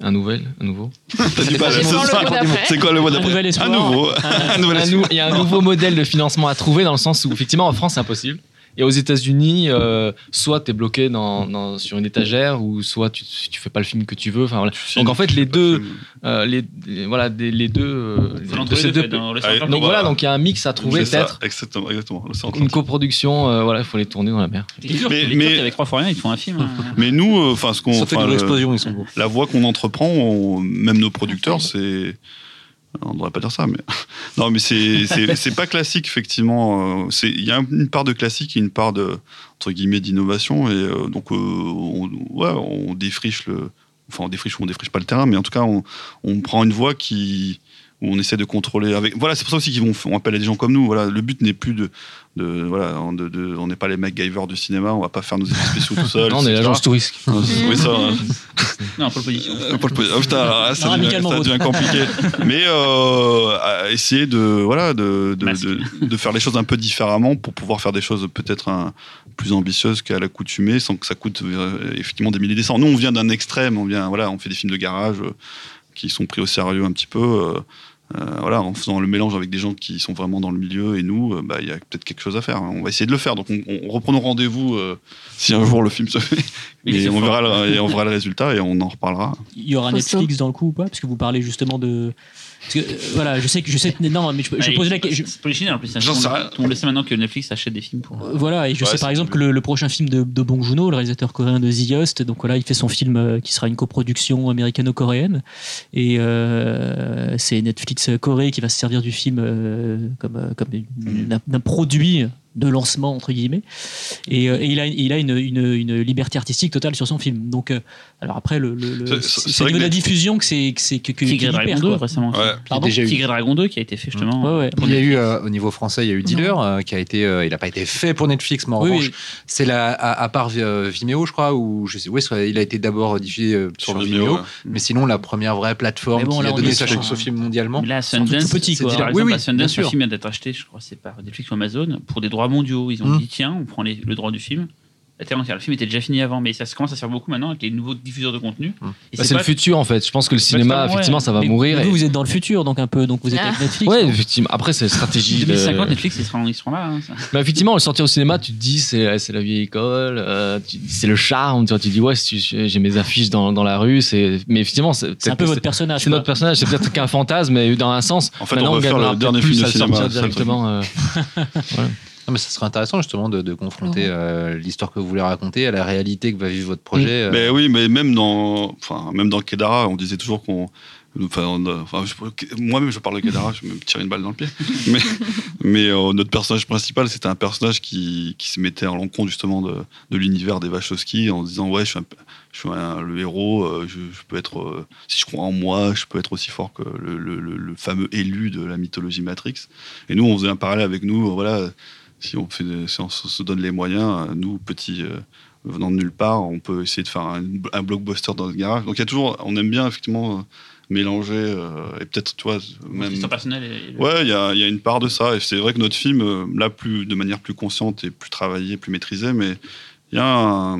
un nouvel, un nouveau? C'est ce le mot d'après. C'est quoi le mot Un d'après nouvel espoir. Un nouveau. Un nouvel Un espoir. nou- Il y a un nouveau modèle de financement à trouver dans le sens où effectivement en France c'est impossible. Et aux États-Unis, euh, soit tu es bloqué dans, dans- sur une étagère, ou soit tu, tu fais pas le film que tu veux. Enfin, voilà. Donc en fait, les deux, euh, les, les- voilà, des- les deux, euh, de ces deux, deux- dans le Ah, donc voilà, donc il y a un mix à trouver peut-être. Exactement, exactement. Une coproduction, euh, voilà, il faut les tourner dans la mer. Mais- les mais- avec trois fois rien, ils font un film. hein. Mais nous, euh, enfin, ce qu'on, la voie qu'on entreprend, on- même nos producteurs, c'est. On ne devrait pas dire ça, mais. Non, mais c'est, pas classique, effectivement. Euh, Il y a une part de classique et une part de, guillemets, d'innovation. Et euh, donc, euh, on, on défriche le. Enfin, on défriche ou on défriche pas le terrain, mais en tout cas, on, on prend une voie qui. Où on essaie de contrôler avec voilà c'est pour ça aussi qu'ils vont on appelle à des gens comme nous voilà le but n'est plus de, de voilà de, de- on n'est pas les MacGyver du cinéma on va pas faire nos effets spéciaux tout seul Non, on est l'agence touriste. Oui, ça, hein. Non, pole position. Euh, Paul oh, putain, ça, Non, devient, ça devient compliqué. Mais euh, à essayer de voilà de, de, Masque. de, de faire les choses un peu différemment pour pouvoir faire des choses peut-être plus ambitieuses qu'à l'accoutumée sans que ça coûte euh, effectivement des milliers de cents. Nous, on vient d'un extrême. On vient voilà, on fait des films de garage euh, qui sont pris au sérieux un petit peu. Euh, voilà, en faisant le mélange avec des gens qui sont vraiment dans le milieu et nous, euh, bah, il y a peut-être quelque chose à faire. On va essayer de le faire. Donc, on, on reprend nos rendez-vous euh, si un jour le film se fait. Et on verra, le, et on verra le résultat et on en reparlera. Il y aura Netflix dans le coup ou pas? Parce que vous parlez justement de. Parce que, euh, voilà, je sais que je sais. Non, mais je, je pose la question. C'est Polichinelle en plus. hein. J'en sais le rien. sait maintenant que Netflix achète des films pour. euh, Voilà, et je Ouais, sais par exemple que le, le prochain film de, de Bong Joon-ho, le réalisateur coréen de The Host, donc voilà, il fait son film euh, qui sera une coproduction américano-coréenne, et euh, c'est Netflix Corée qui va se servir du film euh, comme, comme d'un d'un produit de lancement entre guillemets et, euh, et il a, il a une, une, une liberté artistique totale sur son film donc euh, alors après le, le, C'est- de la diffusion que c'est que c'est que, que Tigre Dragon perd, 2 quoi. récemment. Ouais. Tigre Dragon 2 qui a été fait justement. Ouais, ouais. Il y a eu euh, au niveau français, il y a eu Dealer euh, qui a été, euh, il n'a pas été fait pour Netflix, mais en Oui, revanche, oui. c'est la, à, à part Vimeo, je crois, ou je sais, ouais, il a été d'abord diffusé euh, sur, Sur Vimeo, Vimeo, ouais. mais sinon la première vraie plateforme bon, qui là, a on donné sa sur chance au film mondialement. Là, C'est un tout Sundance, petit, c'est quoi. Oui, oui, bien sûr. film vient d'être acheté, je crois, c'est par Netflix ou Amazon, pour des droits mondiaux. Ils ont Mm. dit, tiens, on prend les- le droit du film. La terre entière. Le film était déjà fini avant, mais ça se commence à se faire beaucoup maintenant avec les nouveaux diffuseurs de contenu. Mm. Et Bah, c'est le futur en fait. Je pense que le cinéma, ouais. effectivement, ça va Mais- mourir. et- vous vous êtes dans le futur donc un peu donc vous êtes Ah. avec Netflix Ouais, effectivement. Après, c'est stratégie. de- 2050, Netflix, ils seront, ils seront là. hein, ça. Mais effectivement, le sortir au cinéma, tu te dis, c'est c'est la vieille école, euh, c'est le charme. Tu, vois, tu dis, ouais, j'ai mes affiches dans, dans la rue. c'est- Mais effectivement, c'est un peu votre personnage C'est notre personnage, c'est peut-être qu'un fantasme, mais dans un sens. En fait, Maintenant, on va faire le dernier plus film de cinéma. directement. Non, mais ça serait intéressant justement de, de confronter euh, l'histoire que vous voulez raconter à la réalité que va vivre votre projet. euh. Mais oui, mais même dans, enfin, même dans Kedara, on disait toujours qu'on. Enfin, enfin, moi-même, je parle de Kedara, je vais me tirer une balle dans le pied. Mais, mais euh, notre personnage principal, c'était un personnage qui, qui se mettait à l'encontre justement de, de l'univers des Wachowski en disant Ouais, je suis, un- je suis un- le héros, je, je peux être. euh, si je crois en moi, je peux être aussi fort que le, le- le- le fameux élu de la mythologie Matrix. Et nous, on faisait un parallèle avec nous, voilà. Si on, fait, des- si on se donne les moyens, nous, petits, euh, venant de nulle part, on peut essayer de faire un, un blockbuster dans le garage. Donc il y a toujours, on aime bien effectivement euh, mélanger euh, et peut-être, tu vois, même. L'histoire personnelle et- et le- Ouais, il y a, il y a une part de ça. Et c'est vrai que notre film, euh, là, plus, de manière plus consciente et plus travaillée, plus maîtrisée, mais il y, a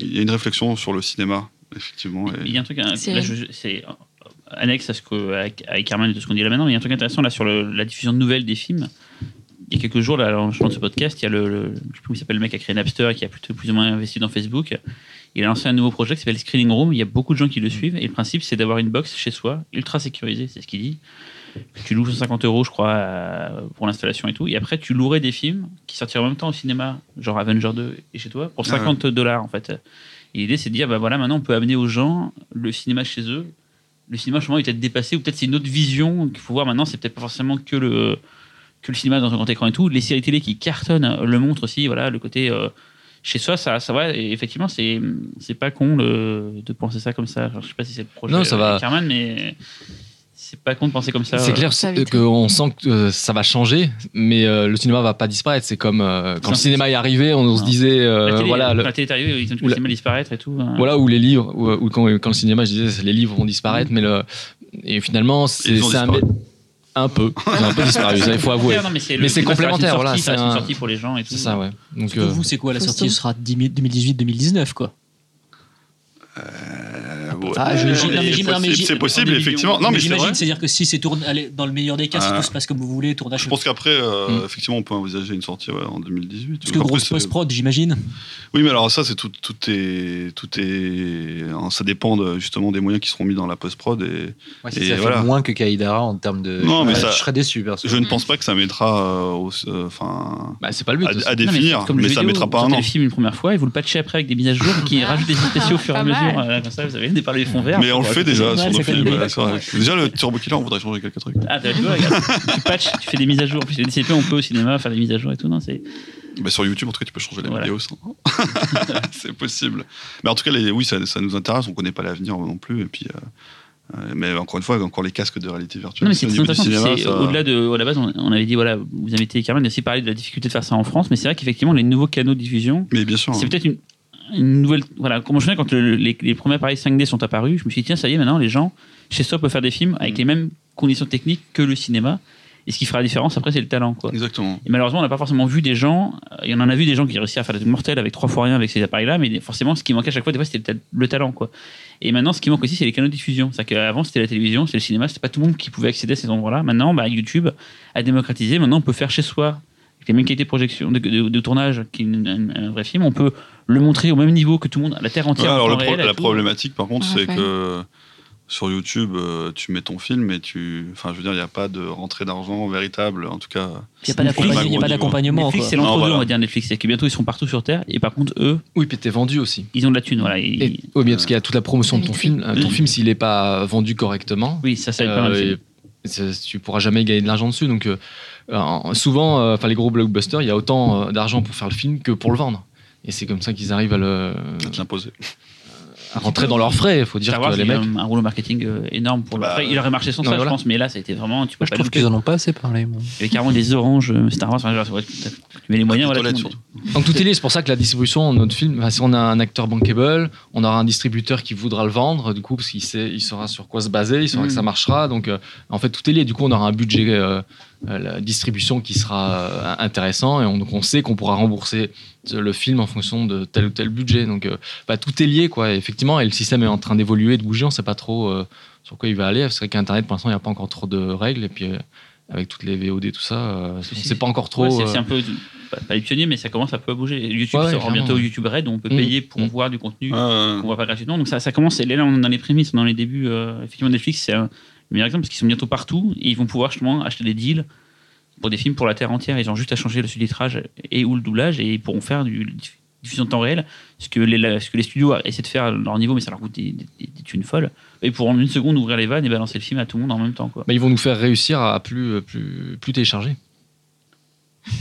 y une réflexion sur le cinéma, effectivement. et- Il y a un truc, C'est- là, je- c'est annexe à ce que, avec, avec Herman et tout ce qu'on dit là maintenant, mais il y a un truc intéressant là sur le- la diffusion de nouvelles des films. Il y a quelques jours, là, en changeant de ce podcast, il y a le, le- je sais plus comment il s'appelle, le mec qui a créé Napster et qui a plutôt plus ou moins investi dans Facebook. Il a lancé un nouveau projet qui s'appelle Screening Room. Il y a beaucoup de gens qui le suivent et le principe, c'est d'avoir une box chez soi, ultra sécurisée, c'est ce qu'il dit. Tu loues 150 euros, je crois, à- pour l'installation et tout. Et après, tu louerais des films qui sortiraient en même temps au cinéma, genre Avenger 2 et chez toi, pour Ah ouais. 50 dollars en fait. Et l'idée, c'est de dire, bah voilà, maintenant, on peut amener aux gens le cinéma chez eux. Le cinéma, justement, est peut-être dépassé, ou peut-être c'est une autre vision qu'il faut voir maintenant. C'est peut-être pas forcément que le, que le cinéma dans un grand écran et tout. Les séries télé qui cartonnent le montrent aussi, voilà, le côté. euh, chez soi, ça, ça va. Et effectivement, c'est, c'est pas con le- de penser ça comme ça. Alors, je sais pas si c'est le projet Non, ça va. avec mais c'est pas con de penser comme ça. C'est clair qu'on sent que euh, ça va changer, mais euh, le cinéma va pas disparaître. C'est comme euh, quand le cinéma est arrivé, on se disait, La télé, voilà, le- la télé est arrivée, ils ont le cinéma disparaître et tout. hein. voilà, ou les livres, ou, ou quand, quand le cinéma, je disais, les livres vont disparaître, mais le, et finalement, c'est un. Un peu, c'est un peu disparu, ça, il faut avouer. Non, mais c'est, Mais le c'est cinéma, ça reste complémentaire, une voilà, sortie, ça c'est reste une un- sortie pour les gens et tout. C'est ça, ouais. Donc, Pour euh, vous, c'est quoi la sortie Ce sera 2018-2019, quoi. Ouais. Ah, Je- c'est possible, effectivement. Non, mais c'est j'imagine, c'est-à-dire que si c'est tourné, dans le meilleur des cas, si Ah. tout se passe comme vous voulez, tournage. Je pense qu'après, euh, Mm. effectivement, on peut envisager une sortie en 2018. Parce que grosse post-prod, j'imagine. Oui, mais alors ça, c'est tout, tout est, tout est, hein, ça dépend de- justement des moyens qui seront mis dans la post-prod et Ouais, si Et ça fait voilà. moins que Kaidara en termes de. Non, mais Ouais, ça- Je serais déçu, perso. je ne pense pas que ça mettra, euh, au- euh, enfin, Bah, c'est pas le but. à, Non, mais définir, comme mais, le ça vidéo, mettra vous pas un an. le film une première fois et vous le patchez après avec des mises à jour qui rajoutent des effets spéciaux au fur et à mesure. Comme ça, vous avez des parler fonds verts. Mais on le fait déjà sur nos films. Déjà, le Turbo Killer, on voudrait changer quelques trucs. Ah, t'as vu, regarde, tu patches, tu fais des mises à jour. Plus, les DCP, on peut au cinéma faire des mises à jour et tout. Non, c'est. Bah, sur YouTube, en tout cas, tu peux changer la Voilà. vidéo. ça. c'est possible. Mais en tout cas, les, oui, ça, ça nous intéresse. On connaît pas l'avenir non plus. Et puis, euh, euh, mais encore une fois, encore les casques de réalité virtuelle. Non, mais c'est ça- Au-delà de, à la base, on, on avait dit, voilà, vous invitez Carmen aussi parler de la difficulté de faire ça en France, mais c'est vrai qu'effectivement, les nouveaux canaux de diffusion, Mais bien sûr. c'est hein. peut-être une, une nouvelle. Voilà, comme je me souviens, quand le- les, les premiers appareils 5D sont apparus, je me suis dit, tiens, ça y est, maintenant, les gens, chez soi, peuvent faire des films avec Mm. les mêmes conditions techniques que le cinéma. Et ce qui fera la différence, après, c'est le talent, quoi. Exactement. Et malheureusement, on n'a pas forcément vu des gens. euh, Et on en a vu des gens qui réussissent à faire des trucs mortels avec trois fois rien avec ces appareils-là, mais forcément, ce qui manquait à chaque fois, des fois, c'était le, ta- le talent, quoi. Et maintenant, ce qui manque aussi, c'est les canaux de diffusion. C'est qu'avant, c'était la télévision, c'était le cinéma, c'était pas tout le monde qui pouvait accéder à ces endroits-là. Maintenant, bah, YouTube a démocratisé. Maintenant, on peut faire chez soi, les mêmes qualités de projection, de, de- de tournage qu'un un- un vrai film. On peut le montrer au même niveau que tout le monde, la terre entière. Ouais, alors le réel, la tout. problématique, par contre, Ah, c'est que sur YouTube, euh, tu mets ton film et tu. Enfin, je veux dire, il n'y a pas de rentrée d'argent véritable, en tout cas. Il n'y a pas Netflix, d'accompagnement- il y a pas gros niveau. d'accompagnement. Netflix, c'est l'entre-deux, voilà. on va dire Netflix. C'est que bientôt, ils seront partout sur Terre. Et par contre, eux, Oui, puis t'es vendu aussi. ils ont de la thune. Voilà. Et- Et, oui, mais parce qu'il y a toute la promotion de ton film. Euh, Ton Oui. film, s'il n'est pas vendu correctement, oui, ça, ça être pas mal. euh, tu pourras jamais gagner de l'argent dessus. Donc, euh, souvent, euh, enfin, les gros blockbusters, il y a autant euh, d'argent pour faire le film que pour le vendre. Et c'est comme ça qu'ils arrivent à, le, à l'imposer. à rentrer dans leurs frais. Il faut dire Star que les mecs. un, un rouleau marketing énorme pour le. Bah, Après, il aurait marché sans non, ça, voilà. je pense, mais là, ça a été vraiment. Tu peux je pas trouve qu'ils en ont pas assez parlé. moi. Il y avait carrément des oranges Star Wars. Enfin, genre, ouais, tu mets les moyens, voilà. tout le. Donc tout est lié, c'est pour ça que la distribution de notre film, enfin, si on a un acteur bankable, on aura un distributeur qui voudra le vendre, du coup, parce qu'il sait, il saura sur quoi se baser, il saura Mm. que ça marchera. Donc, euh, en fait, tout est lié. Du coup, on aura un budget euh, la distribution qui sera euh, intéressant et on, donc on sait qu'on pourra rembourser le film en fonction de tel ou tel budget. Donc, euh, bah, tout est lié, quoi. Et effectivement, et le système est en train d'évoluer, de bouger. On sait pas trop euh, sur quoi il va aller. C'est vrai qu'Internet, pour l'instant, il n'y a pas encore trop de règles. Et puis, euh, avec toutes les VOD, tout ça, euh, on Si, sait pas encore trop. Ouais, c'est euh, c'est un peu. Pas, pas les pionniers, mais ça commence un peu à bouger. YouTube Ouais, clairement, bientôt. YouTube Red, où on peut Mm. payer pour Mm. voir du contenu Ouais, qu'on voit pas gratuitement. Donc ça, ça commence. Et là, on est dans les prémices, dans les débuts. euh, effectivement, Netflix, c'est un meilleur exemple parce qu'ils sont bientôt partout et ils vont pouvoir justement acheter des deals pour des films pour la terre entière. Ils ont juste à changer le sous-titrage et ou le doublage et ils pourront faire du diff- diffusion de temps réel. Ce que les, la- ce que les studios essaient de faire à leur niveau, mais ça leur coûte des, des, des thunes folles. Et ils pourront en une seconde ouvrir les vannes et balancer le film à tout le monde en même temps. Quoi. bah, ils vont nous faire réussir à plus, plus, plus télécharger.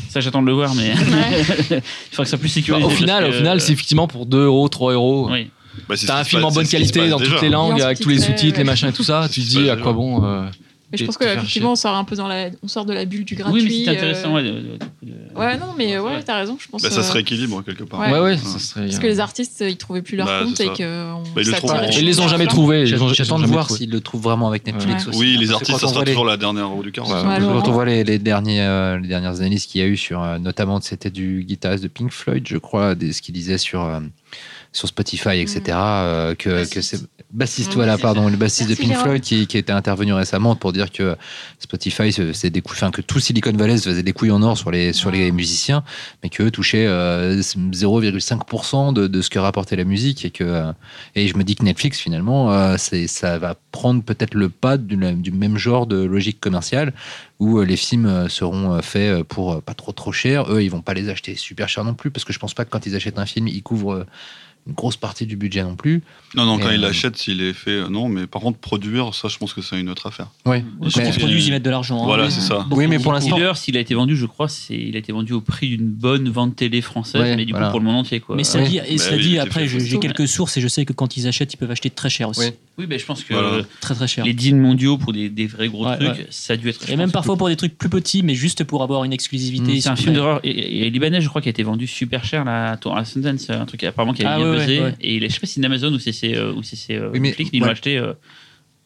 Ça, j'attends de le voir, mais il faudrait que ça soit plus Bah, sécurisé. au final, au final, c'est effectivement pour 2 euros, 3 euros. Oui. Bah, T'as un se film en bonne se qualité dans déjà. toutes les langues, avec tous les sous-titres, les machins et tout ça. Tu te se dis à quoi bon. euh, Mais je pense te que faire effectivement, on sort un peu dans la, on sort de la bulle du gratuit. Oui, mais c'est euh, intéressant. ouais, de- de- de- Ouais, non, mais Ouais, t'as raison, je pense. Bah, ça se euh, rééquilibre quelque part. Ouais. Ouais, ouais, ça serait. Parce euh, que les artistes, ils trouvaient plus leur Bah, compte et que on Bah, ils le sur Ils les ont jamais trouvés. ils ont- J'attends de voir s'ils le trouvent vraiment avec Netflix Ouais. aussi. Oui, les artistes, ça sera toujours la dernière roue du carrosse. Quand on voit les, les derniers, euh, les dernières analyses qu'il y a eu sur, euh, notamment, c'était du guitariste de Pink Floyd, je crois, ce qu'il disait sur, euh, sur Spotify, etc. euh, que, Bassiste. que c'est bassiste, Mm. voilà, pardon, le bassiste Merci, de Pink Jérôme. Floyd qui, qui était intervenu récemment pour dire que Spotify, faisait des couilles, enfin, que tout Silicon Valley se faisait des couilles en or sur les, sur les musiciens, mais qu'eux touchaient euh, 0,5% de, de ce que rapportait la musique et que, euh, et je me dis que Netflix, finalement, euh, c'est, ça va prendre peut-être le pas du, du même genre de logique commerciale où euh, les films euh, seront euh, faits euh, pour euh, pas trop trop cher. Eux, ils vont pas les acheter super cher non plus parce que je pense pas que quand ils achètent un film, ils couvrent euh, une grosse partie du budget non plus. Non, non, quand il euh, l'achète, s'il est fait, euh, non, mais par contre, produire, ça, je pense que c'est une autre affaire. Oui, pense Mais- qu'ils produisent, ils mettent de l'argent. hein. Voilà, c'est ça. beaucoup, Oui, mais pour l'instant- Killer, s'il a été vendu, je crois, c'est il a été vendu au prix d'une bonne vente télé française, Ouais, mais du voilà. coup pour le monde entier. Quoi. Mais ça Ouais. dit, et Bah oui, dit, après, j'ai quelques sources et je sais que quand ils achètent, ils peuvent acheter très cher aussi. Oui. Mais je pense que Voilà. euh, Très très cher. les deals mondiaux pour des, des vrais gros Ouais, trucs, ouais. ça a dû être. Et même parfois pour des trucs plus petits, mais juste pour avoir une exclusivité. Mm, C'est un film d'horreur et, et libanais, je crois, qui a été vendu super cher là, à Sundance, un truc apparemment qui a Ah bien ouais, buzzé. Et il est- je sais pas si c'est Amazon ou si c'est euh, ou si c'est, euh, Oui, Netflix, mais ils l'ont acheté euh,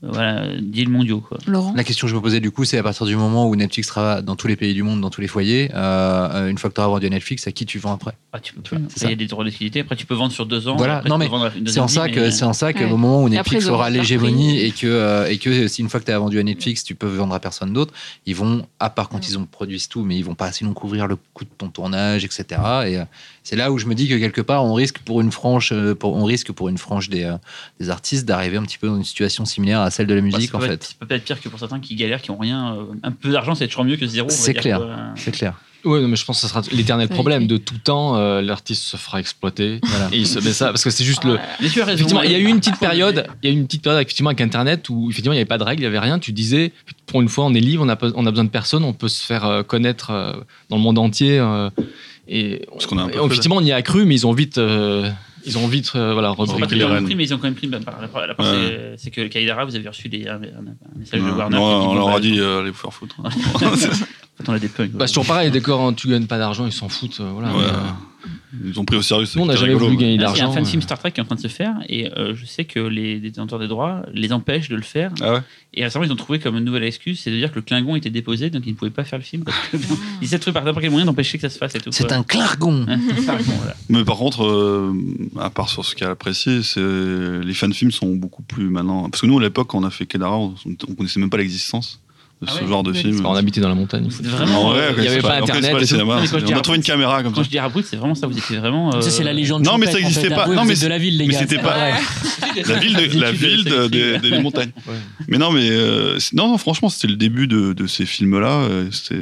voilà, deals mondiaux. Quoi. Laurent La question que je me posais du coup, c'est à partir du moment où Netflix sera dans tous les pays du monde, dans tous les foyers, euh, une fois que tu auras vendu à Netflix, à qui tu vends après Ah, tu peux, Tu vois, c'est il y a des droits d'utilité. Après, tu peux vendre sur deux ans. Voilà. Après, Non, mais C'est en ça que c'est en ça qu'au Ouais. moment où Netflix aura l'hégémonie et que euh, et que si une fois que tu as vendu à Netflix, tu peux vendre à personne d'autre, ils vont à part quand ils ont produisent tout, mais ils vont pas sinon couvrir le coût de ton tournage, etc. Et euh, c'est là où je me dis que quelque part on risque pour une frange, euh, pour, on risque pour une frange des euh, des artistes d'arriver un petit peu dans une situation similaire à celle de la Bah, musique ça en peut fait. être- Ça peut être pire que pour certains qui galèrent, qui ont rien. euh, un peu d'argent, c'est toujours mieux que zéro. C'est clair. C'est clair. Non, mais je pense que ce sera l'éternel problème. De tout temps, euh, l'artiste se fera exploiter. Voilà. Et il se met ça, parce que c'est juste le. Mais tu as raison. Effectivement, il y a eu une petite période, il y a eu une petite période effectivement avec Internet où effectivement il n'y avait pas de règles, il n'y avait rien. Tu disais, pour une fois, on est libre, on a, pas- on a besoin de personne, on peut se faire euh, connaître dans le monde entier. et Parce qu'on a un peu et fait, effectivement, on y a cru, mais ils ont vite, euh, ils ont vite, euh, voilà, Ils ont pas repris mais ils ont quand même pris. bah, la- la- la- Ouais. c'est- que Kaidara, vous avez reçu des, un, un- message de Ouais. Warner. Non, on leur a dit, euh, allez vous faire foutre. On a des punks. Bah, c'est toujours pareil, les décors, hein, tu gagnes pas d'argent, ils s'en foutent. euh, voilà, Ouais. mais, euh, Ils ont pris au sérieux. nous, on n'a c'était jamais rigolo. voulu gagner Là, il y a d'argent. un fan euh. film Star Trek qui est en train de se faire et euh, je sais que les détenteurs des droits les empêchent de le faire. Ah ouais Et récemment, ils ont trouvé comme une nouvelle excuse, c'est de dire que le Klingon était déposé, donc ils ne pouvaient pas faire le film. Parce que, ils essaient de trouver par n'importe quel moyen d'empêcher que ça se fasse et tout. C'est quoi. un clargon. C'est voilà. Mais par contre, euh, à part sur ce qu'il y a à apprécier, c'est les fan-films sont beaucoup plus maintenant. Parce que nous, à l'époque, quand on a fait Kedara, on, on connaissait même pas l'existence Ah ce ouais genre de film. Parce qu'on habitait dans la montagne. Vraiment. En vrai, euh, il y avait pas on Internet pas Non, quand on a trouvé une caméra comme Quand ça. je dis Arabroot, c'est vraiment ça, vous étiez vraiment. euh, Ça, c'est la légende. Non, mais ça champêtre, en existait fait. pas. Non, mais de la ville, les gars. c'était pas-. La ville, de, la ville de- des- des montagnes. Ouais. Mais non, mais euh, non, non, franchement, c'était le début de, de ces films-là. euh, C'était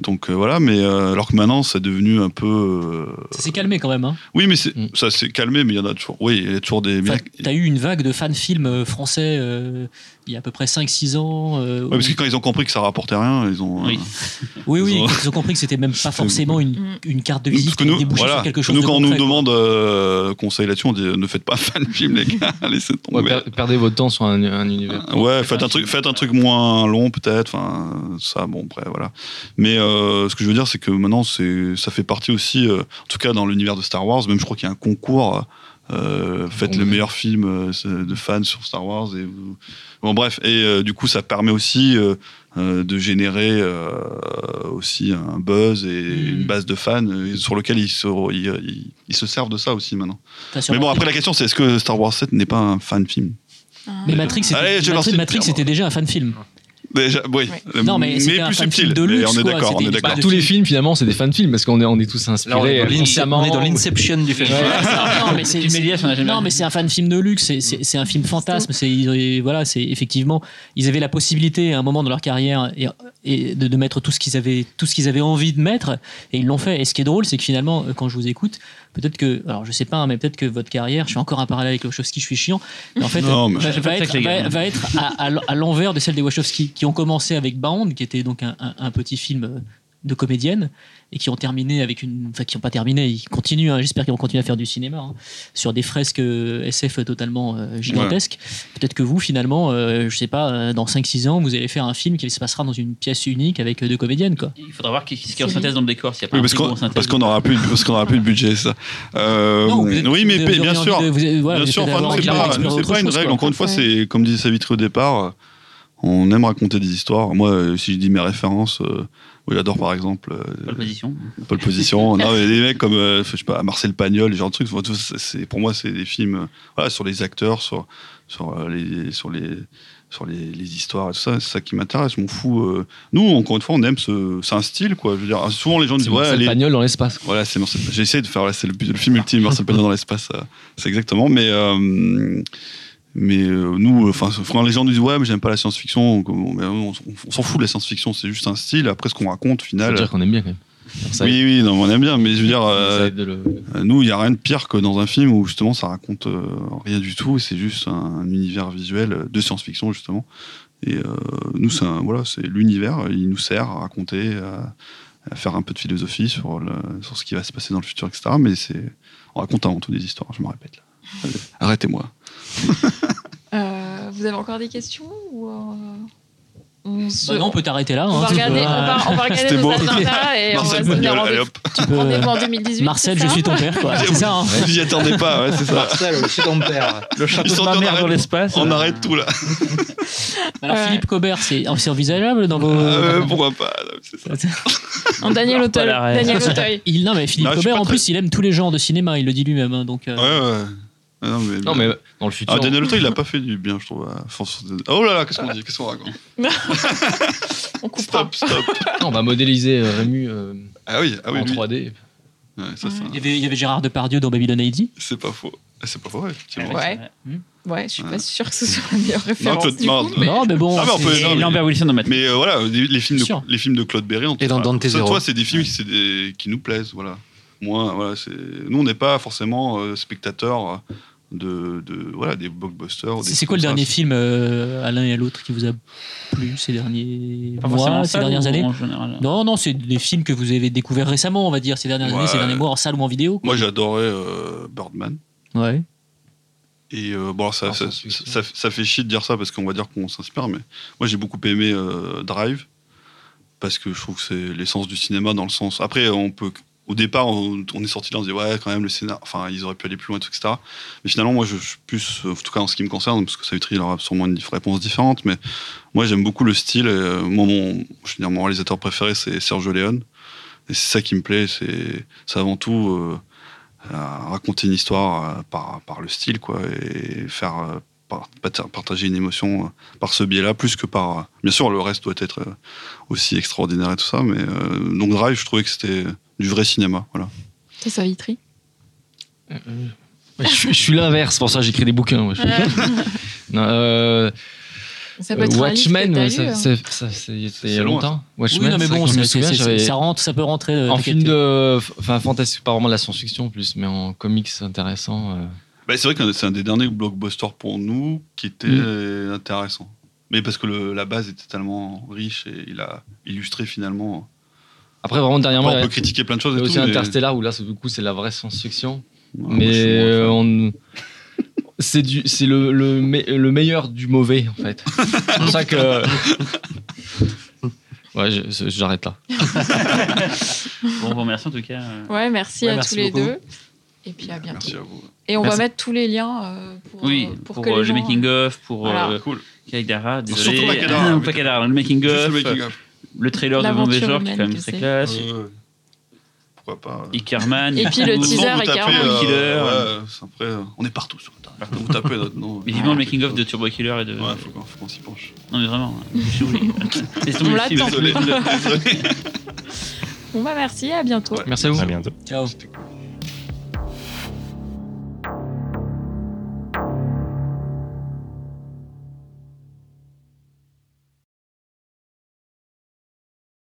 donc euh, voilà. Mais euh, alors que maintenant, c'est devenu un peu. euh, Ça s'est calmé quand même. Hein. Oui, mais Mm. ça s'est calmé. Mais il y en a toujours. Oui, il y a toujours des. Enfin, mais- T'as eu une vague de fan films euh, français euh, il y a à peu près 5-6 ans. euh, Ouais, parce que quand ils ont compris que ça rapportait rien, ils ont. Oui. euh, Oui, oui, Ils ont- ils ont compris que c'était même pas forcément une, une carte de Parce visite que qui nous, débouchait voilà, sur quelque que chose nous de quand on nous concret, demande euh, conseil là-dessus, on dit euh, ne faites pas fan film, les gars, laissez tomber. Ouais, per- perdez votre temps sur un, un univers. Ouais, faites un truc, faites un truc moins long peut-être. Enfin, ça, bon, après, voilà. Mais euh, ce que je veux dire, c'est que maintenant, c'est, ça fait partie aussi, euh, en tout cas dans l'univers de Star Wars. Même, je crois qu'il y a un concours. Euh, faites le meilleur film euh, de fans sur Star Wars et vous- bon bref et euh, du coup ça permet aussi euh, euh, de générer euh, aussi un buzz et Mm. une base de fans euh, sur lequel ils se, ils, ils- ils se servent de ça aussi maintenant. Mais bon Matrix- après la question c'est est-ce que Star Wars 7 n'est pas un fan film? Mais Matrix, c'était, Matrix, Matrix, déjà un fan film. Déjà, oui. Ouais. Non, mais un plus fan subtil. film de Mais luxe, on est d'accord, on C'était est des- d'accord. Bah, tous les films, finalement, c'est des fan films parce qu'on est, on est tous inspirés. Là, on est dans dans l'inception du film. non, mais c'est, jamais non, mais c'est un fan film de luxe, c'est, un film fantasme. C'est, voilà, c'est effectivement, ils avaient la possibilité à un moment de leur carrière et, et de, de mettre tout ce qu'ils avaient, tout ce qu'ils avaient envie de mettre, et ils l'ont fait. Et ce qui est drôle, c'est que finalement, quand je vous écoute, peut-être que, alors je sais pas, hein, mais peut-être que votre carrière, je fais encore un parallèle avec Wachowski, je suis chiant, mais en fait, Non, mais- va, Je fais pas va être, va- va être à, l'envers de celle des Wachowski, qui ont commencé avec Bound, qui était donc un, un- un petit film euh, de comédienne et qui ont terminé avec une enfin qui n'ont pas terminé ils continuent hein, j'espère qu'ils vont continuer à faire du cinéma hein, sur des fresques euh, SF totalement euh, gigantesques peut-être que vous finalement euh, je sais pas euh, dans 5-6 ans vous allez faire un film qui se passera dans une pièce unique avec deux comédiennes quoi Il faudra voir qu'est-ce qu'il y a en synthèse dans le décor, s'il n'y a pas Oui, parce qu'on en synthèse. parce qu'on aura plus parce qu'on aura plus de budget ça. Euh, Non, êtes- oui, mais vous bien sûr. de- vous avez- voilà, Bien sûr, enfin, c'est pas, autre pas une chose, règle. quoi. Encore une fois, Ouais. c'est comme disait Savitri au départ, on aime raconter des histoires. Moi, si je dis mes références, oui, j'adore par exemple euh, de position. Pole Position. non, mais des mecs comme euh, je sais pas, Marcel Pagnol, genre de trucs. c'est pour moi, c'est des films euh, voilà, sur les acteurs, sur sur euh, les sur les sur les, les histoires et tout ça. C'est ça qui m'intéresse. Je m'en fous. euh. Nous, encore une fois, on aime ce. C'est un style, quoi. Je veux dire, souvent les gens disent C'est ouais, Marcel allez, Pagnol dans l'espace. voilà, c'est Marcel. J'ai essayé de faire, c'est le, film ultime, Marcel Pagnol dans l'espace, euh, c'est exactement. Mais, euh, mais euh, nous, enfin, enfin, les gens nous disent ouais, mais j'aime pas la science-fiction. On, mais on- on s'en fout de la science-fiction, c'est juste un style. Après, ce qu'on raconte, au Ça final. veut dire qu'on aime bien quand même. Ça Oui, oui, non, on aime bien, mais je veux dire, euh, le- euh, nous, il y a rien de pire que dans un film où justement ça raconte euh, rien du tout. et C'est juste un, un univers visuel de science-fiction justement. Et euh, nous, c'est voilà, c'est l'univers. Il nous sert à raconter, à, à faire un peu de philosophie sur, le, sur ce qui va se passer dans le futur, etc. Mais c'est, on raconte avant tout des histoires. Je me répète là. Arrêtez-moi. Euh, vous avez encore des questions ou euh, On, se- Bah non, on peut t'arrêter là. on hein, va regarder, on va, on va regarder C'était nos beau. agendas et on va Marcel se rendez-vous en 2018. Marcel, c'est je suis ton père, quoi. C'est ça. hein. Vous y attendez pas, ouais, c'est ça. Marcel, c'est ton père. Le Ils château sont de ma en mère dans l'espace. On euh, arrête tout là. Alors, Ouais. Philippe Cobert, c'est c'est envisageable dans vos. Euh, pourquoi pas non, c'est ça. En Daniel Auteuil. Daniel Auteuil. Il, non, mais Philippe Non, je suis Cobert, en plus, il aime tous les genres de cinéma, il le dit lui-même. hein, donc, euh, Ouais, ouais. Ah, Non, mais, Non, mais dans le futur. Ah, Daniel Auteuil, il a pas fait du bien, je trouve. à François- Oh là là, qu'est-ce qu'on dit Qu'est-ce qu'on raconte On coupera. Stop, stop. Non, on va modéliser euh, Rému euh, Ah oui, ah oui, en lui. Ouais,3D. ça, ça, il, y avait, il y avait Gérard Depardieu dans Babylon AD. c'est pas faux. Ah, C'est pas faux, effectivement. Ouais. Ouais, je suis Ouais. pas sûre que ce soit la meilleure référence. Claude- du non, coup, mais- Non, mais bon. Ah, mais peut- non, mais- Lambert Wilson dans Matrix. Mais euh, voilà, les, les films de, Sûr. les films de Claude Berry, en tout Et dans cas, Dante Zero. toi, c'est des films qui, c'est des- qui nous plaisent, voilà. Moi, voilà, c'est nous, on n'est pas forcément euh, spectateurs de, de voilà des blockbusters. C'est quoi le dernier film euh, à l'un et à l'autre qui vous a plu ces derniers Pas mois, ces salle dernières années en général Non, non, c'est des films que vous avez découverts récemment, on va dire, ces dernières Ouais. années, ces derniers mois, en salle ou en vidéo. quoi. Moi, j'adorais euh, Birdman. Ouais. Et euh, bon, ça, Ah, ça, ça, ça fait chier de dire ça parce qu'on va dire qu'on s'inspire, mais moi j'ai beaucoup aimé euh, Drive parce que je trouve que c'est l'essence du cinéma dans le sens. Après, on peut. Au départ, on, est sorti là, on se dit ouais, quand même, le scénar. Enfin, ils auraient pu aller plus loin, etc. Mais finalement, moi, je, suis plus, en tout cas en ce qui me concerne, parce que Savitri, il aura sûrement une réponse différente, mais moi, j'aime beaucoup le style. Euh, moi, mon, je dire, mon réalisateur préféré, c'est Sergio Leone. Et c'est ça qui me plaît, c'est avant tout. euh, raconter une histoire euh, par, par le style, quoi, et faire euh, partager une émotion euh, par ce biais-là, plus que par. euh, Bien sûr, le reste doit être euh, aussi extraordinaire et tout ça, mais euh, donc Drive, je trouvais que c'était du vrai cinéma, voilà. C'est ça, Vitry. Je, suis- je suis l'inverse, pour ça j'écris des bouquins. ouais. Non, euh, Ça peut être un livre que Watchmen, ça, hein. c'est- ça, c'est- il y a C'est il y a loin, longtemps. Oui, Watchmen, non, mais bon, que je me c'est- souviens, ça rentre, ça peut rentrer. En film de. Enfin, fantastique, pas vraiment de la science-fiction en plus, mais en comics intéressant. euh. Bah, c'est vrai que c'est un des derniers blockbusters pour nous qui était euh, intéressant. Mais parce que le- la base était tellement riche et il a illustré finalement. Après, vraiment, dernièrement, Bon, il y on a- peut critiquer plein de choses il y tout. aussi mais- Interstellar où là, c'est- du coup, c'est la vraie science-fiction. Ouais, mais euh, on. C'est du, c'est le, le, me- le meilleur du mauvais en fait. C'est pour ça que. Ouais, je- j'arrête là. Bon, on vous remercie en tout cas. euh, Ouais, merci Ouais, à merci tous les beaucoup. deux. Et puis à bientôt. Merci à vous. Et on Merci. va mettre tous les liens euh, pour, Oui, euh, pour, pour, que euh, les le gens... making-of, pour Voilà. euh, Cool. Kaidara, Surtout désolé. Pas Kaidara, le Juste making-of, le trailer de Genre qui est quand même très classe. Euh, pourquoi pas. euh. Ickerman. Et puis le teaser euh, Killer. après, euh, on est partout sur Internet. Vous tapez notre nom. Mais vivement le making-of de Turbo Killer et de. Ouais, faut qu'on s'y penche. Non, mais vraiment, hein, je suis oublié. Laisse tomber On l'attend. Désolé. Bon bah merci, à bientôt. Merci à vous. À bientôt. Ciao.